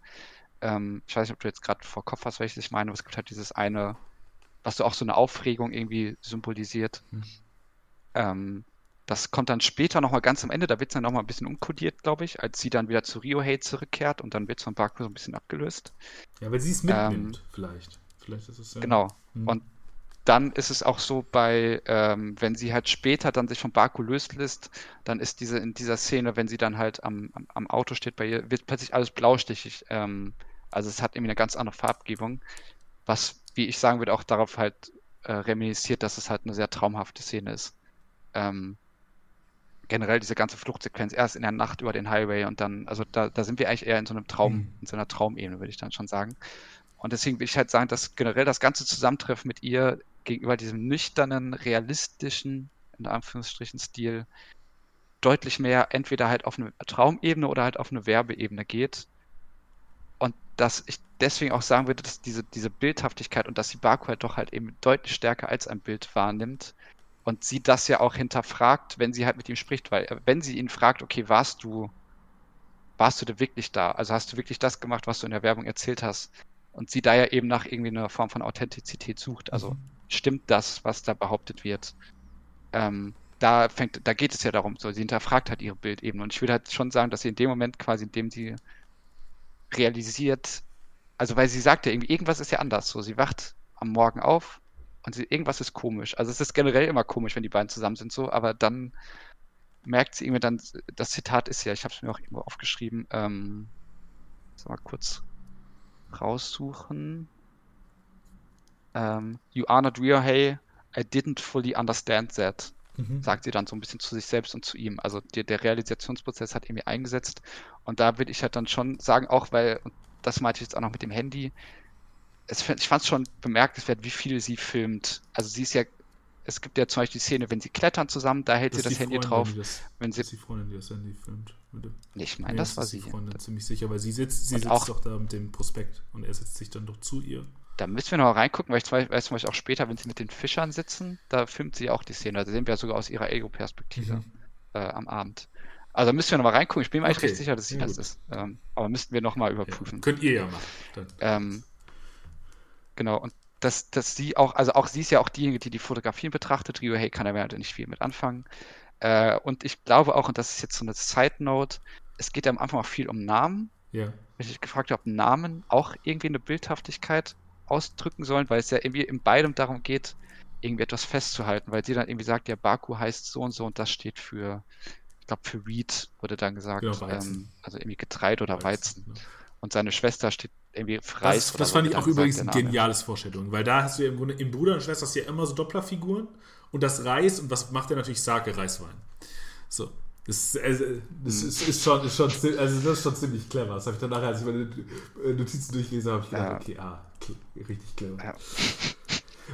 Ähm, ich weiß nicht, ob du jetzt gerade vor Kopf hast, welches ich meine, aber es gibt halt dieses eine, was so auch so eine Aufregung irgendwie symbolisiert. Mhm. Ähm, das kommt dann später nochmal ganz am Ende, da wird es dann nochmal ein bisschen umkodiert, glaube ich, als sie dann wieder zu Riohei zurückkehrt und dann wird es von Baku so ein bisschen abgelöst. Ja, weil sie es mitnimmt, vielleicht. Vielleicht ist es ja. Genau. Mhm. Und dann ist es auch so bei, ähm, wenn sie halt später dann sich von Baku löst lässt, dann ist diese in dieser Szene, wenn sie dann halt am, am, am Auto steht bei ihr, wird plötzlich alles blaustichig. Ähm, also es hat irgendwie eine ganz andere Farbgebung, was, wie ich sagen würde, auch darauf halt äh, reminisziert, dass es halt eine sehr traumhafte Szene ist. Ähm, generell diese ganze Fluchtsequenz erst in der Nacht über den Highway und dann, also da, da sind wir eigentlich eher in so einem Traum, Mhm. in so einer Traumebene, würde ich dann schon sagen. Und deswegen will ich halt sagen, dass generell das ganze Zusammentreffen mit ihr gegenüber diesem nüchternen, realistischen, in Anführungsstrichen, Stil deutlich mehr entweder halt auf eine Traumebene oder halt auf eine Werbeebene geht. Und dass ich deswegen auch sagen würde, dass diese, diese Bildhaftigkeit und dass die Baku halt doch halt eben deutlich stärker als ein Bild wahrnimmt, Und sie das ja auch hinterfragt, wenn sie halt mit ihm spricht, weil äh, wenn sie ihn fragt, okay, warst du, warst du denn wirklich da? Also hast du wirklich das gemacht, was du in der Werbung erzählt hast? Und sie da ja eben nach irgendwie einer Form von Authentizität sucht. Also mhm. Stimmt das, was da behauptet wird? Ähm, da fängt, da geht es ja darum, so, sie hinterfragt halt ihre Bildebene. Und ich würde halt schon sagen, dass sie in dem Moment quasi, in dem sie realisiert, also weil sie sagt ja irgendwie, irgendwas ist ja anders. So, sie wacht am Morgen auf und sie, irgendwas ist komisch. Also es ist generell immer komisch, wenn die beiden zusammen sind, so, aber dann merkt sie irgendwie dann, das Zitat ist ja, ich habe es mir auch irgendwo aufgeschrieben, ähm, mal kurz raussuchen. Um, you are not real, hey, I didn't fully understand that. Mhm. Sagt sie dann so ein bisschen zu sich selbst und zu ihm. Also der, der Realisationsprozess hat irgendwie eingesetzt. Und da würde ich halt dann schon sagen, auch weil, und das meinte ich jetzt auch noch mit dem Handy, es, ich fand es schon bemerkenswert, wie viel sie filmt. Also sie ist ja, es gibt ja zum Beispiel die Szene, wenn sie klettern zusammen, da hält das sie das Handy Freundin, drauf. Das, wenn sie, das ist die Freundin, die das Handy filmt. Nee, ich meine, nee, das, das war sie. Die Freundin, ziemlich sicher, weil sie sitzt, sie sitzt auch, doch da mit dem Prospekt und er setzt sich dann doch zu ihr. Da müssen wir noch reingucken, weil ich weiß zum Beispiel auch später, wenn sie mit den Fischern sitzen, da filmt sie auch die Szene. Da sehen wir sogar aus ihrer Ego-Perspektive mhm. äh, am Abend. Also da müssen wir noch mal reingucken. Ich bin mir eigentlich okay. recht sicher, dass sie ja, das gut. ist. Ähm, aber müssten wir noch mal überprüfen. Ja, könnt ihr ja machen. Ähm, genau. Und dass, dass sie auch, also auch sie ist ja auch diejenige, die die Fotografien betrachtet. Rio Hey kann da ja nicht viel mit anfangen. Äh, und ich glaube auch, und das ist jetzt so eine Side Note, es geht ja am Anfang auch viel um Namen. Ja. Wenn ich gefragt habe, Namen auch irgendwie eine Bildhaftigkeit ausdrücken sollen, weil es ja irgendwie in beidem darum geht, irgendwie etwas festzuhalten, weil sie dann irgendwie sagt, ja, Baku heißt so und so und das steht für, ich glaube, für Wheat wurde dann gesagt, genau, ähm, also irgendwie Getreide oder Weizen. Weizen. Und seine Schwester steht irgendwie für Reis. Das, das fand ich auch übrigens ein geniales Vorstellung, weil da hast du ja im Grunde, im Bruder und Schwester hast du ja immer so Dopplerfiguren und das Reis und was macht er natürlich Sake, Reiswein. So. Das, also, das ist, ist, schon, ist, schon, also das ist schon ziemlich clever. Das habe ich dann nachher, als ich meine Notizen durchgelesen habe, ich gedacht, ja. okay, ah, richtig clever. Ja.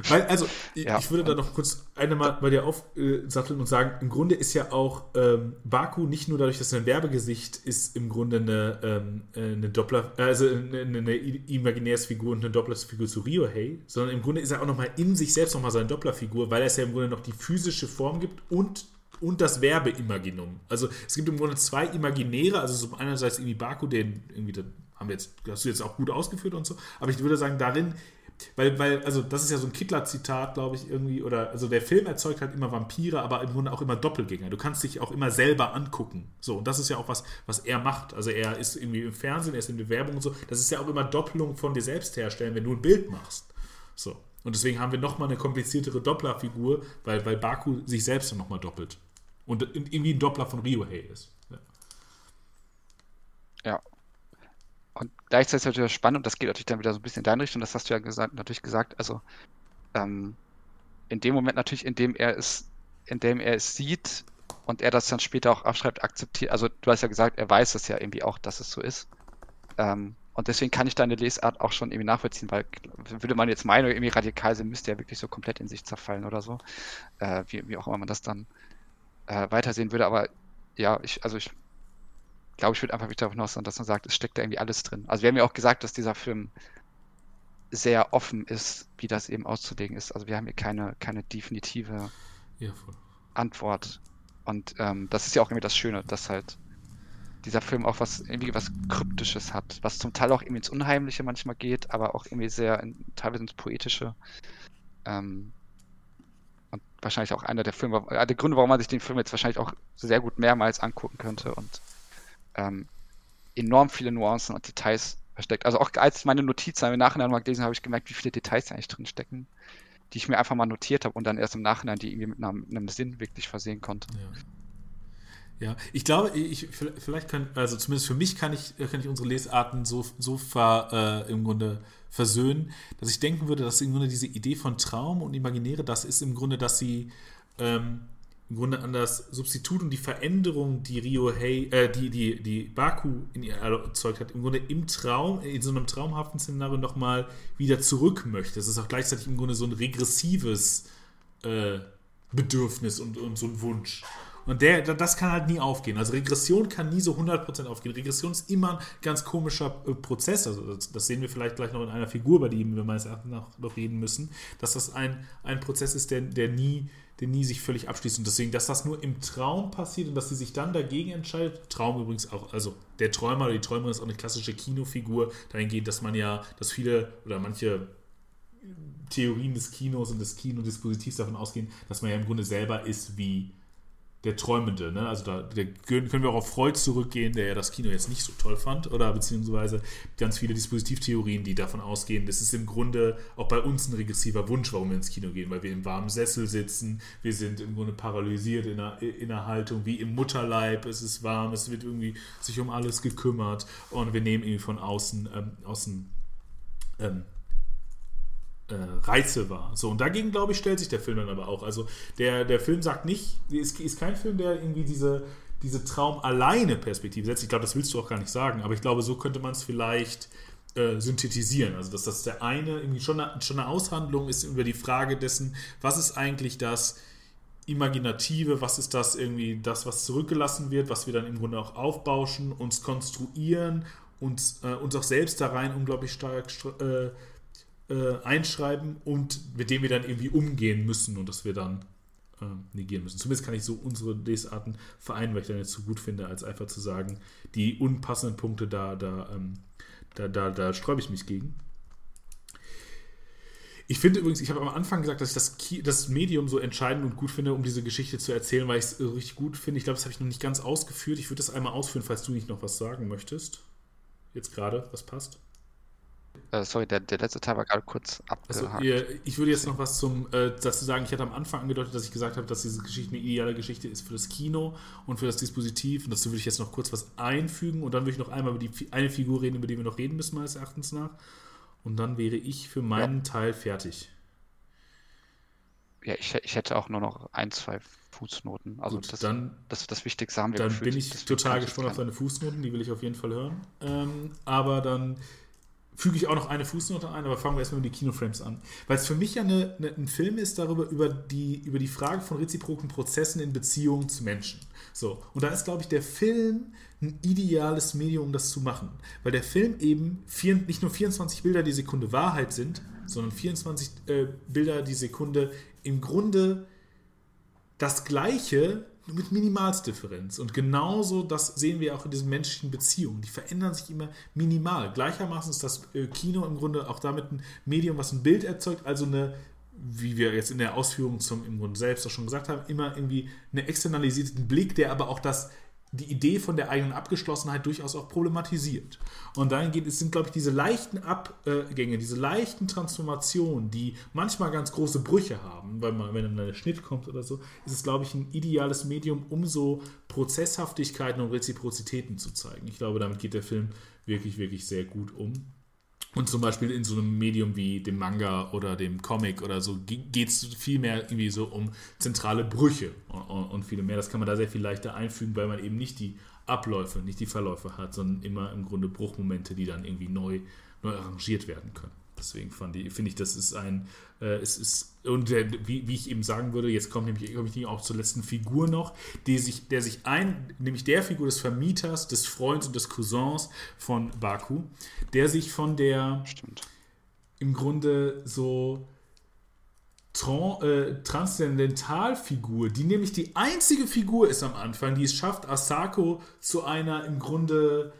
Weil, also, ja. ich würde da noch kurz eine mal bei dir aufsatteln und sagen, im Grunde ist ja auch ähm, Baku nicht nur dadurch, dass er ein Werbegesicht ist, im Grunde eine, ähm, eine Doppler, also eine, eine imaginäres Figur und eine Dopplerfigur zu Ryohei, sondern im Grunde ist er auch nochmal in sich selbst nochmal seine Dopplerfigur, weil er es ja im Grunde noch die physische Form gibt und und das Werbeimaginum. Also es gibt im Grunde zwei Imaginäre, also so einerseits irgendwie Baku, den irgendwie, das haben wir jetzt, hast du jetzt auch gut ausgeführt und so, aber ich würde sagen, darin weil, weil, also das ist ja so ein Kittler-Zitat, glaube ich, irgendwie, oder, also der Film erzeugt halt immer Vampire, aber im Grunde auch immer Doppelgänger. Du kannst dich auch immer selber angucken. So, und das ist ja auch was, was er macht. Also er ist irgendwie im Fernsehen, er ist in der Werbung und so. Das ist ja auch immer Doppelung von dir selbst herstellen, wenn du ein Bild machst. So. Und deswegen haben wir nochmal eine kompliziertere Dopplerfigur, weil, weil Baku sich selbst dann nochmal doppelt. Und irgendwie ein Doppler von Ryohei ist. Ja. ja. Und gleichzeitig ist natürlich spannend, und das geht natürlich dann wieder so ein bisschen in deine Richtung, das hast du ja gesagt, natürlich gesagt, also ähm, in dem Moment natürlich, in dem er es, in dem er es sieht und er das dann später auch abschreibt, akzeptiert, also du hast ja gesagt, er weiß es ja irgendwie auch, dass es so ist. Ähm, und deswegen kann ich deine Lesart auch schon irgendwie nachvollziehen, weil würde man jetzt meinen, irgendwie radikal sein, müsste er wirklich so komplett in sich zerfallen oder so. Äh, wie, wie auch immer man das dann äh, weitersehen würde. Aber ja, ich, also ich glaube, ich würde einfach wieder darauf sagen, dass man sagt, es steckt da irgendwie alles drin. Also wir haben ja auch gesagt, dass dieser Film sehr offen ist, wie das eben auszulegen ist. Also wir haben hier keine, keine definitive ja, Antwort. Und ähm, das ist ja auch irgendwie das Schöne, dass halt dieser Film auch was irgendwie was Kryptisches hat, was zum Teil auch irgendwie ins Unheimliche manchmal geht, aber auch irgendwie sehr in, teilweise ins Poetische. Ähm, wahrscheinlich auch einer der Filme, äh, der Gründe, warum man sich den Film jetzt wahrscheinlich auch sehr gut mehrmals angucken könnte und ähm, enorm viele Nuancen und Details versteckt. Also auch als meine Notizen im Nachhinein mal gelesen habe, ich gemerkt, wie viele Details eigentlich drin stecken, die ich mir einfach mal notiert habe und dann erst im Nachhinein die irgendwie mit einem, einem Sinn wirklich versehen konnte. Ja. Ja, ich glaube, ich, vielleicht kann, also zumindest für mich kann ich, kann ich unsere Lesarten so, so ver, äh, im Grunde versöhnen, dass ich denken würde, dass im Grunde diese Idee von Traum und Imaginäre, das ist im Grunde, dass sie ähm, im Grunde an das Substitut und die Veränderung, die Rio Hey, äh, die, die, die Baku in ihr erzeugt hat, im Grunde im Traum, in so einem traumhaften Szenario nochmal wieder zurück möchte. Das ist auch gleichzeitig im Grunde so ein regressives äh, Bedürfnis und, und so ein Wunsch. Und der, das kann halt nie aufgehen. Also Regression kann nie so 100% aufgehen. Regression ist immer ein ganz komischer äh, Prozess. Also das, sehen wir vielleicht gleich noch in einer Figur, bei dem wir meines Erachtens noch, noch reden müssen, dass das ein, ein Prozess ist, der, der, nie, der nie sich völlig abschließt. Und deswegen, dass das nur im Traum passiert und dass sie sich dann dagegen entscheidet, Traum übrigens auch, also der Träumer oder die Träumerin ist auch eine klassische Kinofigur, dahingehend, dass man ja, dass viele oder manche Theorien des Kinos und des Kinodispositivs davon ausgehen, dass man ja im Grunde selber ist wie der Träumende. Ne? Also da der, können wir auch auf Freud zurückgehen, der ja das Kino jetzt nicht so toll fand, oder beziehungsweise ganz viele Dispositivtheorien, die davon ausgehen, das ist im Grunde auch bei uns ein regressiver Wunsch, warum wir ins Kino gehen, weil wir im warmen Sessel sitzen, wir sind im Grunde paralysiert in einer, in einer Haltung wie im Mutterleib, es ist warm, es wird irgendwie sich um alles gekümmert und wir nehmen irgendwie von außen, ähm, außen ähm, äh, Reize war. So, und dagegen, glaube ich, stellt sich der Film dann aber auch. Also der, der Film sagt nicht, ist, ist kein Film, der irgendwie diese, diese Traum alleine Perspektive setzt. Ich glaube, das willst du auch gar nicht sagen, aber ich glaube, so könnte man es vielleicht äh, synthetisieren. Also, dass das der eine irgendwie schon eine, schon eine Aushandlung ist über die Frage dessen, was ist eigentlich das Imaginative, was ist das irgendwie, das, was zurückgelassen wird, was wir dann im Grunde auch aufbauschen, uns konstruieren, uns, äh, uns auch selbst da rein unglaublich stark äh, äh, einschreiben und mit dem wir dann irgendwie umgehen müssen und das wir dann äh, negieren müssen. Zumindest kann ich so unsere Lesarten vereinen, weil ich dann jetzt so gut finde, als einfach zu sagen, die unpassenden Punkte, da, da, ähm, da, da, da sträube ich mich gegen. Ich finde übrigens, ich habe am Anfang gesagt, dass ich das, das Medium so entscheidend und gut finde, um diese Geschichte zu erzählen, weil ich es richtig gut finde. Ich glaube, das habe ich noch nicht ganz ausgeführt. Ich würde das einmal ausführen, falls du nicht noch was sagen möchtest. Jetzt gerade, was passt. Äh, sorry, der, der letzte Teil war gerade kurz abgehakt. Also, ihr, ich würde jetzt noch was zum, äh, dazu sagen. Ich hatte am Anfang angedeutet, dass ich gesagt habe, dass diese Geschichte eine ideale Geschichte ist für das Kino und für das Dispositiv. Und dazu würde ich jetzt noch kurz was einfügen. Und dann würde ich noch einmal über die eine Figur reden, über die wir noch reden müssen, meines Erachtens nach. Und dann wäre ich für meinen ja. Teil fertig. Ja, ich, ich hätte auch nur noch ein, zwei Fußnoten. Also Gut, das, dann, das, das Wichtigste haben wir Dann gefühlt, bin ich total gespannt auf deine Fußnoten, die will ich auf jeden Fall hören. Ähm, aber dann füge ich auch noch eine Fußnote ein, aber fangen wir erstmal mit den Kinoframes an. Weil es für mich ja eine, eine, ein Film ist darüber, über die, über die Frage von reziproken Prozessen in Beziehungen zu Menschen. So, und da ist, glaube ich, der Film ein ideales Medium, um das zu machen. Weil der Film eben vier, nicht nur 24 Bilder die Sekunde Wahrheit sind, sondern 24 äh, Bilder die Sekunde im Grunde das Gleiche mit Minimalsdifferenz. Und genauso das sehen wir auch in diesen menschlichen Beziehungen. Die verändern sich immer minimal. Gleichermaßen ist das äh, Kino im Grunde auch damit ein Medium, was ein Bild erzeugt, also eine, wie wir jetzt in der Ausführung zum im Grunde selbst auch schon gesagt haben, immer irgendwie einen externalisierten Blick, der aber auch das die Idee von der eigenen Abgeschlossenheit durchaus auch problematisiert. Und dahin geht, es sind, glaube ich, diese leichten Abgänge, diese leichten Transformationen, die manchmal ganz große Brüche haben, weil man, wenn dann ein Schnitt kommt oder so, ist es, glaube ich, ein ideales Medium, um so Prozesshaftigkeiten und Reziprozitäten zu zeigen. Ich glaube, damit geht der Film wirklich, wirklich sehr gut um. Und zum Beispiel in so einem Medium wie dem Manga oder dem Comic oder so geht es viel mehr irgendwie so um zentrale Brüche und, und viel mehr. Das kann man da sehr viel leichter einfügen, weil man eben nicht die Abläufe, nicht die Verläufe hat, sondern immer im Grunde Bruchmomente, die dann irgendwie neu, neu arrangiert werden können. Deswegen finde ich, das ist ein, äh, es ist, und der, wie, wie, ich eben sagen würde, jetzt kommt nämlich komme ich auch zur letzten Figur noch, die sich, der sich ein, nämlich der Figur des Vermieters, des Freunds und des Cousins von Baku, der sich von der Stimmt. im Grunde so Tran äh, Transzendentalfigur, die nämlich die einzige Figur ist am Anfang, die es schafft, Asako zu einer im Grunde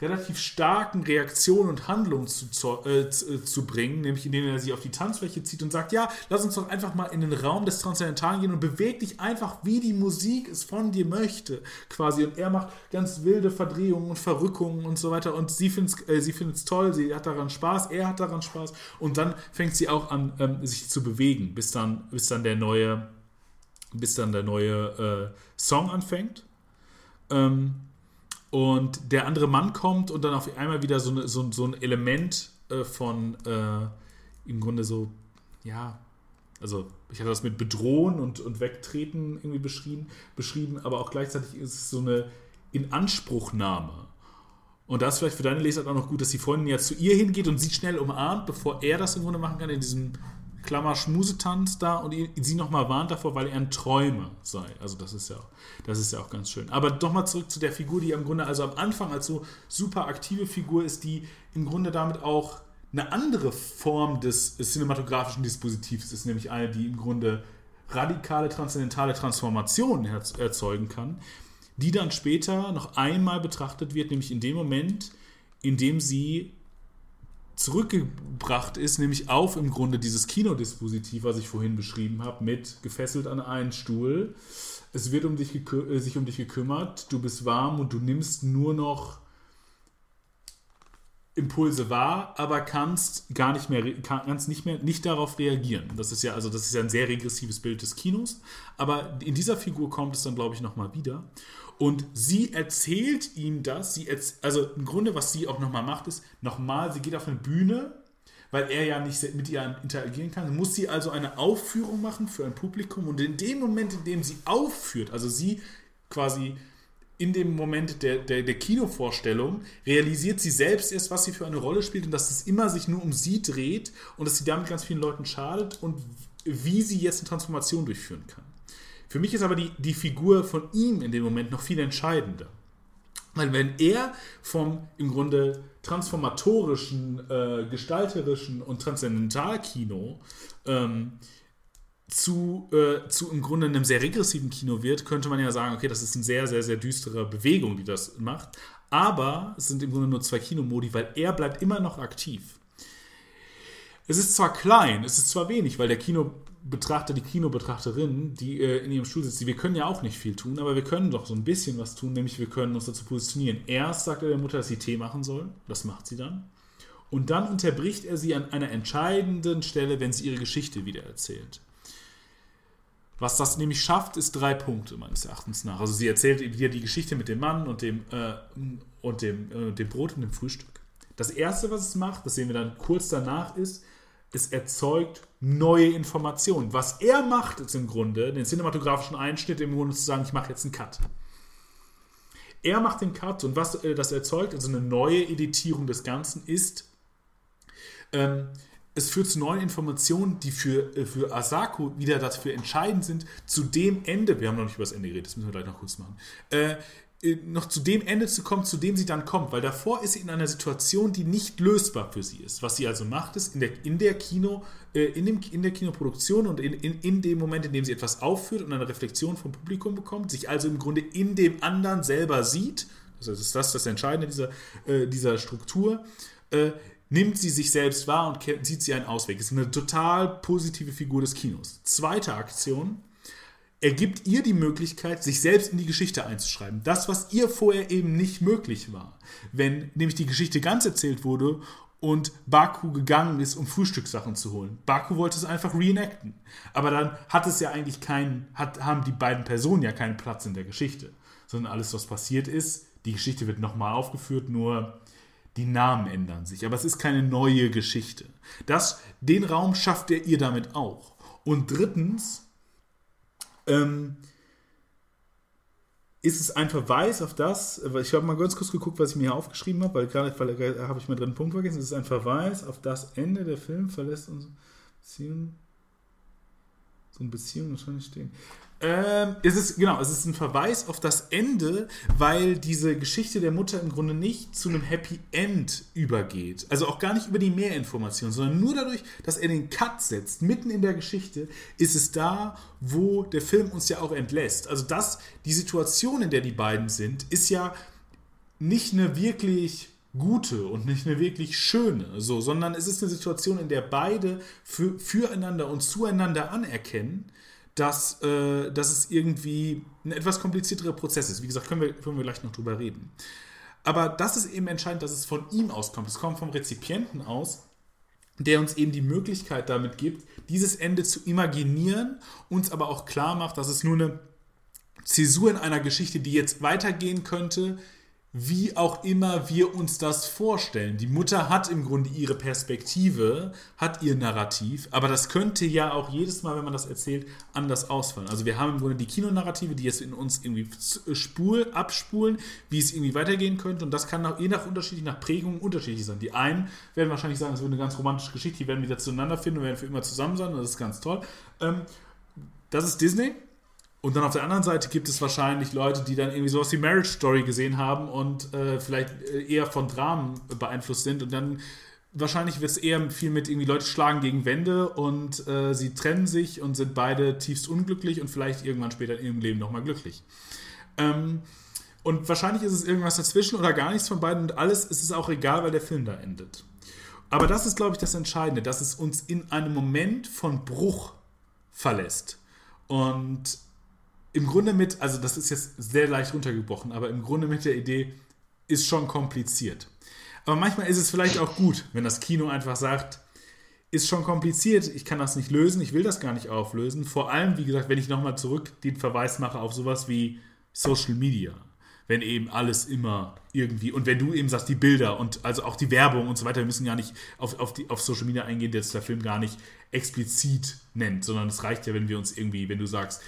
relativ starken Reaktion und Handlung zu, äh, äh, zu, bringen, nämlich indem er sich auf die Tanzfläche zieht und sagt, ja, lass uns doch einfach mal in den Raum des Transzendentalen gehen und beweg dich einfach, wie die Musik es von dir möchte, quasi. Und er macht ganz wilde Verdrehungen und Verrückungen und so weiter und sie findet es äh, toll, sie hat daran Spaß, er hat daran Spaß und dann fängt sie auch an, ähm, sich zu bewegen, bis dann, bis dann der neue, bis dann der neue äh, Song anfängt. Ähm, und der andere Mann kommt und dann auf einmal wieder so, eine, so, so ein Element äh, von äh, im Grunde so, ja, also ich hatte das mit bedrohen und, und wegtreten irgendwie beschrieben, beschrieben, aber auch gleichzeitig ist es so eine Inanspruchnahme. Und da ist vielleicht für deine Leser auch noch gut, dass die Freundin ja zu ihr hingeht und sie schnell umarmt, bevor er das im Grunde machen kann, in diesem Klammer Schmusetanz da und sie nochmal warnt davor, weil er ein Träumer sei. Also das ist ja, das ist ja auch ganz schön. Aber nochmal zurück zu der Figur, die im Grunde also am Anfang als so super aktive Figur ist, die im Grunde damit auch eine andere Form des cinematografischen Dispositivs ist, nämlich eine, die im Grunde radikale transzendentale Transformationen erzeugen kann, die dann später noch einmal betrachtet wird, nämlich in dem Moment, in dem sie zurückgebracht ist, nämlich auf im Grunde dieses Kinodispositiv, was ich vorhin beschrieben habe, mit gefesselt an einen Stuhl. Es wird um dich äh, sich um dich gekümmert, du bist warm und du nimmst nur noch Impulse wahr, aber kannst gar nicht mehr, kannst nicht mehr, nicht darauf reagieren. Das ist ja, also das ist ja ein sehr regressives Bild des Kinos, aber in dieser Figur kommt es dann, glaube ich, nochmal wieder. Und sie erzählt ihm das, sie also im Grunde, was sie auch nochmal macht, ist, nochmal, sie geht auf eine Bühne, weil er ja nicht mit ihr interagieren kann, muss sie also eine Aufführung machen für ein Publikum und in dem Moment, in dem sie aufführt, also sie quasi in dem Moment der, der, der, Kinovorstellung realisiert sie selbst erst, was sie für eine Rolle spielt und dass es immer sich nur um sie dreht und dass sie damit ganz vielen Leuten schadet und wie sie jetzt eine Transformation durchführen kann. Für mich ist aber die, die Figur von ihm in dem Moment noch viel entscheidender. Weil wenn er vom im Grunde transformatorischen, äh, gestalterischen und Transzendentalkino ähm, zu, äh, zu im Grunde einem sehr regressiven Kino wird, könnte man ja sagen, okay, das ist eine sehr, sehr, sehr düstere Bewegung, die das macht. Aber es sind im Grunde nur zwei Kinomodi, weil er bleibt immer noch aktiv. Es ist zwar klein, es ist zwar wenig, weil der Kinobetrachter, die Kinobetrachterin, die äh, in ihrem Stuhl sitzt, wir können ja auch nicht viel tun, aber wir können doch so ein bisschen was tun, nämlich wir können uns dazu positionieren. Erst sagt er der Mutter, dass sie Tee machen soll, das macht sie dann. Und dann unterbricht er sie an einer entscheidenden Stelle, wenn sie ihre Geschichte wieder erzählt. Was das nämlich schafft, ist drei Punkte meines Erachtens nach. Also sie erzählt wieder die Geschichte mit dem Mann und dem, äh, und dem, äh, dem Brot und dem Frühstück. Das erste, was es macht, das sehen wir dann kurz danach, ist, es erzeugt neue Informationen. Was er macht, ist im Grunde, den cinematografischen Einschnitt im Grunde zu sagen, ich mache jetzt einen Cut. Er macht den Cut und was äh, das erzeugt, also eine neue Editierung des Ganzen, ist, ähm, es führt zu neuen Informationen, die für, äh, für Asako wieder dafür entscheidend sind, zu dem Ende, wir haben noch nicht über das Ende geredet, das müssen wir gleich noch kurz machen, äh, noch zu dem Ende zu kommen, zu dem sie dann kommt, weil davor ist sie in einer Situation, die nicht lösbar für sie ist. Was sie also macht, ist in der, in der Kino, äh, in, dem, in der Kinoproduktion und in, in, in dem Moment, in dem sie etwas aufführt und eine Reflexion vom Publikum bekommt, sich also im Grunde in dem anderen selber sieht, das ist das das Entscheidende dieser, äh, dieser Struktur, äh, nimmt sie sich selbst wahr und sieht sie einen Ausweg. Ist eine total positive Figur des Kinos. Zweite Aktion, er gibt ihr die Möglichkeit, sich selbst in die Geschichte einzuschreiben. Das, was ihr vorher eben nicht möglich war. Wenn nämlich die Geschichte ganz erzählt wurde und Baku gegangen ist, um Frühstückssachen zu holen. Baku wollte es einfach reenacten. Aber dann hat es ja eigentlich keinen, hat, haben die beiden Personen ja keinen Platz in der Geschichte. Sondern alles, was passiert ist, die Geschichte wird nochmal aufgeführt, nur die Namen ändern sich, aber es ist keine neue Geschichte. Das, den Raum schafft er ihr damit auch. Und drittens ähm, ist es ein Verweis auf das, ich habe mal ganz kurz geguckt, was ich mir hier aufgeschrieben habe, weil gerade weil, habe ich mir drin einen Punkt vergessen, es ist ein Verweis auf das Ende der Film verlässt unsere Beziehung. So eine Beziehung wahrscheinlich stehen. Ähm, es ist, genau, es ist ein Verweis auf das Ende, weil diese Geschichte der Mutter im Grunde nicht zu einem Happy End übergeht. Also auch gar nicht über die Mehrinformation, sondern nur dadurch, dass er den Cut setzt, mitten in der Geschichte, ist es da, wo der Film uns ja auch entlässt. Also das, die Situation, in der die beiden sind, ist ja nicht eine wirklich gute und nicht eine wirklich schöne, so, sondern es ist eine Situation, in der beide für, füreinander und zueinander anerkennen, dass, äh, dass es irgendwie ein etwas komplizierterer Prozess ist. Wie gesagt, können wir, können wir gleich noch drüber reden. Aber das ist eben entscheidend, dass es von ihm auskommt. Es kommt vom Rezipienten aus, der uns eben die Möglichkeit damit gibt, dieses Ende zu imaginieren, uns aber auch klar macht, dass es nur eine Zäsur in einer Geschichte, die jetzt weitergehen könnte, wie auch immer wir uns das vorstellen. Die Mutter hat im Grunde ihre Perspektive, hat ihr Narrativ, aber das könnte ja auch jedes Mal, wenn man das erzählt, anders ausfallen. Also wir haben im Grunde die Kinonarrative, die jetzt in uns irgendwie spul, abspulen, wie es irgendwie weitergehen könnte und das kann auch je nach unterschiedlich, nach Prägung unterschiedlich sein. Die einen werden wahrscheinlich sagen, es wird eine ganz romantische Geschichte, die werden wieder zueinander finden und werden für immer zusammen sein das ist ganz toll. Ähm, das ist Disney, und dann auf der anderen Seite gibt es wahrscheinlich Leute, die dann irgendwie sowas wie Marriage Story gesehen haben und äh, vielleicht äh, eher von Dramen beeinflusst sind. Und dann wahrscheinlich wird es eher viel mit irgendwie Leute schlagen gegen Wände und äh, sie trennen sich und sind beide tiefst unglücklich und vielleicht irgendwann später in ihrem Leben nochmal glücklich. Ähm, und wahrscheinlich ist es irgendwas dazwischen oder gar nichts von beiden und alles ist es auch egal, weil der Film da endet. Aber das ist, glaube ich, das Entscheidende, dass es uns in einem Moment von Bruch verlässt. Und im Grunde mit, also das ist jetzt sehr leicht runtergebrochen, aber im Grunde mit der Idee ist schon kompliziert. Aber manchmal ist es vielleicht auch gut, wenn das Kino einfach sagt, ist schon kompliziert, ich kann das nicht lösen, ich will das gar nicht auflösen. Vor allem, wie gesagt, wenn ich nochmal zurück den Verweis mache auf sowas wie Social Media. Wenn eben alles immer irgendwie, und wenn du eben sagst, die Bilder und also auch die Werbung und so weiter, wir müssen gar nicht auf, auf, die, auf Social Media eingehen, der der Film gar nicht explizit nennt, sondern es reicht ja, wenn wir uns irgendwie, wenn du sagst,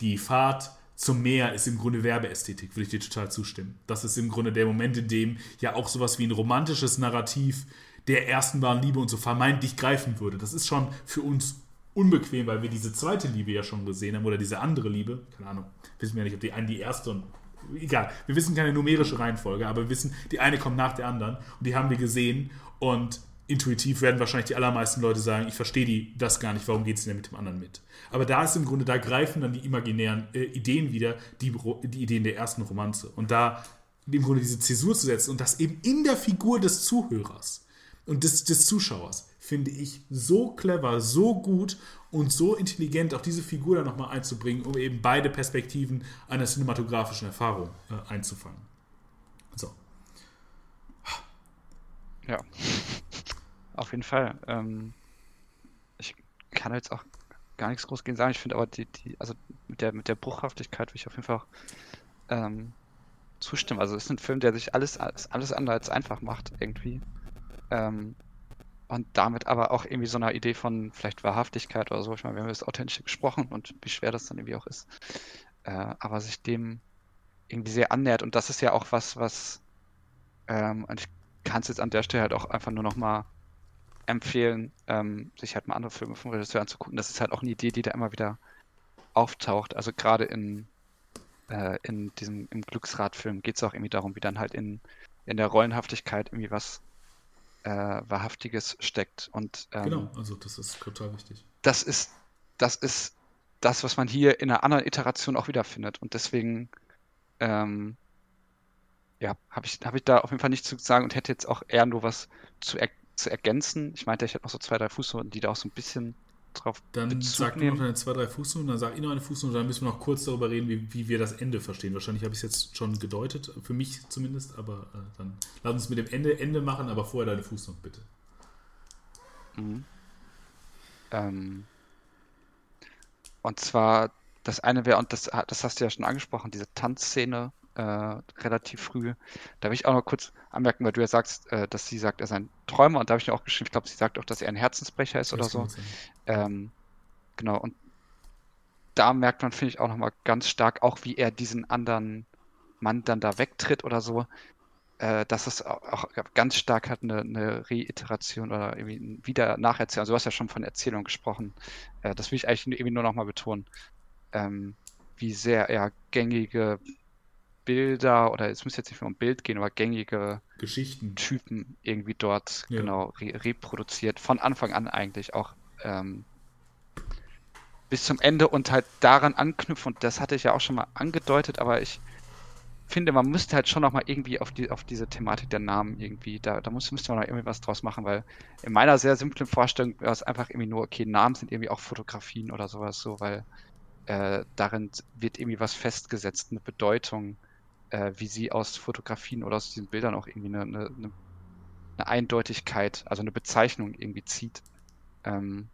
die Fahrt zum Meer ist im Grunde Werbeästhetik, würde ich dir total zustimmen. Das ist im Grunde der Moment, in dem ja auch sowas wie ein romantisches Narrativ der ersten wahren Liebe und so vermeintlich greifen würde. Das ist schon für uns unbequem, weil wir diese zweite Liebe ja schon gesehen haben oder diese andere Liebe. Keine Ahnung, wissen wir ja nicht, ob die eine die erste und egal. Wir wissen keine numerische Reihenfolge, aber wir wissen, die eine kommt nach der anderen und die haben wir gesehen und intuitiv werden wahrscheinlich die allermeisten Leute sagen, ich verstehe die, das gar nicht, warum geht es denn mit dem anderen mit? Aber da ist im Grunde, da greifen dann die imaginären äh, Ideen wieder, die, die Ideen der ersten Romanze. Und da im Grunde diese Zäsur zu setzen und das eben in der Figur des Zuhörers und des, des Zuschauers, finde ich so clever, so gut und so intelligent, auch diese Figur dann nochmal einzubringen, um eben beide Perspektiven einer cinematografischen Erfahrung äh, einzufangen. So. Ja. Auf jeden Fall. Ähm, ich kann jetzt auch gar nichts groß gegen sagen. Ich finde aber die, die, also mit der, mit der Bruchhaftigkeit will ich auf jeden Fall ähm, zustimmen. Also es ist ein Film, der sich alles, alles, andere als einfach macht, irgendwie. Ähm, und damit aber auch irgendwie so eine Idee von vielleicht Wahrhaftigkeit oder so. Ich meine, wir haben das Authentische gesprochen und wie schwer das dann irgendwie auch ist. Äh, aber sich dem irgendwie sehr annähert. Und das ist ja auch was, was, ähm, ich kann es jetzt an der Stelle halt auch einfach nur noch mal empfehlen, ähm, sich halt mal andere Filme vom Regisseur anzugucken. Das ist halt auch eine Idee, die da immer wieder auftaucht. Also gerade in, äh, in diesem im Glücksrad-Film geht es auch irgendwie darum, wie dann halt in, in der Rollenhaftigkeit irgendwie was äh, Wahrhaftiges steckt. Und, ähm, genau, also das ist total wichtig. Das ist, das ist das, was man hier in einer anderen Iteration auch wiederfindet. Und deswegen ähm, ja, habe ich, hab ich da auf jeden Fall nichts zu sagen und hätte jetzt auch eher nur was zu erklären zu ergänzen. Ich meinte, ich hätte noch so zwei, drei Fußnoten, die da auch so ein bisschen drauf Dann Bezug sag du noch deine zwei, drei Fußnoten, dann sag ich noch eine Fußnote, dann müssen wir noch kurz darüber reden, wie, wie wir das Ende verstehen. Wahrscheinlich habe ich es jetzt schon gedeutet, für mich zumindest, aber äh, dann lass uns mit dem Ende Ende machen, aber vorher deine Fußnote bitte. Mhm. Ähm, und zwar, das eine wäre, und das, das hast du ja schon angesprochen, diese Tanzszene äh, relativ früh. Da will ich auch noch kurz anmerken, weil du ja sagst, äh, dass sie sagt, er ist ein Träumer und da habe ich mir auch geschrieben, ich glaube, sie sagt auch, dass er ein Herzensbrecher ist das oder so. Ähm, genau, und da merkt man, finde ich, auch nochmal ganz stark, auch wie er diesen anderen Mann dann da wegtritt oder so, äh, dass es auch, ganz stark hat eine, eine Reiteration oder irgendwie wieder nacherzählen. Also du hast ja schon von Erzählung gesprochen. Äh, das will ich eigentlich irgendwie nur nochmal betonen. Ähm, wie sehr er gängige Bilder oder es muss jetzt nicht mehr um Bild gehen, aber gängige Geschichten, Typen irgendwie dort ja. genau re reproduziert. Von Anfang an eigentlich auch ähm, bis zum Ende und halt daran anknüpfen. Und das hatte ich ja auch schon mal angedeutet, aber ich finde, man müsste halt schon nochmal irgendwie auf, die, auf diese Thematik der Namen irgendwie, da, da muss, müsste man noch irgendwie was draus machen, weil in meiner sehr simplen Vorstellung wäre es einfach irgendwie nur, okay, Namen sind irgendwie auch Fotografien oder sowas so, weil äh, darin wird irgendwie was festgesetzt, eine Bedeutung äh, wie sie aus Fotografien oder aus diesen Bildern auch irgendwie eine, eine, eine Eindeutigkeit, also eine Bezeichnung irgendwie zieht. Ähm,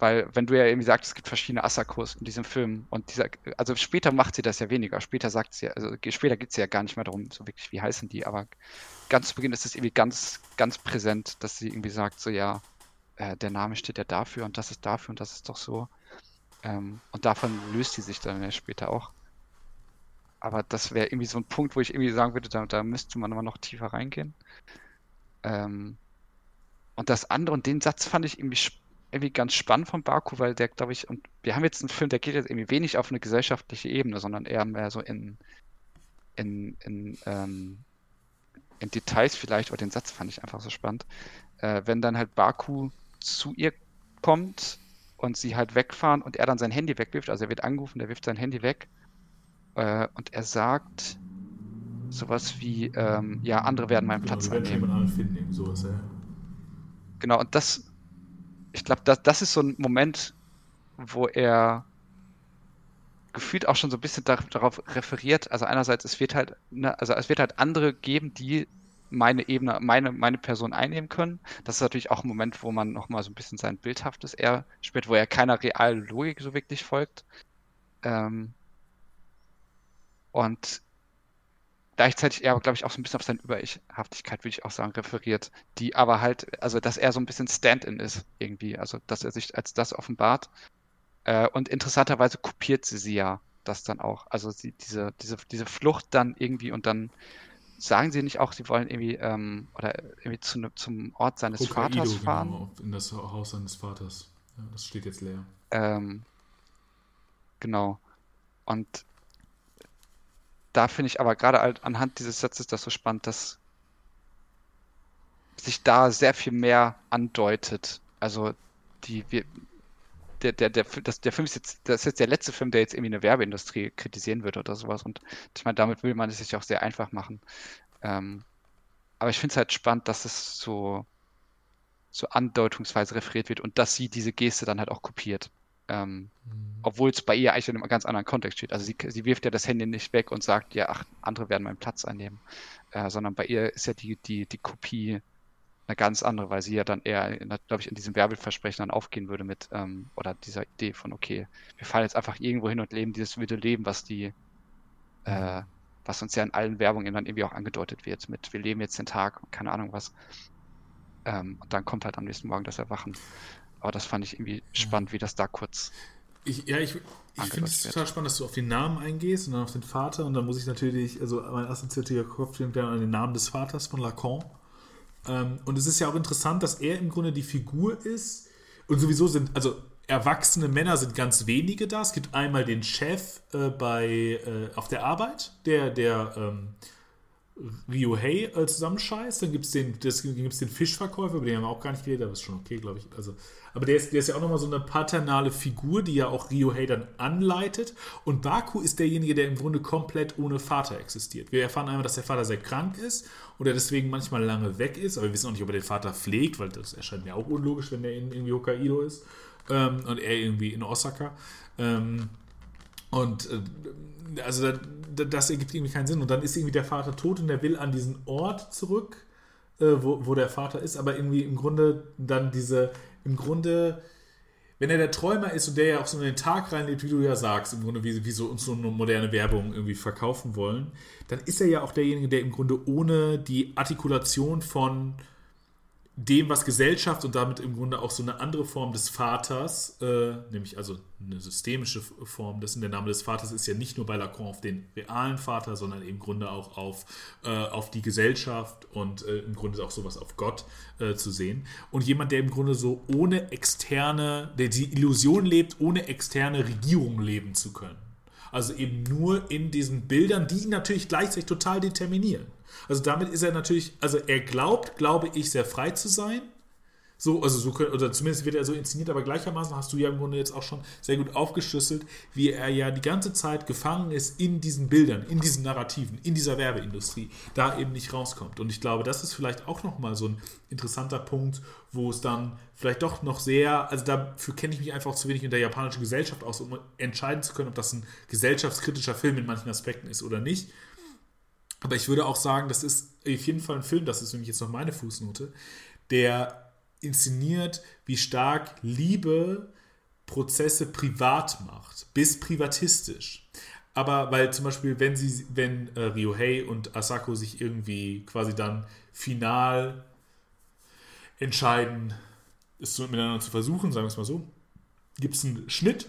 Weil, wenn du ja irgendwie sagst, es gibt verschiedene Asakos in diesem Film und dieser, also später macht sie das ja weniger. Später sagt sie also später geht es ja gar nicht mehr darum, so wirklich, wie heißen die, aber ganz zu Beginn ist es irgendwie ganz, ganz präsent, dass sie irgendwie sagt, so ja, äh, der Name steht ja dafür und das ist dafür und das ist doch so. Ähm, und davon löst sie sich dann ja später auch. Aber das wäre irgendwie so ein Punkt, wo ich irgendwie sagen würde, da, da müsste man immer noch tiefer reingehen. Ähm, und das andere, und den Satz fand ich irgendwie, irgendwie ganz spannend von Baku, weil der, glaube ich, und wir haben jetzt einen Film, der geht jetzt irgendwie wenig auf eine gesellschaftliche Ebene, sondern eher mehr so in, in, in, ähm, in Details vielleicht, aber den Satz fand ich einfach so spannend. Äh, wenn dann halt Baku zu ihr kommt und sie halt wegfahren und er dann sein Handy wegwirft, also er wird angerufen, der wirft sein Handy weg äh, und er sagt sowas wie, ähm, ja, andere werden meinen Genau, Platz anderen finden, sowas, ja. Genau, und das, ich glaube, das, das ist so ein Moment, wo er gefühlt auch schon so ein bisschen dar darauf referiert. Also einerseits, es wird halt, ne, also es wird halt andere geben, die meine Ebene, meine, meine Person einnehmen können. Das ist natürlich auch ein Moment, wo man nochmal so ein bisschen sein Bildhaftes eher spielt, wo er keiner realen Logik so wirklich folgt. Ähm, und gleichzeitig er, glaube ich, auch so ein bisschen auf seine Überichhaftigkeit, würde ich auch sagen, referiert, die aber halt, also dass er so ein bisschen Stand-in ist irgendwie, also dass er sich als das offenbart. Äh, und interessanterweise kopiert sie sie ja das dann auch. Also sie, diese, diese, diese Flucht dann irgendwie und dann sagen sie nicht auch, sie wollen irgendwie ähm, oder irgendwie zu, ne- zum Ort seines Hokkaido, Vaters fahren. Genau, in das Haus seines Vaters. Ja, das steht jetzt leer. Ähm, genau. Und da finde ich aber gerade halt anhand dieses Satzes das so spannend, dass sich da sehr viel mehr andeutet. Also die wir, der, der, der, das, der Film ist jetzt, das ist jetzt der letzte Film, der jetzt irgendwie eine Werbeindustrie kritisieren wird oder sowas. Und ich meine, damit will man es sich auch sehr einfach machen. Ähm, aber ich finde es halt spannend, dass es so, so andeutungsweise referiert wird und dass sie diese Geste dann halt auch kopiert. Ähm, obwohl es bei ihr eigentlich in einem ganz anderen Kontext steht. Also sie, sie wirft ja das Handy nicht weg und sagt, ja, ach, andere werden meinen Platz einnehmen. Äh, sondern bei ihr ist ja die, die, die Kopie eine ganz andere, weil sie ja dann eher, glaube ich, in diesem Werbeversprechen dann aufgehen würde mit, ähm, oder dieser Idee von, okay, wir fahren jetzt einfach irgendwo hin und leben dieses wilde Leben, was die, äh, was uns ja in allen Werbungen dann irgendwie auch angedeutet wird, mit wir leben jetzt den Tag, keine Ahnung was. Ähm, und dann kommt halt am nächsten Morgen das Erwachen. Aber das fand ich irgendwie spannend, wie das da kurz Ich, ja, ich, ich finde es total spannend, dass du auf den Namen eingehst und dann auf den Vater und dann muss ich natürlich, also mein assoziativer Kopf dann an den Namen des Vaters von Lacan. Ähm, und es ist ja auch interessant, dass er im Grunde die Figur ist und sowieso sind, also erwachsene Männer sind ganz wenige da. Es gibt einmal den Chef äh, bei, äh, auf der Arbeit, der, der ähm, Ryohei äh, zusammenscheißt. Dann gibt es den, den Fischverkäufer, über den haben wir auch gar nicht geredet, aber ist schon okay, glaube ich. Also, aber der ist, der ist ja auch nochmal so eine paternale Figur, die ja auch Ryohei dann anleitet. Und Baku ist derjenige, der im Grunde komplett ohne Vater existiert. Wir erfahren einmal, dass der Vater sehr krank ist und er deswegen manchmal lange weg ist, aber wir wissen auch nicht, ob er den Vater pflegt, weil das erscheint mir auch unlogisch, wenn der in irgendwie Hokkaido ist ähm, und er irgendwie in Osaka. Ähm, und äh, also da, da, das ergibt irgendwie keinen Sinn. Und dann ist irgendwie der Vater tot und er will an diesen Ort zurück, äh, wo, wo der Vater ist, aber irgendwie im Grunde dann diese, im Grunde, wenn er der Träumer ist und der ja auch so in den Tag reinlebt, wie du ja sagst, im Grunde, wie, wie so uns so eine moderne Werbung irgendwie verkaufen wollen, dann ist er ja auch derjenige, der im Grunde ohne die Artikulation von dem, was Gesellschaft und damit im Grunde auch so eine andere Form des Vaters, äh, nämlich also eine systemische Form dessen, der Name des Vaters ist ja nicht nur bei Lacan auf den realen Vater, sondern im Grunde auch auf, äh, auf die Gesellschaft und äh, im Grunde auch sowas auf Gott äh, zu sehen. Und jemand, der im Grunde so ohne externe, der die Illusion lebt, ohne externe Regierung leben zu können. Also eben nur in diesen Bildern, die ihn natürlich gleichzeitig total determinieren. Also damit ist er natürlich, also er glaubt, glaube ich, sehr frei zu sein. So, also so oder zumindest wird er so inszeniert, aber gleichermaßen hast du ja im Grunde jetzt auch schon sehr gut aufgeschlüsselt, wie er ja die ganze Zeit gefangen ist in diesen Bildern, in diesen Narrativen, in dieser Werbeindustrie, da eben nicht rauskommt. Und ich glaube, das ist vielleicht auch nochmal so ein interessanter Punkt, wo es dann vielleicht doch noch sehr, also dafür kenne ich mich einfach zu wenig in der japanischen Gesellschaft aus, um entscheiden zu können, ob das ein gesellschaftskritischer Film in manchen Aspekten ist oder nicht. Aber ich würde auch sagen, das ist auf jeden Fall ein Film, das ist nämlich jetzt noch meine Fußnote, der inszeniert, wie stark Liebe Prozesse privat macht, bis privatistisch. Aber weil zum Beispiel, wenn sie, wenn äh, Ryohei und Asako sich irgendwie quasi dann final entscheiden, es miteinander zu versuchen, sagen wir es mal so, gibt es einen Schnitt,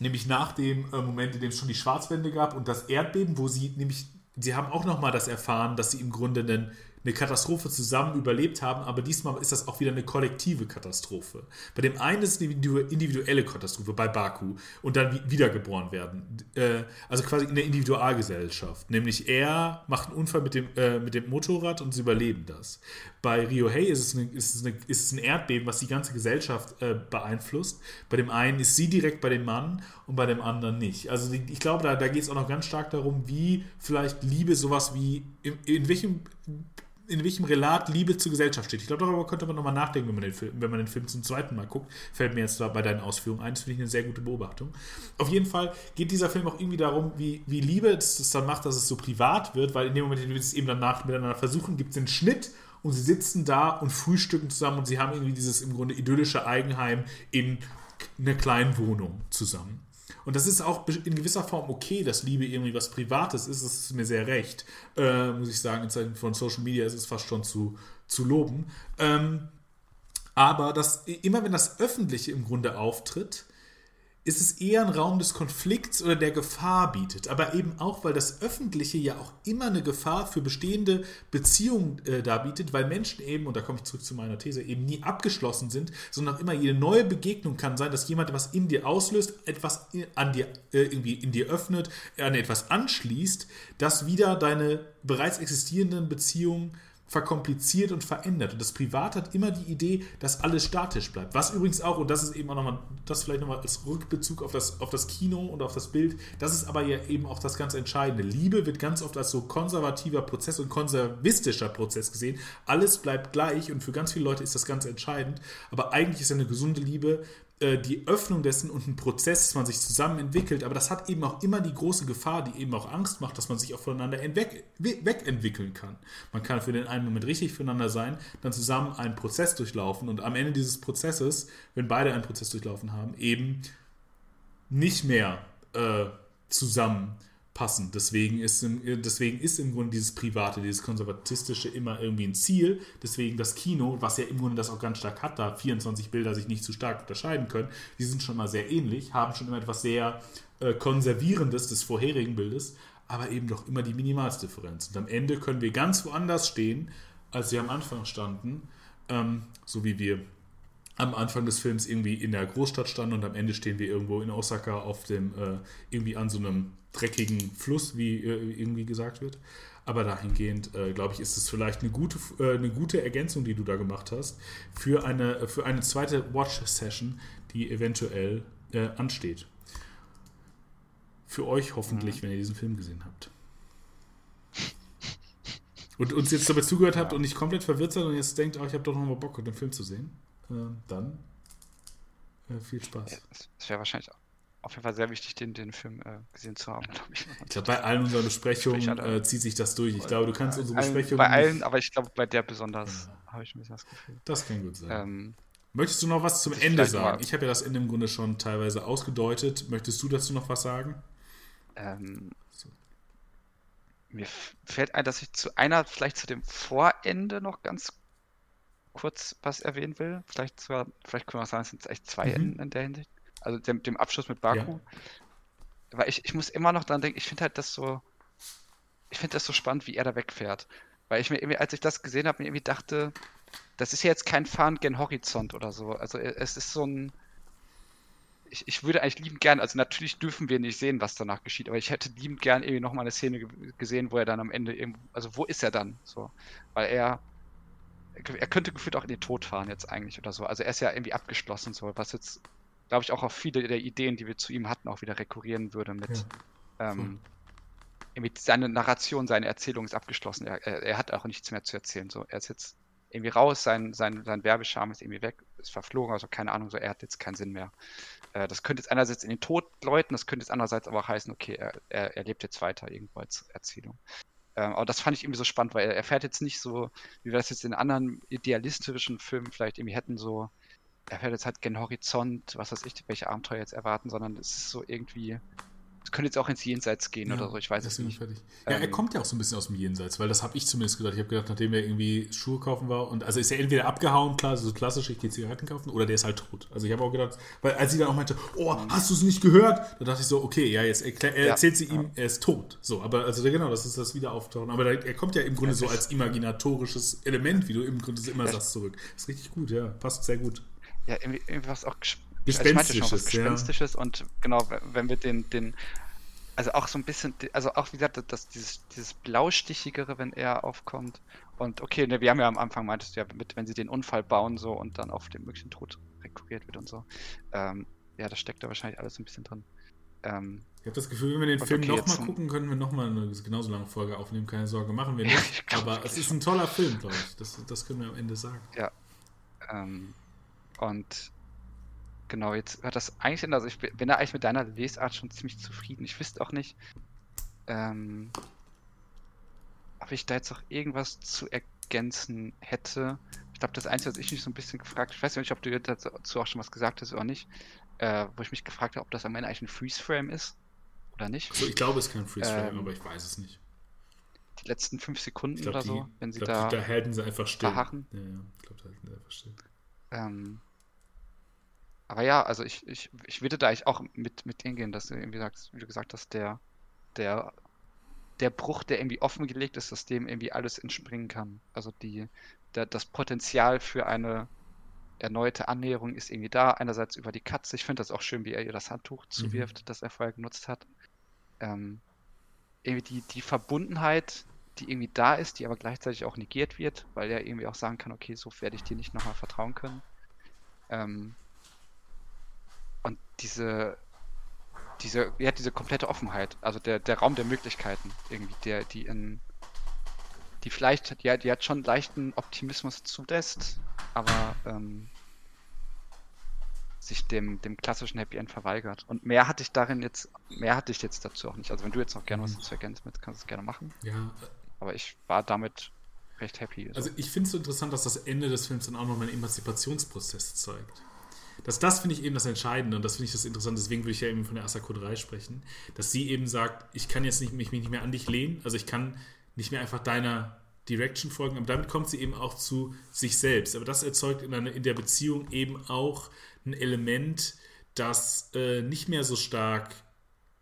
nämlich nach dem äh, Moment, in dem es schon die Schwarzwände gab und das Erdbeben, wo sie nämlich, sie haben auch nochmal das erfahren, dass sie im Grunde einen eine Katastrophe zusammen überlebt haben, aber diesmal ist das auch wieder eine kollektive Katastrophe. Bei dem einen ist es eine individuelle Katastrophe, bei Baku, und dann wiedergeboren werden. Äh, also quasi in der Individualgesellschaft. Nämlich er macht einen Unfall mit dem, äh, mit dem Motorrad und sie überleben das. Bei Ryohei ist es, eine, ist, es eine, ist es ein Erdbeben, was die ganze Gesellschaft äh, beeinflusst. Bei dem einen ist sie direkt bei dem Mann und bei dem anderen nicht. Also ich glaube, da, da geht es auch noch ganz stark darum, wie vielleicht Liebe sowas wie, in, in welchem in welchem Relat Liebe zur Gesellschaft steht. Ich glaube, darüber könnte man nochmal nachdenken, wenn man, den Film, wenn man den Film zum zweiten Mal guckt. Fällt mir jetzt da bei deinen Ausführungen ein. Das finde ich eine sehr gute Beobachtung. Auf jeden Fall geht dieser Film auch irgendwie darum, wie, wie Liebe es dann macht, dass es so privat wird, weil in dem Moment, in dem wir es eben danach miteinander versuchen, gibt es den Schnitt und sie sitzen da und frühstücken zusammen und sie haben irgendwie dieses im Grunde idyllische Eigenheim in einer kleinen Wohnung zusammen. Und das ist auch in gewisser Form okay, dass Liebe irgendwie was Privates ist. Das ist mir sehr recht. Äh, muss ich sagen, in Zeiten von Social Media ist es fast schon zu, zu loben. Ähm, aber das, immer wenn das Öffentliche im Grunde auftritt, ist es eher ein Raum des Konflikts oder der Gefahr bietet. Aber eben auch, weil das Öffentliche ja auch immer eine Gefahr für bestehende Beziehungen äh, darbietet, weil Menschen eben, und da komme ich zurück zu meiner These, eben nie abgeschlossen sind, sondern auch immer jede neue Begegnung kann sein, dass jemand etwas in dir auslöst, etwas an dir, äh, irgendwie in dir öffnet, an etwas anschließt, das wieder deine bereits existierenden Beziehungen verkompliziert und verändert. Und das Privat hat immer die Idee, dass alles statisch bleibt. Was übrigens auch, und das ist eben auch nochmal, das vielleicht nochmal als Rückbezug auf das, auf das Kino und auf das Bild, das ist aber ja eben auch das ganz Entscheidende. Liebe wird ganz oft als so konservativer Prozess und konservistischer Prozess gesehen. Alles bleibt gleich und für ganz viele Leute ist das ganz entscheidend. Aber eigentlich ist eine gesunde Liebe äh, die Öffnung dessen und ein Prozess, dass man sich zusammen entwickelt, aber das hat eben auch immer die große Gefahr, die eben auch Angst macht, dass man sich auch voneinander weg, wegentwickeln kann. Man kann für den einen Moment richtig füreinander sein, dann zusammen einen Prozess durchlaufen und am Ende dieses Prozesses, wenn beide einen Prozess durchlaufen haben, eben nicht mehr äh, zusammen passen. Deswegen ist, im, deswegen ist im Grunde dieses Private, dieses Konservatistische immer irgendwie ein Ziel. Deswegen das Kino, was ja im Grunde das auch ganz stark hat, da 24 Bilder sich nicht zu stark unterscheiden können, die sind schon mal sehr ähnlich, haben schon immer etwas sehr äh, Konservierendes des vorherigen Bildes, aber eben doch immer die Minimalsdifferenz. Und am Ende können wir ganz woanders stehen, als wir am Anfang standen, ähm, so wie wir am Anfang des Films irgendwie in der Großstadt standen und am Ende stehen wir irgendwo in Osaka auf dem, äh, irgendwie an so einem dreckigen Fluss, wie äh, irgendwie gesagt wird. Aber dahingehend, äh, glaube ich, ist es vielleicht eine gute, äh, eine gute Ergänzung, die du da gemacht hast, für eine, für eine zweite Watch-Session, die eventuell äh, ansteht. Für euch hoffentlich, mhm. wenn ihr diesen Film gesehen habt. Und uns jetzt dabei zugehört habt und nicht komplett verwirrt seid und jetzt denkt, oh, ich habe doch noch mal Bock, den Film zu sehen, äh, dann äh, viel Spaß. Es wäre wahrscheinlich auch auf jeden Fall sehr wichtig, den, den Film äh, gesehen zu haben, glaube ich. Ich glaube, bei allen unseren Besprechungen äh, zieht sich das durch. Ich glaube, du kannst unsere Besprechungen. Bei allen, aber ich glaube, bei der besonders ja. habe ich ein bisschen das Gefühl. Das kann gut sein. Ähm, Möchtest du noch was zum Ende sagen? Ich habe ja das Ende im Grunde schon teilweise ausgedeutet. Möchtest du dazu noch was sagen? Ähm, so. Mir fällt ein, dass ich zu einer, vielleicht zu dem Vorende noch ganz kurz was erwähnen will. Vielleicht sogar, vielleicht können wir sagen, es sind echt zwei mhm. Enden in der Hinsicht also dem, dem Abschluss mit Baku. Ja. Weil ich, ich muss immer noch dran denken, ich finde halt das so, ich finde das so spannend, wie er da wegfährt. Weil ich mir irgendwie, als ich das gesehen habe, mir irgendwie dachte, das ist ja jetzt kein Fahren gen Horizont oder so. Also es ist so ein, ich, ich würde eigentlich liebend gern, also natürlich dürfen wir nicht sehen, was danach geschieht, aber ich hätte liebend gern irgendwie nochmal eine Szene gesehen, wo er dann am Ende irgendwo, also wo ist er dann? So, weil er, er könnte gefühlt auch in den Tod fahren jetzt eigentlich oder so. Also er ist ja irgendwie abgeschlossen, so, was jetzt glaube ich, auch auf viele der Ideen, die wir zu ihm hatten, auch wieder rekurrieren würde mit ja. ähm, irgendwie seine Narration, seine Erzählung ist abgeschlossen. Er, er, er, hat auch nichts mehr zu erzählen. So, er ist jetzt irgendwie raus, sein, sein, sein Werbescham ist irgendwie weg, ist verflogen, also keine Ahnung, so er hat jetzt keinen Sinn mehr. Äh, das könnte jetzt einerseits in den Tod läuten, das könnte jetzt andererseits aber auch heißen, okay, er, er, er lebt jetzt weiter irgendwo als Erzählung. Ähm, aber das fand ich irgendwie so spannend, weil er, er fährt jetzt nicht so, wie wir das jetzt in anderen idealistischen Filmen vielleicht irgendwie hätten, so erfährt jetzt halt gen Horizont, was weiß ich, welche Abenteuer jetzt erwarten, sondern es ist so irgendwie, es könnte jetzt auch ins Jenseits gehen Ja, oder so, ich weiß es nicht. fertig. Ja, er Ähm, kommt ja auch so ein bisschen aus dem Jenseits, weil das habe ich zumindest gesagt. Ich habe gedacht, nachdem er irgendwie Schuhe kaufen war und also ist er entweder abgehauen, klar, so klassisch, ich gehe Zigaretten kaufen, oder der ist halt tot. Also ich habe auch gedacht, weil als sie dann auch meinte, oh, hast du es nicht gehört? Da dachte ich so, okay, ja, jetzt erklär, er Ja, erzählt sie ihm, er ist tot. So, aber also genau, das ist das Wiederauftauchen. Aber da, er kommt ja im Grunde so als imaginatorisches Element, wie du im Grunde immer Ja. sagst, zurück. ist richtig gut, ja, passt sehr gut. Ja, irgendwie, irgendwie was auch ges- Gespenstisches, also ich meinte schon, was ja. Gespenstisches und genau, wenn- wir den, den, also auch so ein bisschen, also auch wie gesagt, das, dieses, dieses Blaustichigere, wenn er aufkommt. Und okay, ne, wir haben ja am Anfang meintest du ja, mit, wenn sie den Unfall bauen so und dann auf den möglichen Tod rekurriert wird und so. Ähm, ja, das steckt da wahrscheinlich alles ein bisschen drin. Ähm, Ich habe das Gefühl, wenn wir den Film okay, nochmal gucken, können wir nochmal eine genauso lange Folge aufnehmen. Keine Sorge, machen wir Ja, nicht. ich glaub aber es ist ein toller Film, glaube ich. Das, das können wir am Ende sagen. Ähm, und genau, jetzt hört das eigentlich in, also ich bin da eigentlich mit deiner Lesart schon ziemlich zufrieden. Ich wüsste auch nicht, ähm, ob ich da jetzt noch irgendwas zu ergänzen hätte. Ich glaube, das Einzige, was ich mich so ein bisschen gefragt ich weiß nicht, ob du dazu auch schon was gesagt hast oder nicht, äh, wo ich mich gefragt habe, ob das am Ende eigentlich ein Freeze-Frame ist oder nicht. Also ich glaube, es ist kein Freeze-Frame, Ähm, aber ich weiß es nicht. Die letzten fünf Sekunden Ich glaube, oder die, so, wenn sie glaub, da. die, da halten sie einfach still. verharren. Ja, ja. Ich glaube, da halten sie einfach still. Ähm, aber ja, also ich, ich, ich würde da eigentlich auch mit, mit hingehen, dass du irgendwie sagst, wie du gesagt hast, der, der, der Bruch, der irgendwie offengelegt ist, dass dem irgendwie alles entspringen kann. Also die, der, das Potenzial für eine erneute Annäherung ist irgendwie da. Einerseits über die Katze. Ich finde das auch schön, wie er ihr das Handtuch zuwirft, das er vorher genutzt hat. Ähm, irgendwie die, die Verbundenheit, die irgendwie da ist, die aber gleichzeitig auch negiert wird, weil er irgendwie auch sagen kann, okay, so werde ich dir nicht nochmal vertrauen können. Ähm, und diese, diese, ja, diese komplette Offenheit, also der, der Raum der Möglichkeiten, irgendwie, der, die in, die vielleicht, hat- die hat schon leichten Optimismus zulässt, aber ähm, sich dem, dem klassischen Happy End verweigert. Und mehr hatte ich darin jetzt, mehr hatte ich jetzt dazu auch nicht. Also wenn du jetzt noch gerne was Mhm. dazu ergänzen willst, kannst du es gerne machen. Ja, Aber ich war damit recht happy. So. also ich finde es so interessant, dass das Ende des Films dann auch noch einen Emanzipationsprozess zeigt. Das, das finde ich eben das Entscheidende und das finde ich das Interessante. Deswegen würde ich ja eben von der Asako 3 sprechen, dass sie eben sagt, ich kann jetzt nicht, mich nicht mehr an dich lehnen, also ich kann nicht mehr einfach deiner Direction folgen, aber damit kommt sie eben auch zu sich selbst. Aber das erzeugt in, einer, in der Beziehung eben auch ein Element, das äh, nicht mehr so stark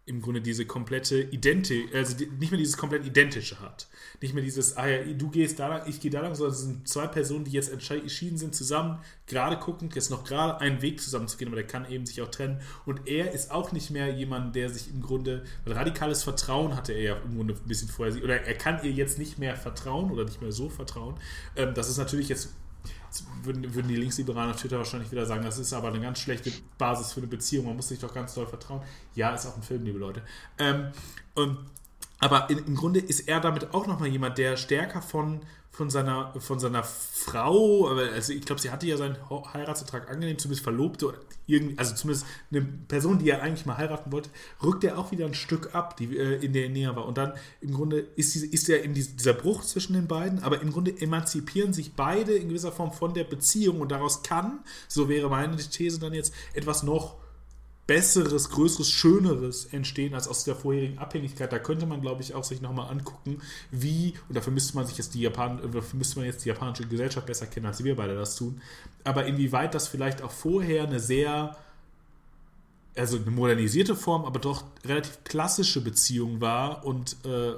im Grunde diese komplette Identi also nicht mehr dieses komplett Identische hat. Nicht mehr dieses, ah ja, du gehst da lang, ich gehe da lang, sondern es sind zwei Personen, die jetzt entschieden sind, zusammen, gerade guckend, jetzt noch gerade einen Weg zusammen zu gehen, aber der kann eben sich auch trennen. Und er ist auch nicht mehr jemand, der sich im Grunde, weil radikales Vertrauen hatte er ja im Grunde ein bisschen vorher, oder er kann ihr jetzt nicht mehr vertrauen oder nicht mehr so vertrauen. Ähm, das ist natürlich Jetzt würden, würden die Linksliberalen auf Twitter wahrscheinlich wieder sagen, das ist aber eine ganz schlechte Basis für eine Beziehung, man muss sich doch ganz doll vertrauen. Ja, ist auch ein Film, liebe Leute. Ähm, und, aber in, im Grunde ist er damit auch nochmal jemand, der stärker von, von, seiner, von seiner Frau, also ich glaube, sie hatte ja seinen Heiratsvertrag angenehm, zumindest Verlobte oder irgendwie, also zumindest eine Person, die er eigentlich mal heiraten wollte, rückt er auch wieder ein Stück ab, die äh, in der er näher war. Und dann im Grunde ist, diese, ist ja eben dies- dieser Bruch zwischen den beiden, aber im Grunde emanzipieren sich beide in gewisser Form von der Beziehung und daraus kann, so wäre meine These dann jetzt, etwas noch Besseres, Größeres, Schöneres entstehen als aus der vorherigen Abhängigkeit. Da könnte man, glaube ich, auch sich nochmal angucken, wie, und dafür müsste man sich jetzt die Japan, äh, dafür müsste man jetzt die japanische Gesellschaft besser kennen, als wir beide das tun, aber inwieweit das vielleicht auch vorher eine sehr, also eine modernisierte Form, aber doch relativ klassische Beziehung war und äh,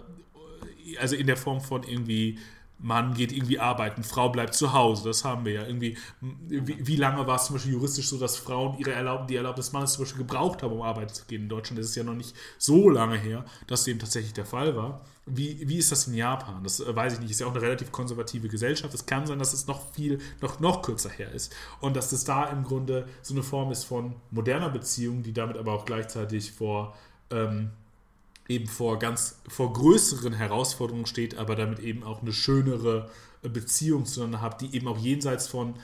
also in der Form von irgendwie Mann geht irgendwie arbeiten, Frau bleibt zu Hause, das haben wir ja irgendwie. Wie, wie lange war es zum Beispiel juristisch so, dass Frauen ihre Erlaub die Erlaubnis des Mannes zum Beispiel gebraucht haben, um arbeiten zu gehen? In Deutschland ist es ja noch nicht so lange her, dass dem tatsächlich der Fall war. Wie, wie ist das in Japan? Das äh, weiß ich nicht. Ist ja auch eine relativ konservative Gesellschaft. Es kann sein, dass es noch viel, noch, noch kürzer her ist. Und dass es da im Grunde so eine Form ist von moderner Beziehung, die damit aber auch gleichzeitig vor ähm, eben vor ganz vor größeren Herausforderungen steht, aber damit eben auch eine schönere äh, Beziehung zueinander hat, die eben auch jenseits von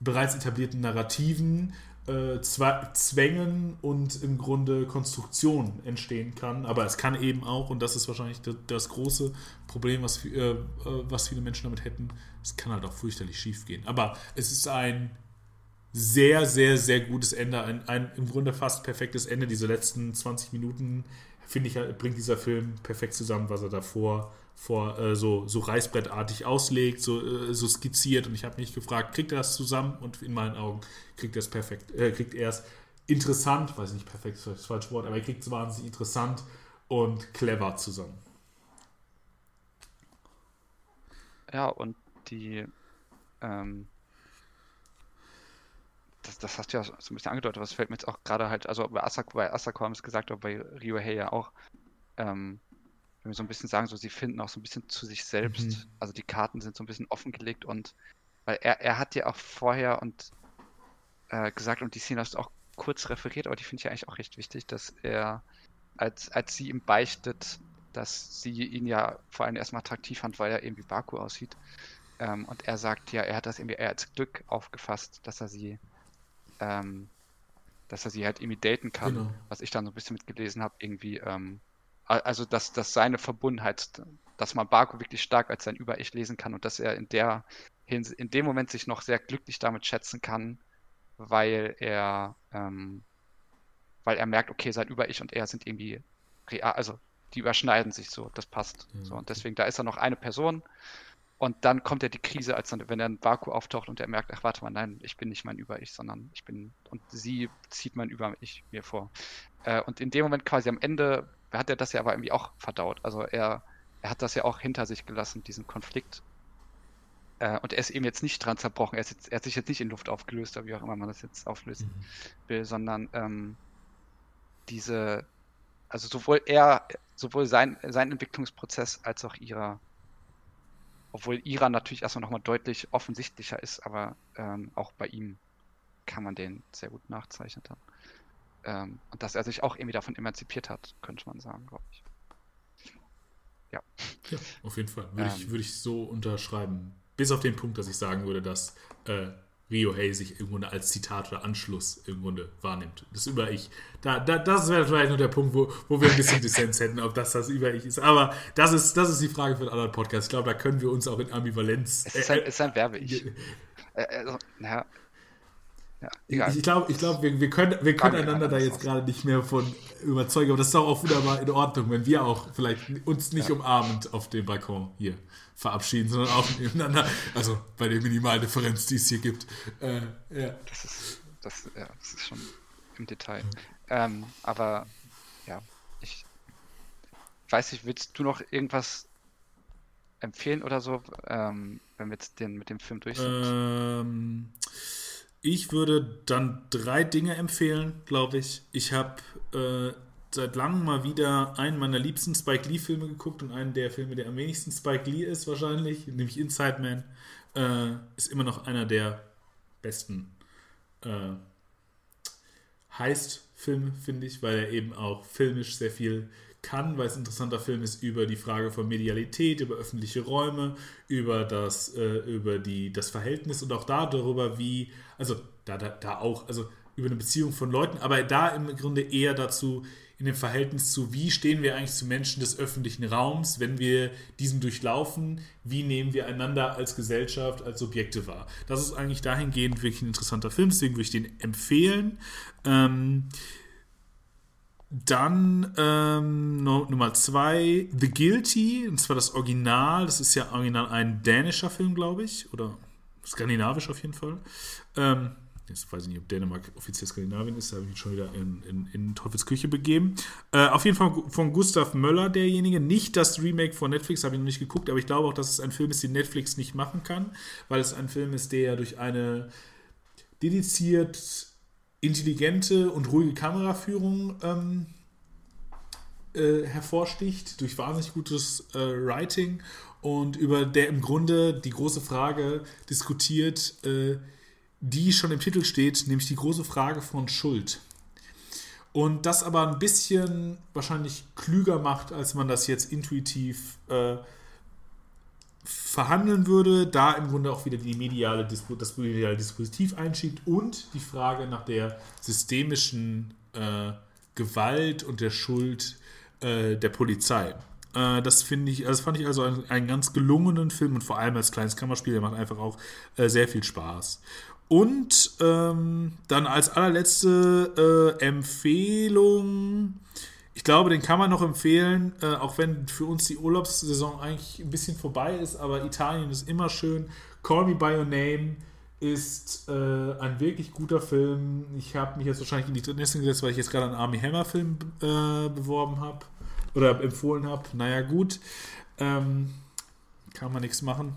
bereits etablierten Narrativen, äh, Zwängen und im Grunde Konstruktion entstehen kann. Aber es kann eben auch, und das ist wahrscheinlich das, das große Problem, was, äh, äh, was viele Menschen damit hätten, es kann halt auch fürchterlich schief gehen. Aber es ist ein sehr, sehr, sehr gutes Ende. Ein, ein im Grunde fast perfektes Ende. Diese letzten 20 Minuten, finde ich, bringt dieser Film perfekt zusammen, was er davor vor äh, so, so Reißbrettartig auslegt, so, äh, so skizziert. Und ich habe mich gefragt, kriegt er das zusammen? Und in meinen Augen kriegt er es perfekt, äh, kriegt er es interessant, weiß nicht, perfekt ist das falsche Wort, aber er kriegt es wahnsinnig interessant und clever zusammen. Ja, und die, ähm, das, das hast du ja so ein bisschen angedeutet, was fällt mir jetzt auch gerade halt, also bei Asako, bei Asako haben es gesagt, aber bei Ryohei ja auch, ähm, wenn wir so ein bisschen sagen, so sie finden auch so ein bisschen zu sich selbst, mhm. also die Karten sind so ein bisschen offengelegt und weil er, er hat ja auch vorher und äh, gesagt, und die Szene hast du auch kurz referiert, aber die finde ich ja eigentlich auch recht wichtig, dass er, als, als sie ihm beichtet, dass sie ihn ja vor allem erstmal attraktiv fand, weil er irgendwie Baku aussieht. Ähm, und er sagt ja, er hat das irgendwie eher als Glück aufgefasst, dass er sie, ähm, dass er sie halt daten kann, genau. was ich dann so ein bisschen mitgelesen habe, irgendwie, ähm, also dass, dass seine Verbundenheit, dass man Baku wirklich stark als sein Über-Ich lesen kann und dass er in der in dem Moment sich noch sehr glücklich damit schätzen kann, weil er, ähm, weil er merkt, okay, sein Über-Ich und er sind irgendwie real, also die überschneiden sich so, das passt. Mhm. So, und deswegen, da ist er noch eine Person. Und dann kommt ja die Krise, als dann, wenn er in Baku auftaucht und er merkt, ach warte mal, nein, ich bin nicht mein Über-Ich, sondern ich bin, und sie zieht mein Über-Ich mir vor. Äh, und in dem Moment quasi am Ende hat er das ja aber irgendwie auch verdaut. Also er, er hat das ja auch hinter sich gelassen, diesen Konflikt. Äh, und er ist eben jetzt nicht dran zerbrochen. Er, jetzt, er, hat sich jetzt nicht in Luft aufgelöst, oder wie auch immer man das jetzt auflösen mhm. will, sondern ähm, diese, also sowohl er, sowohl sein, sein Entwicklungsprozess als auch ihrer, obwohl ihrer natürlich erstmal nochmal deutlich offensichtlicher ist, aber ähm, auch bei ihm kann man den sehr gut nachzeichnen. Ähm, und dass er sich auch irgendwie davon emanzipiert hat, könnte man sagen, glaube ich. Ja. ja. Auf jeden Fall. Würde, ich, ähm. würde ich so unterschreiben. Bis auf den Punkt, dass ich sagen würde, dass äh, Rio Hay sich irgendwo als Zitat oder Anschluss irgendwo wahrnimmt. Das Über-Ich. Da, da, das wäre vielleicht nur der Punkt, wo, wo wir ein bisschen Dissens hätten, ob das das Über-Ich ist. Aber das ist, das ist die Frage für einen anderen Podcast. Ich glaube, da können wir uns auch in Ambivalenz. Es ist ein, äh, ist ein Werbe-Ich. Äh, also, ja, ja, ich glaube, ich glaub, wir, wir können, wir können einander da jetzt gerade nicht mehr von überzeugen, aber das ist doch auch wunderbar in Ordnung, wenn wir auch vielleicht uns nicht ja. umarmend auf dem Balkon hier verabschieden, sondern auch nebeneinander. Also bei der Minimaldifferenz, die es hier gibt. Äh, ja. Das ist, das, ja, das ist schon im Detail. Ähm, aber ja, ich weiß nicht, willst du noch irgendwas empfehlen oder so, ähm, wenn wir jetzt den mit dem Film durch sind? Ähm, ich würde dann drei Dinge empfehlen, glaube ich. Ich habe äh, seit langem mal wieder einen meiner liebsten Spike Lee-Filme geguckt und einen der Filme, der am wenigsten Spike Lee ist, wahrscheinlich, nämlich Inside Man. Äh, ist immer noch einer der besten äh, Heist-Filme, finde ich, weil er eben auch filmisch sehr viel kann, weil es ein interessanter Film ist über die Frage von Medialität, über öffentliche Räume, über das, äh, über die, das Verhältnis und auch da darüber, wie, also da, da, da auch, also über eine Beziehung von Leuten, aber da im Grunde eher dazu, in dem Verhältnis zu, wie stehen wir eigentlich zu Menschen des öffentlichen Raums, wenn wir diesen durchlaufen, wie nehmen wir einander als Gesellschaft, als Subjekte wahr. Das ist eigentlich dahingehend wirklich ein interessanter Film, deswegen würde ich den empfehlen. Ähm, dann ähm, Nummer zwei, The Guilty, und zwar das Original. Das ist ja original ein dänischer Film, glaube ich, oder skandinavisch auf jeden Fall. Ähm, jetzt weiß ich nicht, ob Dänemark offiziell Skandinavien ist, da habe ich mich schon wieder in, in, in Teufels Küche begeben. Äh, auf jeden Fall von Gustav Möller, derjenige. Nicht das Remake von Netflix, habe ich noch nicht geguckt, aber ich glaube auch, dass es ein Film ist, den Netflix nicht machen kann, weil es ein Film ist, der durch eine dediziert intelligente und ruhige Kameraführung ähm, äh, hervorsticht, durch wahnsinnig gutes äh, Writing und über der im Grunde die große Frage diskutiert, äh, die schon im Titel steht, nämlich die große Frage von Schuld. Und das aber ein bisschen wahrscheinlich klüger macht, als man das jetzt intuitiv äh, verhandeln würde, da im Grunde auch wieder die mediale, das mediale Dispositiv einschiebt und die Frage nach der systemischen äh, Gewalt und der Schuld äh, der Polizei. Äh, das finde ich, das fand ich also einen, einen, ganz gelungenen Film und vor allem als kleines Kammerspiel, der macht einfach auch äh, sehr viel Spaß. Und ähm, dann als allerletzte äh, Empfehlung, ich glaube, den kann man noch empfehlen, äh, auch wenn für uns die Urlaubssaison eigentlich ein bisschen vorbei ist, aber Italien ist immer schön. Call Me By Your Name ist äh, ein wirklich guter Film. Ich habe mich jetzt wahrscheinlich in die Drittliste gesetzt, weil ich jetzt gerade einen Army Hammer Film äh, beworben habe oder empfohlen habe. Naja, gut. Ähm, kann man nichts machen.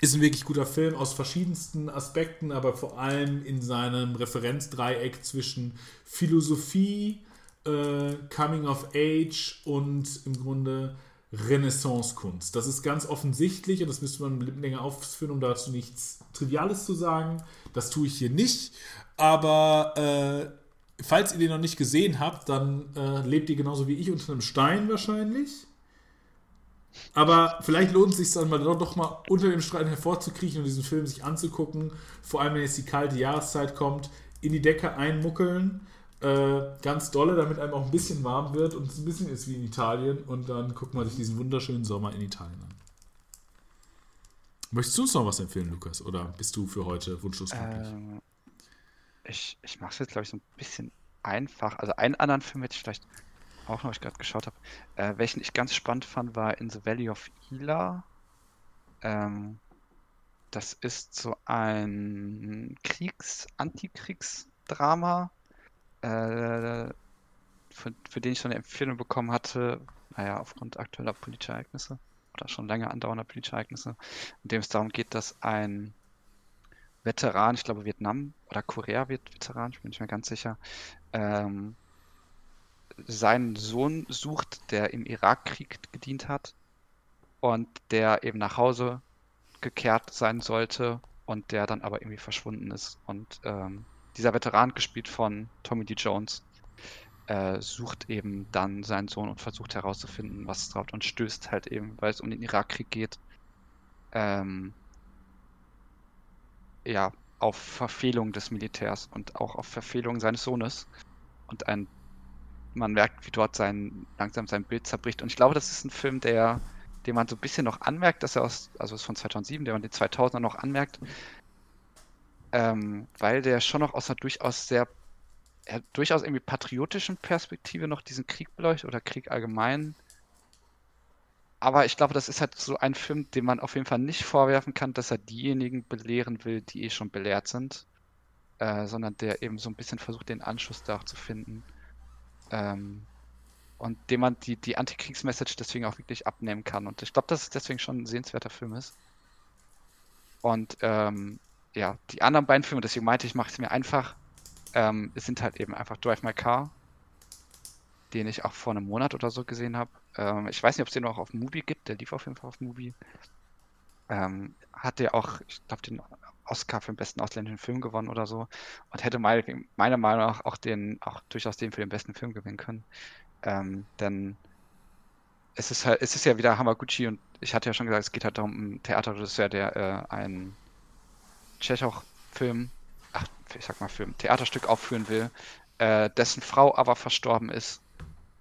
Ist ein wirklich guter Film aus verschiedensten Aspekten, aber vor allem in seinem Referenzdreieck zwischen Philosophie, äh, Coming of Age und im Grunde Renaissance-Kunst. Das ist ganz offensichtlich und das müsste man länger aufführen, um dazu nichts Triviales zu sagen. Das tue ich hier nicht, aber äh, falls ihr den noch nicht gesehen habt, dann äh, lebt ihr genauso wie ich unter einem Stein wahrscheinlich. Aber vielleicht lohnt es sich dann mal doch mal unter dem Streit hervorzukriechen und diesen Film sich anzugucken. Vor allem, wenn jetzt die kalte Jahreszeit kommt, in die Decke einmuckeln. Äh, ganz dolle, damit einem auch ein bisschen warm wird und es ein bisschen ist wie in Italien. Und dann guckt man sich diesen wunderschönen Sommer in Italien an. Möchtest du uns noch was empfehlen, Lukas? Oder bist du für heute wunschlos glücklich? Ähm, ich ich mache es jetzt, glaube ich, so ein bisschen einfach. Also einen anderen Film hätte ich vielleicht auch noch, ich gerade geschaut habe. Äh, welchen ich ganz spannend fand, war In the Valley of Ila. Ähm, das ist so ein Kriegs-, Antikriegsdrama, äh, für, für den ich so eine Empfehlung bekommen hatte, naja, aufgrund aktueller politischer Ereignisse oder schon länger andauernder politischer Ereignisse, in dem es darum geht, dass ein Veteran, ich glaube Vietnam oder Korea wird Veteran, ich bin nicht mehr ganz sicher, ähm, seinen Sohn sucht, der im Irakkrieg gedient hat und der eben nach Hause gekehrt sein sollte und der dann aber irgendwie verschwunden ist. Und ähm, dieser Veteran, gespielt von Tommy D. Jones, äh, sucht eben dann seinen Sohn und versucht herauszufinden, was es drauf und stößt halt eben, weil es um den Irakkrieg geht, ähm, ja, auf Verfehlung des Militärs und auch auf Verfehlung seines Sohnes. Und ein man merkt, wie dort sein, langsam sein Bild zerbricht. Und ich glaube, das ist ein Film, der, den man so ein bisschen noch anmerkt, dass er aus, also ist von 2007, der man den 2000er noch anmerkt, ähm, weil der schon noch aus einer durchaus sehr, ja, durchaus irgendwie patriotischen Perspektive noch diesen Krieg beleuchtet oder Krieg allgemein. Aber ich glaube, das ist halt so ein Film, dem man auf jeden Fall nicht vorwerfen kann, dass er diejenigen belehren will, die eh schon belehrt sind, äh, sondern der eben so ein bisschen versucht, den Anschluss da zu finden. Ähm, und dem man die, die Antikriegsmessage deswegen auch wirklich abnehmen kann. Und ich glaube, dass es deswegen schon ein sehenswerter Film ist. Und ähm, ja, die anderen beiden Filme, deswegen meinte ich, mache es mir einfach. Ähm, es sind halt eben einfach Drive My Car, den ich auch vor einem Monat oder so gesehen habe. Ähm, ich weiß nicht, ob es den noch auf Movie gibt, der lief auf jeden Fall auf Movie. Ähm, hat der auch, ich glaube, den Oscar für den besten ausländischen Film gewonnen oder so und hätte mal, meiner Meinung nach auch den, auch durchaus den für den besten Film gewinnen können. Ähm, denn es ist halt, es ist ja wieder Hamaguchi und ich hatte ja schon gesagt, es geht halt darum, ein Theaterregisseur, der äh, einen Tschechow-Film, ach, ich sag mal, Film, Theaterstück aufführen will, äh, dessen Frau aber verstorben ist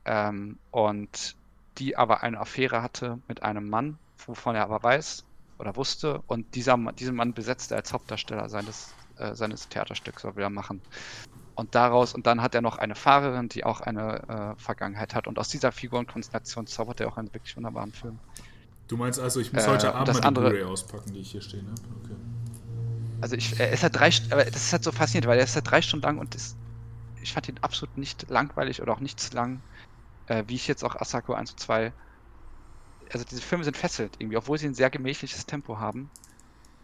ähm, und die aber eine Affäre hatte mit einem Mann, wovon er aber weiß, oder wusste und dieser, diesen Mann besetzte als Hauptdarsteller seines, äh, seines Theaterstücks, soll er machen. Und daraus, und dann hat er noch eine Fahrerin, die auch eine äh, Vergangenheit hat. Und aus dieser Figurenkonstellation zaubert er auch einen wirklich wunderbaren Film. Du meinst also, ich muss äh, heute Abend mal die Blu-ray auspacken, die ich hier stehen habe? Okay. Also ich, er ist halt drei, aber das ist halt so faszinierend, weil er ist halt drei Stunden lang und ist, ich fand ihn absolut nicht langweilig oder auch nicht zu lang, äh, wie ich jetzt auch Asako 1 und 2 also diese Filme sind fesselt irgendwie, obwohl sie ein sehr gemächliches Tempo haben.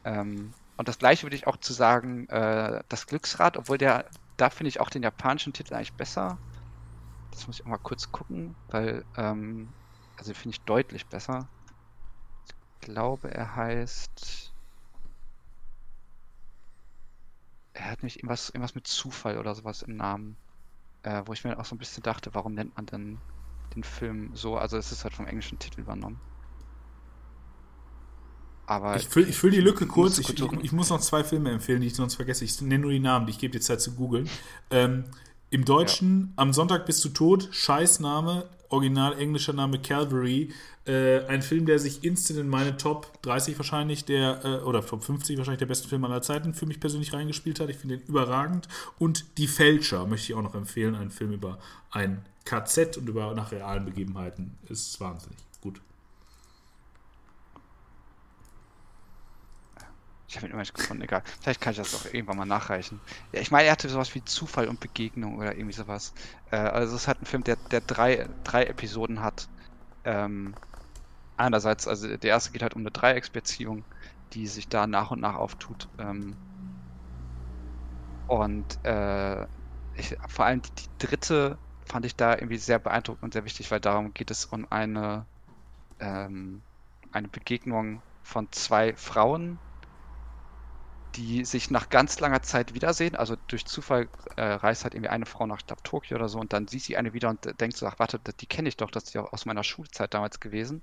Ähm, und das gleiche würde ich auch zu sagen, äh, das Glücksrad, obwohl der, da finde ich auch den japanischen Titel eigentlich besser. Das muss ich auch mal kurz gucken, weil, ähm, also finde ich deutlich besser. Ich glaube, er heißt. Er hat nicht irgendwas, irgendwas mit Zufall oder sowas im Namen. Äh, wo ich mir auch so ein bisschen dachte, warum nennt man denn den Film so. Also es ist halt vom englischen Titel übernommen. Aber ich fülle füll die Lücke kurz. Ich, ich, ich, muss noch zwei Filme empfehlen, die ich sonst vergesse. Ich nenne nur die Namen, ich gebe dir Zeit zu googeln. Ähm, Im Deutschen, ja. am Sonntag bist du tot, Scheißname, original englischer Name Calvary. Äh, ein Film, der sich instant in meine Top 30 wahrscheinlich der, äh, oder Top 50 wahrscheinlich der besten Filme aller Zeiten für mich persönlich reingespielt hat. Ich finde den überragend. Und Die Fälscher möchte ich auch noch empfehlen. Ein Film über ein KZ und über nach realen Begebenheiten. Ist wahnsinnig gut. Ich habe ihn immer nicht gefunden, egal. Vielleicht kann ich das auch irgendwann mal nachreichen. Ja, ich meine, er hatte sowas wie Zufall und Begegnung oder irgendwie sowas. Äh, also es ist halt ein Film, der, der drei, drei Episoden hat. Ähm, einerseits, also der erste geht halt um eine Dreiecksbeziehung, die sich da nach und nach auftut. Ähm, und äh, ich, vor allem die, die, dritte fand ich da irgendwie sehr beeindruckend und sehr wichtig, weil darum geht es um eine, ähm, eine Begegnung von zwei Frauen, die sich nach ganz langer Zeit wiedersehen. Also durch Zufall äh, reist halt irgendwie eine Frau nach glaub, Tokio oder so und dann sieht sie eine wieder und denkt so, ach warte, die kenne ich doch, das ist ja aus meiner Schulzeit damals gewesen.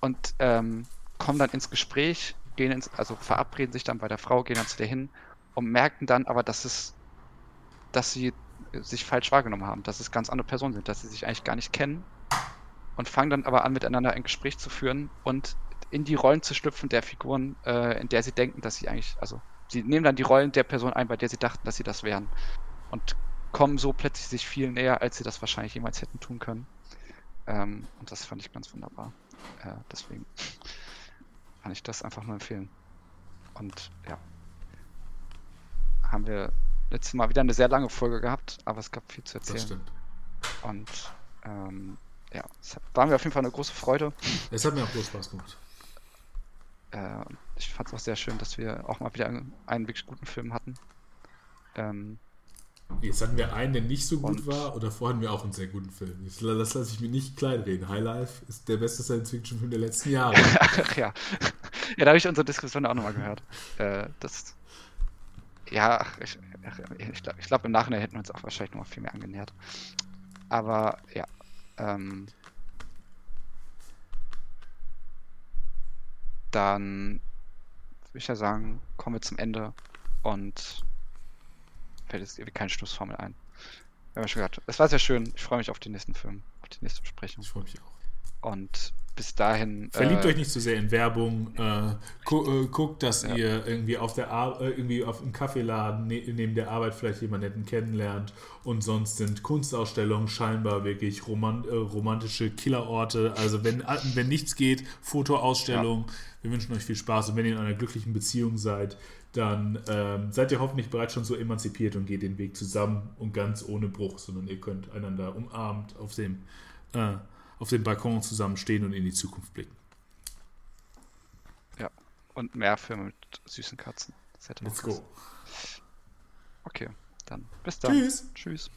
Und ähm, kommen dann ins Gespräch, gehen ins, also verabreden sich dann bei der Frau, gehen dann zu der hin und merken dann aber, dass es, dass sie sich falsch wahrgenommen haben, dass es ganz andere Personen sind, dass sie sich eigentlich gar nicht kennen und fangen dann aber an, miteinander ein Gespräch zu führen und in die Rollen zu schlüpfen der Figuren, äh, in der sie denken, dass sie eigentlich, also sie nehmen dann die Rollen der Person ein, bei der sie dachten, dass sie das wären. Und kommen so plötzlich sich viel näher, als sie das wahrscheinlich jemals hätten tun können. Ähm, und das fand ich ganz wunderbar. Äh, deswegen kann ich das einfach nur empfehlen. Und ja, haben wir letztes Mal wieder eine sehr lange Folge gehabt, aber es gab viel zu erzählen. Das stimmt. Und ähm, ja, es war mir auf jeden Fall eine große Freude. Es hat mir auch groß Spaß gemacht äh, ich fand es auch sehr schön, dass wir auch mal wieder einen, einen wirklich guten Film hatten. Ähm, Jetzt hatten wir einen, der nicht so gut war, oder vorher hatten wir auch einen sehr guten Film. Das, das lasse ich mir nicht kleinreden. High Life ist der beste Science-Fiction-Film der letzten Jahre. Ach ja. Ja, da habe ich unsere Diskussion auch nochmal gehört. Äh, das, ja, ich, ich glaube, glaub, im Nachhinein hätten wir uns auch wahrscheinlich noch viel mehr angenähert. Aber ja, ähm, dann würde ich ja sagen, kommen wir zum Ende und fällt jetzt irgendwie keine Schlussformel ein. Wir haben schon gehört. Es war sehr schön. Ich freue mich auf den nächsten Film, auf die nächste Besprechung. Ich freue mich auch. Und bis dahin. Verliebt äh, euch nicht zu so sehr in Werbung. Äh, gu äh, guckt, dass ja. ihr irgendwie auf der Ar äh, irgendwie auf einem Kaffeeladen ne neben der Arbeit vielleicht jemanden kennenlernt. Und sonst sind Kunstausstellungen scheinbar wirklich romant äh, romantische Killerorte. Also wenn, äh, wenn nichts geht, Fotoausstellung. Ja. Wir wünschen euch viel Spaß und wenn ihr in einer glücklichen Beziehung seid, dann ähm, seid ihr hoffentlich bereits schon so emanzipiert und geht den Weg zusammen und ganz ohne Bruch, sondern ihr könnt einander umarmt auf dem auf dem Balkon zusammen stehen und in die Zukunft blicken. Ja, und mehr Filme mit süßen Katzen. Let's go. Okay, dann bis dann. Tschüss. Tschüss.